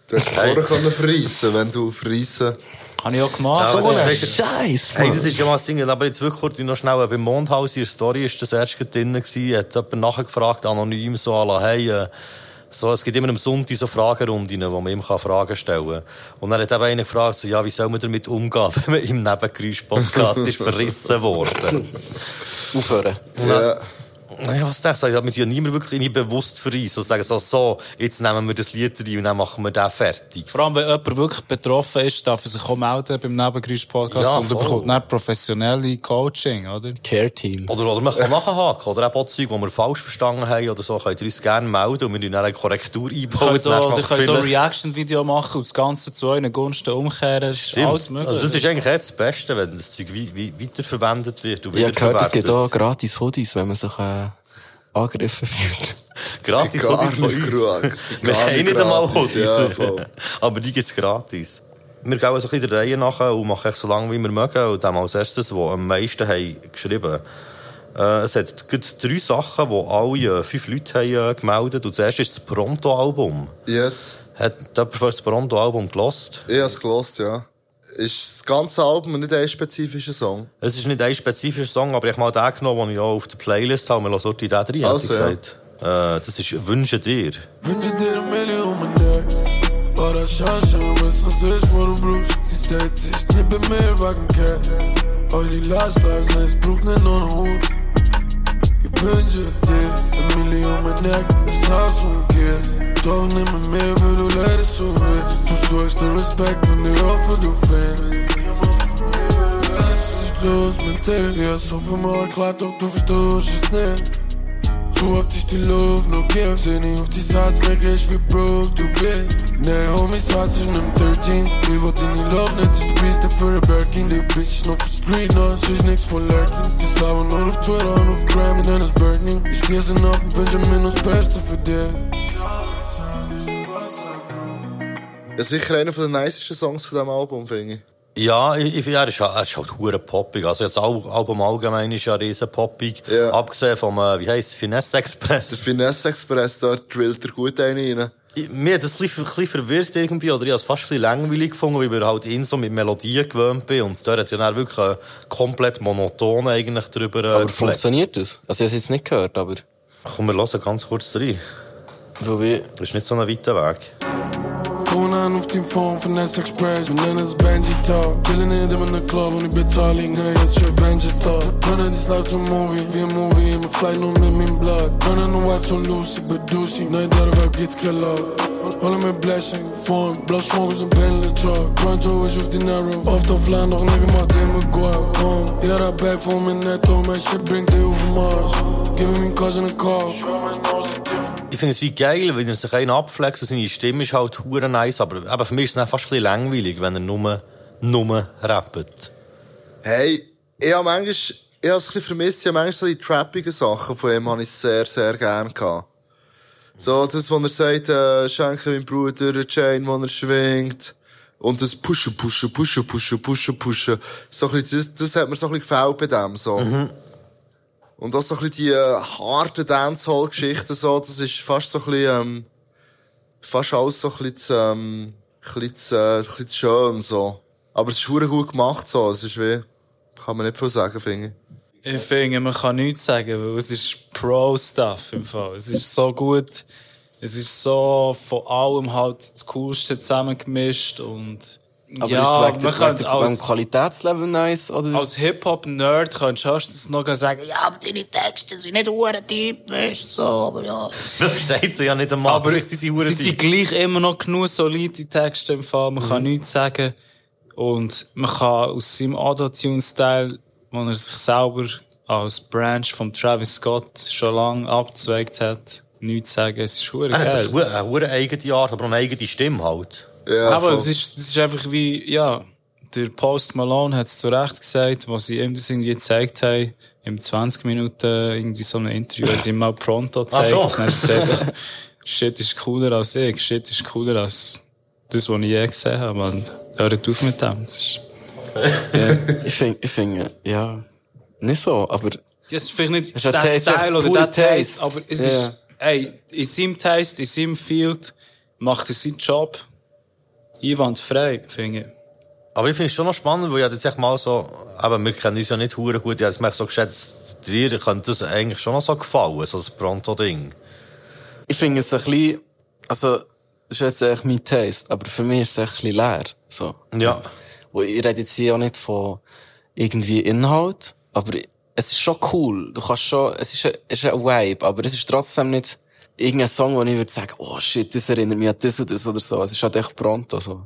Du hättest Hey. vorher können verreissen, wenn du verreissen. Habe ich auch gemacht. Ja, So aber ein das ist- Scheiß, Hey, Mann. das ist ja mal das Ding, aber jetzt wirklich kurz noch schnell, beim Mondhaus in der Story ist das erst drin gewesen, hat jemand nachgefragt, anonym, so, à la, hey, äh, so, es gibt immer am Sonntag so Fragerunden, wo man ihm kann Fragen stellen kann. Und dann hat eben einer gefragt, so, ja, wie soll man damit umgehen, wenn man im Nebengeräusch-Podcast ist verrissen worden? Aufhören. Ja. Naja, was denkst du? Ich habe mich ja niemand wirklich bewusst verrissen. So sagen so, so, jetzt nehmen wir das Lied rein und dann machen wir den fertig. Vor allem, wenn jemand wirklich betroffen ist, darf er sich auch melden beim Nebengeräusch-Podcast Ja, und er voll. bekommt dann professionelle Coaching, oder? Care-Team. Oder, oder man kann nachhaken. Oder auch Zeug, die wir falsch verstanden haben oder so, könnt ihr uns gerne melden und wir dann eine Korrektur einbauen. könnt Das auch, könnt auch vielleicht- Reaction-Video machen und das Ganze zu euren Gunsten umkehren. Das ist Stimmt. alles möglich. Also das ist eigentlich jetzt das Beste, wenn das Zeug weiterverwendet wird. Ich habe gehört, es gibt auch gratis Hoodies, wenn man sich äh, angegriffen fühlt. gratis Hoodies von uns. Wir haben nicht einmal. Hoodies. Ja. Aber die gibt es gratis. Wir gehen also ein bisschen der Reihe nach und machen so lange, wie wir mögen. Und dann als erstes, die am meisten haben geschrieben äh, Es hat drei Sachen, die alle äh, fünf Leute haben äh, gemeldet. Und zuerst ist das Pronto-Album. Yes. Hat jemand das Pronto-Album gelost? Ich habe es gelost, ja. Ist das ganze Album nicht ein spezifischer Song? Es ist nicht ein spezifischer Song, aber ich habe mal den genommen, den ich auch auf der Playlist habe. Wir lassen dort die da drin, Also, hätte ich ja. gesagt. Äh, das ist «Wünsche dir». Wünsche dir ein Million um Neck. Oder Sunshine, was das ist von dem Blues. Sie steht sich nicht bei mir wegen Cash. Eure Lifestyles, es braucht nicht nur einen Hut. Ich wünsche dir ein Million um Neck. Das Haus umgekehrt. Doch nicht mit mir, weil du leider so willst. Du suchst den Respekt und ich hoffe, du findest. Was ist los mit dir? Ich hab so viel mal erklärt, doch du verstehst es nicht. Zu oft ist die Luft noch gibt, seh nicht auf die Satz, merke ich wie broke du bist. Nee, Homies, Satz ist nem 13. Ich wollt deine Love nicht, ist du bist der für Birkin. Die Bitch ist noch für Street, no, es ist nix von Lurking. Das Leben nur auf Twitter und auf Gram und dann ist Burning. Ich gießen ab und wünsche mir nur das Beste für dich. Ja, sicher einer der nicesten Songs von diesem Album, finde ich. Ja, ich, ich, er ist, er ist halt hure poppig. Also jetzt das Al- Album allgemein ist ja riesen poppig. Abgesehen vom, äh, wie heisst Finesse Express. Der Finesse Express, da drillt er gut einen rein. Ich, mir hat das ein bisschen, ein bisschen verwirrt irgendwie, oder ich habe es fast ein bisschen langweilig gefunden, weil ich halt ihn so mit Melodien gewöhnt bin. Und da hat ja dann wirklich äh, komplett monoton eigentlich drüber äh, Aber gefleckt. funktioniert das? Also ich habe es jetzt nicht gehört, aber... Komm, wir hören ganz kurz rein. Wo wir... Das ist nicht so ein weiter Weg. Aan op die phone van S Express. Mijn naam is Benji Talk. Chillen in them in the club. Wanneer betaling, hey, als je Benji talk. Kunnen die sluit zo'n movie. Weer een movie in mijn flight, no met blood. Kunnen een wife zo loose, ik ben douchey. Nee, daar waar ik iets killen. Alle mijn blessing, vorm. Blauw smokers en Bentley truck. Pronto is of dinero. Oft of laan, nog nigga macht in mijn guap. Ja, dat back voor mijn netto. Mijn shit brengt heel veel Mars. Give me cousin a call. Ich finde es wie geil, wenn er sich einen abflext und seine Stimme ist halt hure nice, aber eben für mich ist es fast ein bisschen langweilig, wenn er nur, nur rappt. Hey, ich habe manchmal, ich habe es ein bisschen vermisst, ich habe manchmal so die trappigen Sachen von ihm habe ich sehr, sehr gerne gehabt. So, das, wo er sagt, äh, schenke meinem Bruder eine Chain, wo er schwingt. Und das Pushen, Pushen, Pushen, Pushen, Pushen, Pushen. So ein bisschen, das, das hat mir so ein bisschen gefällt bei dem, so. Und auch so ein bisschen die äh, harten Dancehall-Geschichten, so, das ist fast so ein bisschen, ähm, fast alles so ein bisschen, zu, ähm, ein bisschen, zu, äh, ein bisschen schön, so. Aber es ist gut gemacht, so. Es ist wie, kann man nicht viel sagen, finde ich. Ich finde, man kann nichts sagen, weil es ist Pro-Stuff im Fall. Es ist so gut. Es ist so von allem halt das Coolste zusammengemischt und Aber ja, ist es man wegen, kann wegen, wegen als, Qualitätslevel nice, oder? als Hip-Hop-Nerd kannst du höchstens noch sagen, ja, aber deine Texte sind nicht hure deep, weißt du, so, aber ja. Das versteht sie ja nicht einmal. Aber sie sind hure sie sind gleich immer noch genug solide Texte im Fall. Man kann nichts sagen. Und man kann aus seinem Auto-Tune-Style, wo er sich selber als Branch von Travis Scott schon lange abgezweigt hat, nichts sagen. Es ist hure Er hat geil. das eine hure eigene Art, aber eine eigene Stimme halt. Aber es ist, es ist einfach wie, ja, der Post Malone hat es zu Recht gesagt, was sie ihm das irgendwie gezeigt haben, im 20 Minuten irgendwie so ein Interview, als sie ihm mal Pronto Ach gezeigt so. Dann hat gesagt, Shit ist cooler als ich, Shit ist cooler als das, was ich je gesehen habe. Und hört auf mit dem. Das ist, Ich finde, ich finde, ja, nicht so, aber... das ist vielleicht nicht Style echt oder der Taste, aber es Ja. ist, ey, in seinem Taste, in seinem Field macht er seinen Job einwandfrei, finde ich. Aber ich finde es schon noch spannend, weil ich jetzt echt mal so, aber wir kennen uns ja nicht hure gut, ich habe es so geschätzt, dir könnte das eigentlich schon noch so gefallen, so das Pronto-Ding. Ich finde es ein bisschen, also, das ist jetzt echt mein Taste, aber für mich ist es ein bisschen leer, so. Ja. Wo ich rede jetzt hier auch nicht von irgendwie Inhalt, aber es ist schon cool. Du kannst schon, es ist ein, es ist ein Vibe, aber es ist trotzdem nicht irgendein Song, wo ich würde sagen, oh shit, das erinnert mich an das und das oder so. Es ist halt echt pronto, so.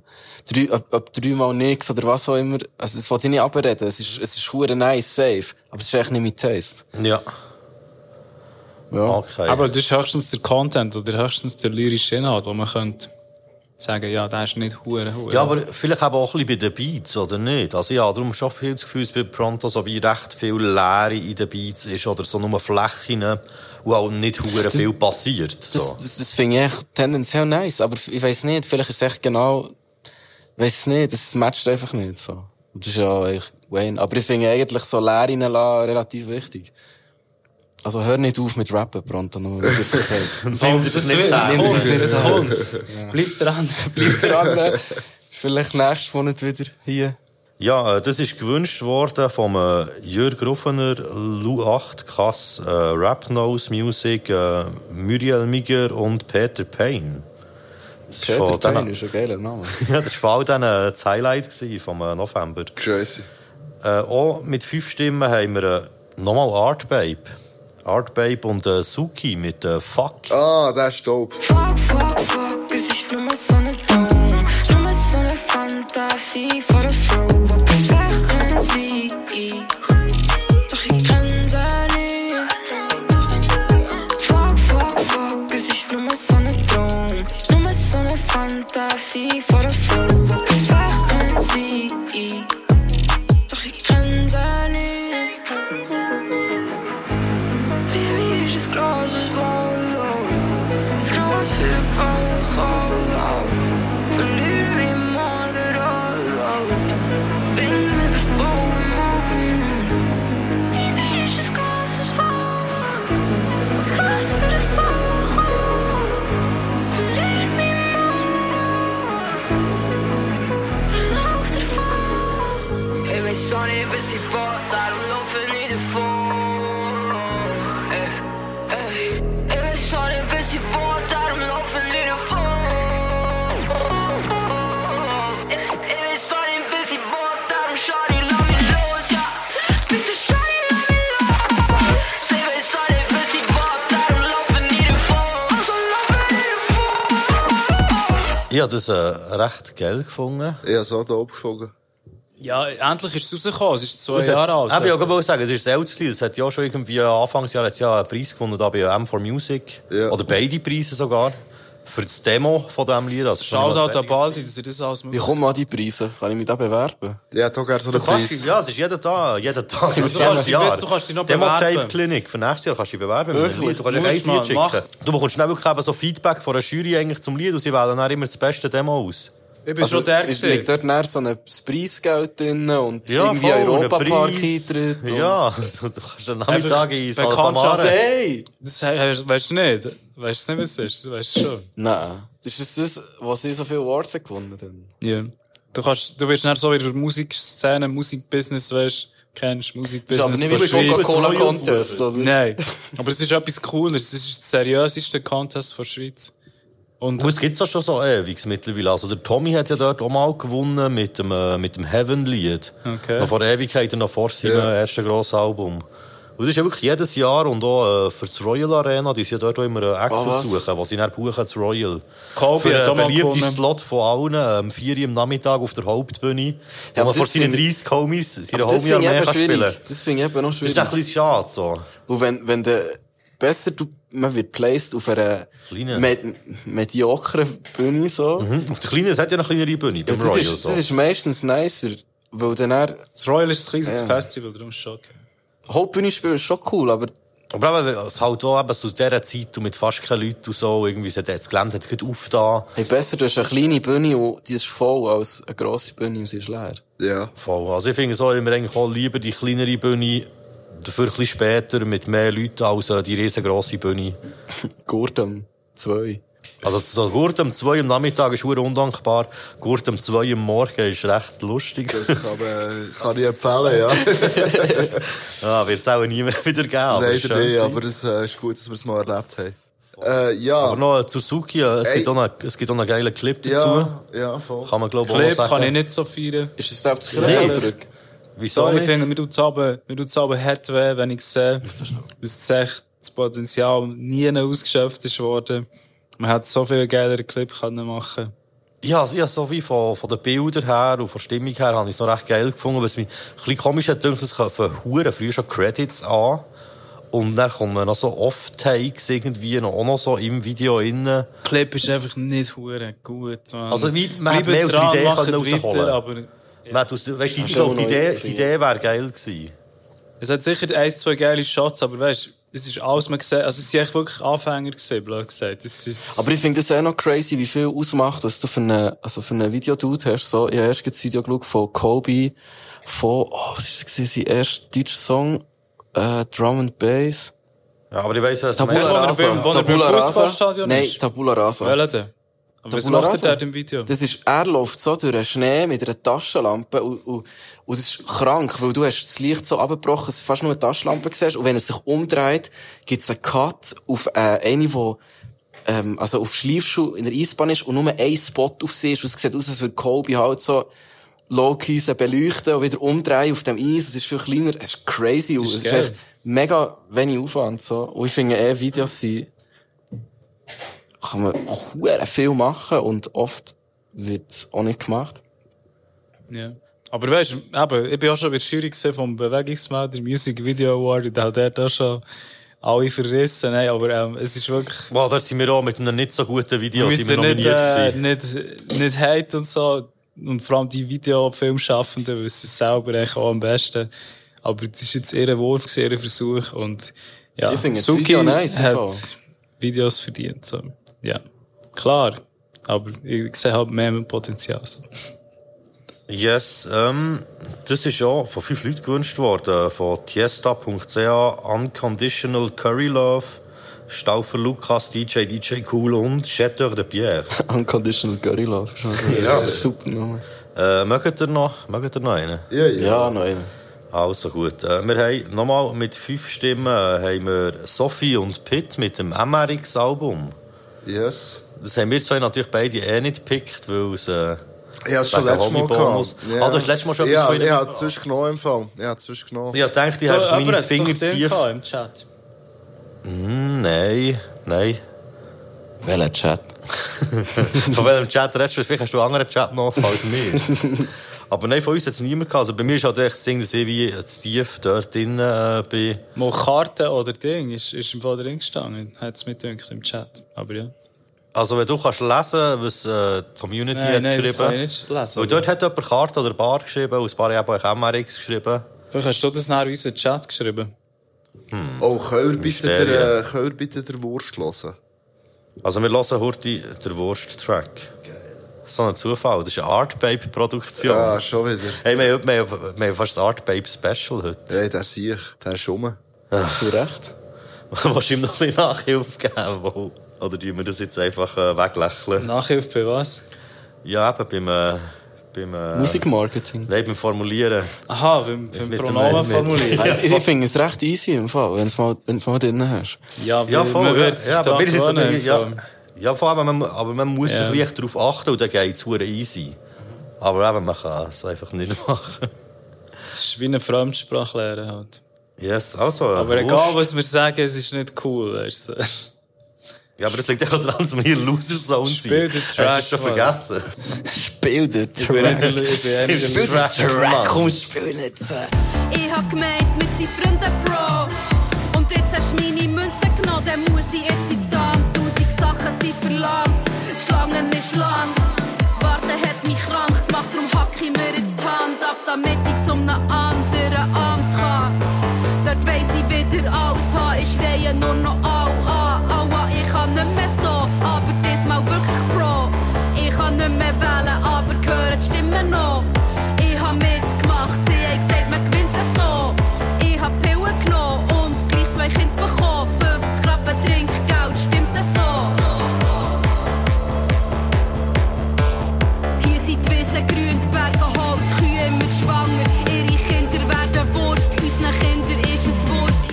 Drei, ob, ob dreimal nix oder was auch immer. Also, das wollte ich nicht abreden. Es ist, es ist hure nice, safe. Aber es ist echt nicht mein Taste. Ja. Ja. Okay. Aber das ist höchstens der Content oder höchstens der lyrische Inhalt, wo man könnte sagen, ja, der ist nicht hure hure. Ja, aber vielleicht eben auch ein bisschen bei den Beats, oder nicht? Also ja, darum schon viel das Gefühl, dass bei Pronto so wie recht viel Leere in den Beats ist oder so nur Flächen, wo auch nicht hure viel passiert. So. Das, das, das finde ich echt tendenziell nice, aber ich weiß nicht, vielleicht ist es echt genau, weiß nicht, das matcht einfach nicht so. Und Das ist ja eigentlich Wayne. Aber ich finde eigentlich so leer reinlassen relativ wichtig. Also hör nicht auf mit Rappen, Pronto, nur wie das gesagt. Nimm dir das nicht Nimm sagen. dir das kommt. Ja. Bleib dran. Bleib dran. Vielleicht nächstes Monat wieder hier. Ja, äh, das ist gewünscht worden vom äh, Jörg Ruffener, Lou 8, Kass, äh, Rap Nose Music, äh, Muriel Miger und Peter Payne. Das ist Peter Payne denen- ist ein geiler Name. ja, das war vor allem dann das Highlight vom äh, November. Crazy. Äh, auch mit fünf Stimmen haben wir äh, nochmal Art Babe. Art Babe und äh, Suki mit äh, Fuck. Ah, der ist dope. Fuck, fuck, fuck, es ist nur so eine Traum. Nur so eine Fantasie vor der Flow. Wo perfekt können sie. Doch ich kann sie nicht. Fuck, fuck, fuck, es ist nur so eine Traum. Nur so eine Fantasie vor der Flow. Ich habe das äh, recht geil gefunden. Ich habe so dope gefunden. Ja, endlich ist es rausgekommen. Es ist zwei Das hat- Jahre alt. Ich wollte sagen, es ist älteres Lied. Es hat ja schon irgendwie Anfangsjahr hat's ja einen Preis gewonnen, da bei M4 Music. Oder beide Preise sogar. Für das Demo von diesem Lied. Also Shoutout an Baldi, dass er das alles Wie kommen an die Preise? Kann ich mich da bewerben? Ja, da gerne so Du kannst, ja, es ist jeden Tag, jeden Tag, Du das kannst Jahr. du kannst dich noch bewerben. Clinic für nächstes Jahr kannst du dich bewerben. Wirklich? Du kannst ein Lied mach. schicken. Du bekommst schnell wirklich eben so Feedback von einer Jury eigentlich zum Lied und sie wählen dann immer das beste Demo aus. Ich bin schon der Es gewesen. liegt dort näher so ein Preisgeld drin und Ja, irgendwie voll, ein Europapark eintritt. Ja, du, du kannst einen Nachmittag in. Saltamare. Hey! Das weißt du nicht. Weißt du nicht, was es ist? Du weißt es schon. Nein. Das ist das, was sie so viele Awards gewonnen haben. Ja. Du kannst, du wirst nicht so in der Musikszene, Musikbusiness, weißt kennst, Musikbusiness. aber nicht wie. Coca-Cola Contest, oder? Nein. Aber es ist etwas Cooles. Es ist der seriöseste Contest der Schweiz. Und es gibt es schon so ewig mittlerweile. Also der Tommy hat ja dort auch mal gewonnen mit dem, äh, mit dem Heaven-Lied. Okay. Noch vor Ewigkeiten, noch vor seinem ersten grossen Album. Und das ist ja wirklich jedes Jahr und auch äh, für das Royal Arena, die sind ja dort auch immer einen Ah, was? suchen, wo sie dann buchen, das Royal. Kobe für einen beliebten. Slot von allen, ähm, 4 Uhr am Nachmittag auf der Hauptbühne, Ja, wo aber man vor das seinen find- 30 Homies, seine Aber das finde ich Homie-Armee eben kann spielen. schwierig. Das finde ich eben noch Das schwierig. ist ein bisschen schade, so. Und wenn, wenn du besser du, man wird placed auf einer med mediokren Bühne so. Mhm. Auf der kleinen, es hat ja eine kleinere Bühne, Ja, beim das, Royal. ist, so. das ist meistens nicer, weil dann er, Das Royal ist ein kleines Ja. Festival, darum ist es schon okay. Hauptbühne spielen ist schon cool, aber Aber eben, es halt auch eben zu dieser Zeit und mit fast keinen Leuten und so, irgendwie, so, das Gelände hat gerade aufgetan. hey, besser du hast eine kleine Bühne und die ist voll als eine grosse Bühne und sie ist leer. Ja. Voll. Also ich finde es auch immer eigentlich auch lieber die kleinere Bühne, dafür ein bisschen später mit mehr Leuten als äh, die riesengroße Bühne. Gurt am 2. Also so Gurt um 2 am Nachmittag ist sehr undankbar, Gurt um 2 am Morgen ist recht lustig. Das kann, man, kann ich empfehlen, ja. ja, wird es auch nie mehr wieder geben. es nicht, gewesen. aber es äh, ist gut, dass wir es mal erlebt haben. Äh, ja. Aber noch zu Suzuki, äh, es, Ey. gibt auch einen, es gibt auch einen geilen Clip dazu. Ja, ja, voll. Kann man glaube ich auch Clip noch sagen. kann ich nicht so feiern. Ist das auf der Nicht? Wieso Sorry, ich finde, aber, mir tut's aber hart weh, wenn ich sehe, dass echt das Potenzial nie ausgeschöpft ist worden. Man hat so viele geilere Clip können machen. Ja, also, ja, so wie von, von den Bildern her und von der Stimmung her habe ich es noch recht geil gefunden, was mich ein bisschen komisch hat gedacht, es kommen Huren früh schon Credits an. Und dann kommen noch so Off-Takes irgendwie noch, auch noch so im Video innen. Clip ist einfach nicht hure gut. Man. Also, wie, man hätte mehr aus der Idee können weiter, aber Weißt, du, ich Schon glaube, die Idee, die Idee wäre geil gewesen. es hat sicher ein, zwei geile Shots, aber weißt, es ist alles, man gesehen, also es sind echt wirklich Anfänger gesehen, blöd gesagt. Ist, Aber ich finde das auch noch crazy, wie viel ausmacht, was du für eine, also für eine Videodude hast. So, ich habe erst das Video geschaut von Kobe, von, oh, was ist das gewesen, sein erster deutscher Song, äh, Drum and Bass. Ja, aber ich weiss, was Tabula Rasa. Tabula Rasa. Fußballstadion Nein, ist? Tabula Rasa. Welcher denn? Aber was macht er dort im Video? Das ist, er läuft so durch den Schnee mit einer Taschenlampe und, und, und das ist krank, weil du hast das Licht so abgebrochen, dass du fast nur eine Taschenlampe siehst und wenn er sich umdreht, gibt es einen Cut auf äh, eine, wo ähm, also auf Schleifschuh in der Eisbahn ist und nur ein Spot auf sie ist und es sieht aus, als würde Colby halt so low-key beleuchten und wieder umdrehen auf dem Eis. Es ist viel kleiner. Es ist crazy. und ist es ist echt mega wenig Aufwand, so. Und ich finde eh, Videos sind, kann man hure viel machen und oft wird's auch nicht gemacht. Ja. Aber weißt du, eben, ich bin auch schon bei der Jury gesehen vom Bewegungsmelder Music Video Award und auch der hat auch schon alle verrissen. Nein, aber ähm, es ist wirklich. Wow, da sind wir auch mit einem nicht so guten Video wir sind wir müssen nicht, nominiert äh, nicht, nicht hate und so. Und vor allem die Videofilmschaffenden wissen es selber eigentlich auch am besten. Aber es ist jetzt ihr Wurf, gewesen, ihr Versuch. Und Ja, Ich finde Suki Video nice, hat. Videos verdient. So. Ja, klar. Aber ich sehe halt mehr Potenzial. So. Yes, ähm, das ist ja von fünf Leuten gewünscht worden. Von tiesta.ch, Unconditional Curry Love, Stauffer Lukas, DJ, DJ Cool und Chateau de Pierre. Unconditional Curry Love. Ja. Super Name. Äh, mögt ihr noch, mögt ihr noch einen? Ja, Ja, noch einen. Also gut. Äh, wir haben nochmal mit fünf Stimmen äh, haben wir Sophie und Pitt mit dem MRX-Album. Yes. Das haben wir zwei natürlich beide eh nicht gepickt, weil es... Äh, habe es schon letztes Mal gehabt. Ah, du hast letztes Mal schon etwas ja, habe es sonst genommen im Fall. Ich habe es sonst genommen. Ich dachte, ich habe aber meine Finger zu tief. gehabt im Chat. Mm, nein, nein. Welcher Chat? von welchem Chat redest du? Vielleicht hast du einen anderen Chat noch als mir. Aber nein, von uns hat es niemand gehabt. Also bei mir ist halt echt das Ding, dass ich wie zu tief dort drin äh, bin. Mal Karte oder Ding ist, ist im Fall drin gestanden. Hat es mir gedacht im Chat. Aber ja. Also wenn du kannst lesen, was äh, die Community Nein, hat nein, das geschrieben. kann ich nicht lesen, Weil dort hat jemand Karte oder Bar geschrieben, und ein paar haben auch MRX geschrieben. Vielleicht hast du das nach unseren Chat geschrieben. Oh, können wir bitte der, äh, können wir bitte der Wurst hören? Also wir hören heute den Wurst-Track. So ein Zufall, das ist eine Art Babe-Produktion. Ja, schon wieder. Hey, wir, haben- wir, haben- wir haben fast ein Art Babe-Special heute. Hey, der sehe ich. Der ist rum. Zu Recht. Ihm noch ein bisschen Nachhilfe geben? Oder tun wir das jetzt einfach äh, weglächeln? Nachhilfe bei was? Ja, eben beim... Äh, beim äh, Musikmarketing. Nein, beim Formulieren. Aha, beim, beim Mit Pronomen mit- formulieren. Also, ich finde es recht easy im Fall, wenn du es mal, wenn du's mal drin hast. Ja, Ja, voll. man wird ja, aber wir sind jetzt, ja, vor allem. ja, vor allem, man, aber man muss Ja. sich wirklich darauf achten und dann geht es hure easy. Aber eben, man kann es einfach nicht machen. Es ist wie eine Fremdsprache lernen halt. Yes, also. Aber Wurst. egal, was wir sagen, es ist nicht cool. Weißt du? Ja, aber das liegt auch daran, dass wir hier Loser Zone sind. Spiel den Track, Hast du schon vergessen? Spiel den der- Spiel den Track, Track, komm, spiel nicht. Ich hab gemeint, wir sind Freunde, Bro. Und jetzt hast du meine Münze genommen, dann muss ich jetzt in die Zahn. Tausend Sachen sind verlangt, die Schlangen ist lang. Warten hat mich krank gemacht, darum hack ich mir jetzt die Hand ab, damit ich zum einem anderen Amt kann. Dort weiss ich wieder alles haben, ich schreie nur noch au, au, aua. Kann nicht mehr so, aber diesmal wirklich Bro. Ich kann nicht mehr wählen, aber die Stimmen noch.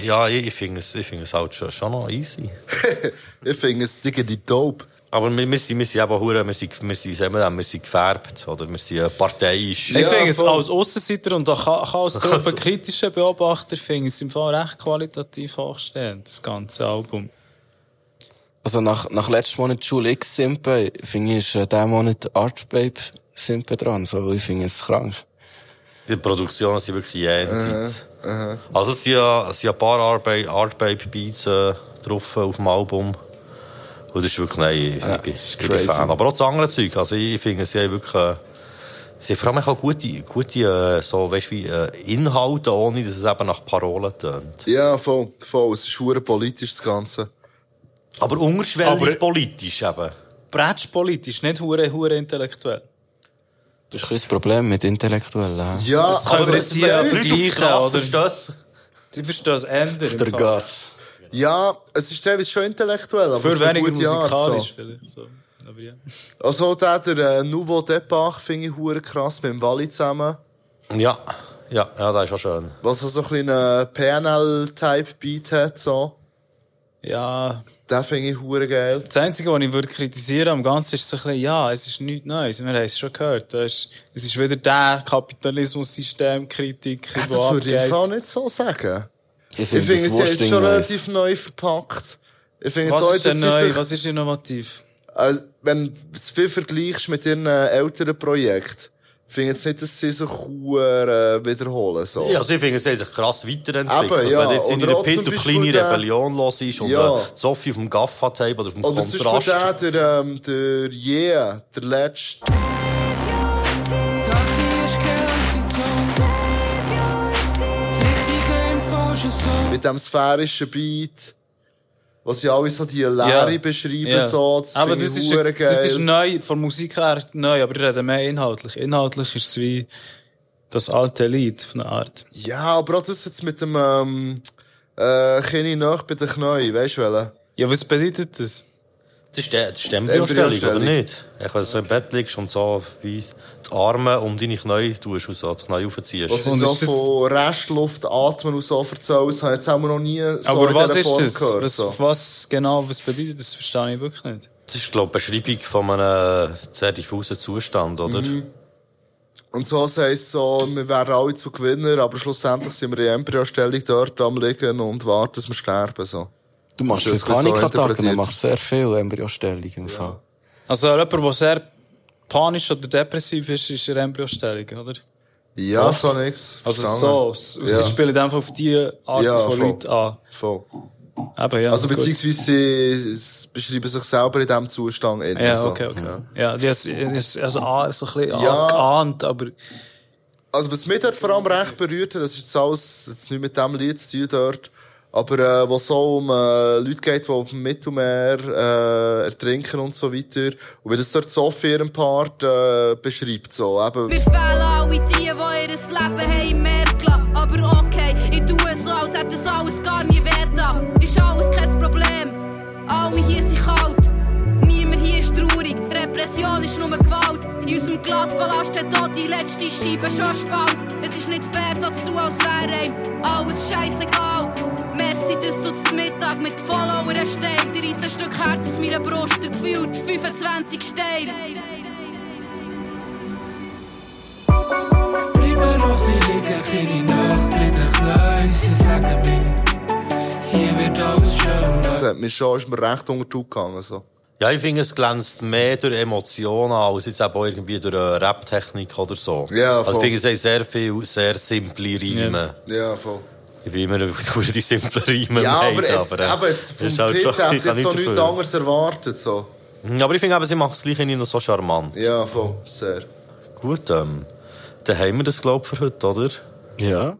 Ja, ich, ich finde es, ich finde es halt schon, schon noch easy. ich finde es dicke die dope. Aber wir, wir, sind, wir sind eben hure, wir sind, wir sind, sagen wir, sind gefärbt, oder wir sind äh, parteiisch. Ich finde es als Aussenseiter und auch als gruppenkritischer Beobachter finde ich es im Fall recht qualitativ hochstehend, das ganze Album. Also nach, nach letztem Monat Schule X Simpe, finde ich, ist äh, diesen Monat Art Babe Simpe dran. So, ich finde es krank. Die Produktionen sind wirklich jenseits. Aha. Also es sind ja, es sind ein paar Art Babe, Art Babe Beats äh, drauf auf dem Album. Und das ist wirklich, nein, ich, Ja, ich bin, ich bin. Fan. Aber auch das andere Zeug, also ich finde, sie haben wirklich, äh, sie haben vor allem auch gute, gute äh, so, weißt, wie, äh, Inhalte, ohne dass es eben nach Parolen tönt. Ja, voll, voll. Es ist hure politisch, das Ganze. Aber unterschwellig Aber- politisch eben. Bretschpolitisch, nicht hure, hure intellektuell. Das ist ein das Problem mit Intellektuellen. hä? Ja, Das können wir jetzt hier vergleichen, oder? verstehen Die verstehen es ändern. Auf der Gas. Ja, es ist teilweise schon intellektuell, aber Für weniger musikalisch so. vielleicht. So. Aber ja. Also der, der äh, Nouveau Depart finde ich hure krass mit dem Wally zusammen. Ja, ja, ja, das ist auch schön. Was so ein bisschen PNL-Type-Beat hat, so. Ja, Den finde ich hure geil. das Einzige, was ich würde kritisieren am Ganzen ist so ein bisschen, ja, es ist nichts Neues. Wir haben es schon gehört. Das ist, es ist wieder der Kapitalismus-System-Kritik, Ja, das würde ich Fall nicht so sagen. Ich finde, das haben es Wurstding schon relativ neu verpackt. Ich jetzt Was auch, ist denn neu? sich- Was ist innovativ? Also, wenn du es viel vergleichst mit ihren äh, älteren Projekten, finde jetzt nicht, dass sie sich äh, wiederholen. So. Ja, also ich finde, sie haben sich krass weiterentwickelt. Eben, ja. Wenn jetzt in Oder der Pit zum auf kleine der- Rebellion los ist und Ja. äh, Sophie auf dem Gaffa-Tape oder auf dem Oder zum Kontrast. Beispiel der, der, ähm, der Yeah, der letzte. Das hier ist Geld, sie Zone. Das Richtige im falschen Song. mit dem sphärischen Beat, was sie alle so die Leere beschreiben, Ja. so, das aber das ist, geil. das ist neu, von Musik her neu, aber ich rede mehr inhaltlich. Inhaltlich ist es wie das alte Lied von einer Art. Ja, aber auch das jetzt mit dem, ähm, äh, Kini nach bei den Knien, weißt du welchen? Ja, was bedeutet das? Das ist, der, das ist die Embryostellung, oder nicht? Ich, wenn du so im Bett liegst und so wie die Arme um deine Knie tust und so die Knie aufziehst. Was sie so von Restluft atmen und so erzählen, das habe ich jetzt auch noch nie so aber in was ist Form das? gehört. Was, so. was genau, was bedeutet das? Verstehe ich wirklich nicht. Das ist, glaube ich, die Beschreibung von einem sehr diffusen Zustand, oder? Mhm. Und so heisst es so, wir werden alle zu Gewinner, aber schlussendlich sind wir in Embryostellung dort am liegen und warten, dass wir sterben. So. Du machst Das Panikattacken, du machst sehr viel Embryostellung im Fall. Also jemand, der sehr panisch oder depressiv ist, ist in Embryostellung, oder? Ja, Was? so nix. Also Verstanden. so, Ja. sie spielen einfach auf die Art Ja, von voll. Leuten an. Voll. Aber ja, also gut. beziehungsweise sie s- beschreiben sich selber in diesem Zustand. innen, Ja, so. okay, okay. Ja. Ja, die ist, also ah, so ein bisschen Ja. geahnt, aber Also was mich dort vor allem recht berührt hat, das ist jetzt alles, jetzt nicht mit dem Lied zu tun dort, aber äh, wo es so um äh, Leute geht, die auf dem Mittelmeer äh, ertrinken und so weiter. Und wie das dort Sophie ihren Part äh, beschreibt, so eben... Wir fehlen alle die, die ihr Leben haben gelassen. Aber okay, ich tue so, als hätte das alles gar nie wert. Ist alles kein Problem. Alle hier sind kalt. Niemand hier ist traurig. Repression ist nur Glaspalast hat auch die letzte Scheibe schon spalt. Es ist nicht fair, so zu tun, als wäre einem alles scheißegal. Merci, dass du zum Mittag mit Followern erstellt. Dir ein Stück Herz aus meiner Brust, der gefühlt 25 Steine. Bleiben noch ein liegen, kleine Nacht mit den Kleinen. Sie sagen mir, hier wird alles schön. Das hat mich schon, ist mir recht unter die Haut gegangen, so. Ja, ich finde, es glänzt mehr durch Emotionen als jetzt eben auch irgendwie durch eine Rap-Technik oder so. Ja, also voll. ich finde, es haben sehr viel, sehr simple Reime. Ja, voll. Ich bin immer über die simplen Reime Ja, aber jetzt, äh, eben jetzt vom halt Pit schon- hätte ich jetzt so nichts anderes erwartet, so. Mhm, Aber ich finde eben, sie macht es gleich irgendwie noch so charmant. Ja, voll, sehr. Gut, ähm, dann haben wir das, glaube ich, für heute, oder? Ja.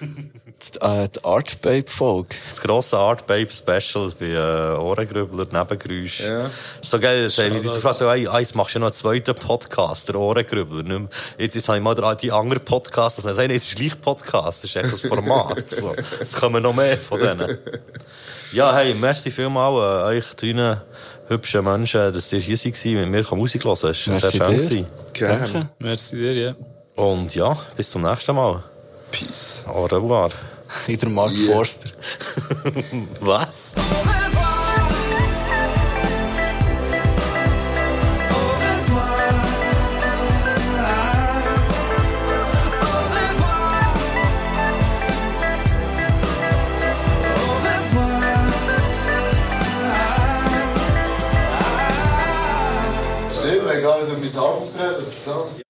die, äh, die Art Babe Folge. Das grosse Art Babe Special bei äh, Ohrengrübler, Nebengeräusch. Ja. So geil, das haben wir diese Frage so, hey, jetzt machst du ja noch einen zweiten Podcast, der Ohrengrübler. Mehr- Jetzt, jetzt habe ich mal den- die anderen Podcasts, also sagen, es ist gleich Podcast, das ist echt das Format. so. Es kommen noch mehr von denen. Ja, hey, merci vielmal äh, euch drinnen hübschen Menschen, dass ihr hier seid, mit mir Musik hören. Es war sehr Merci schön. Gerne. Merci dir, ja. Und ja, bis zum nächsten Mal. Peace. Au revoir. Wieder Mark yeah. Forster. Was? Stimmt, wir haben gerade mein Album geredet.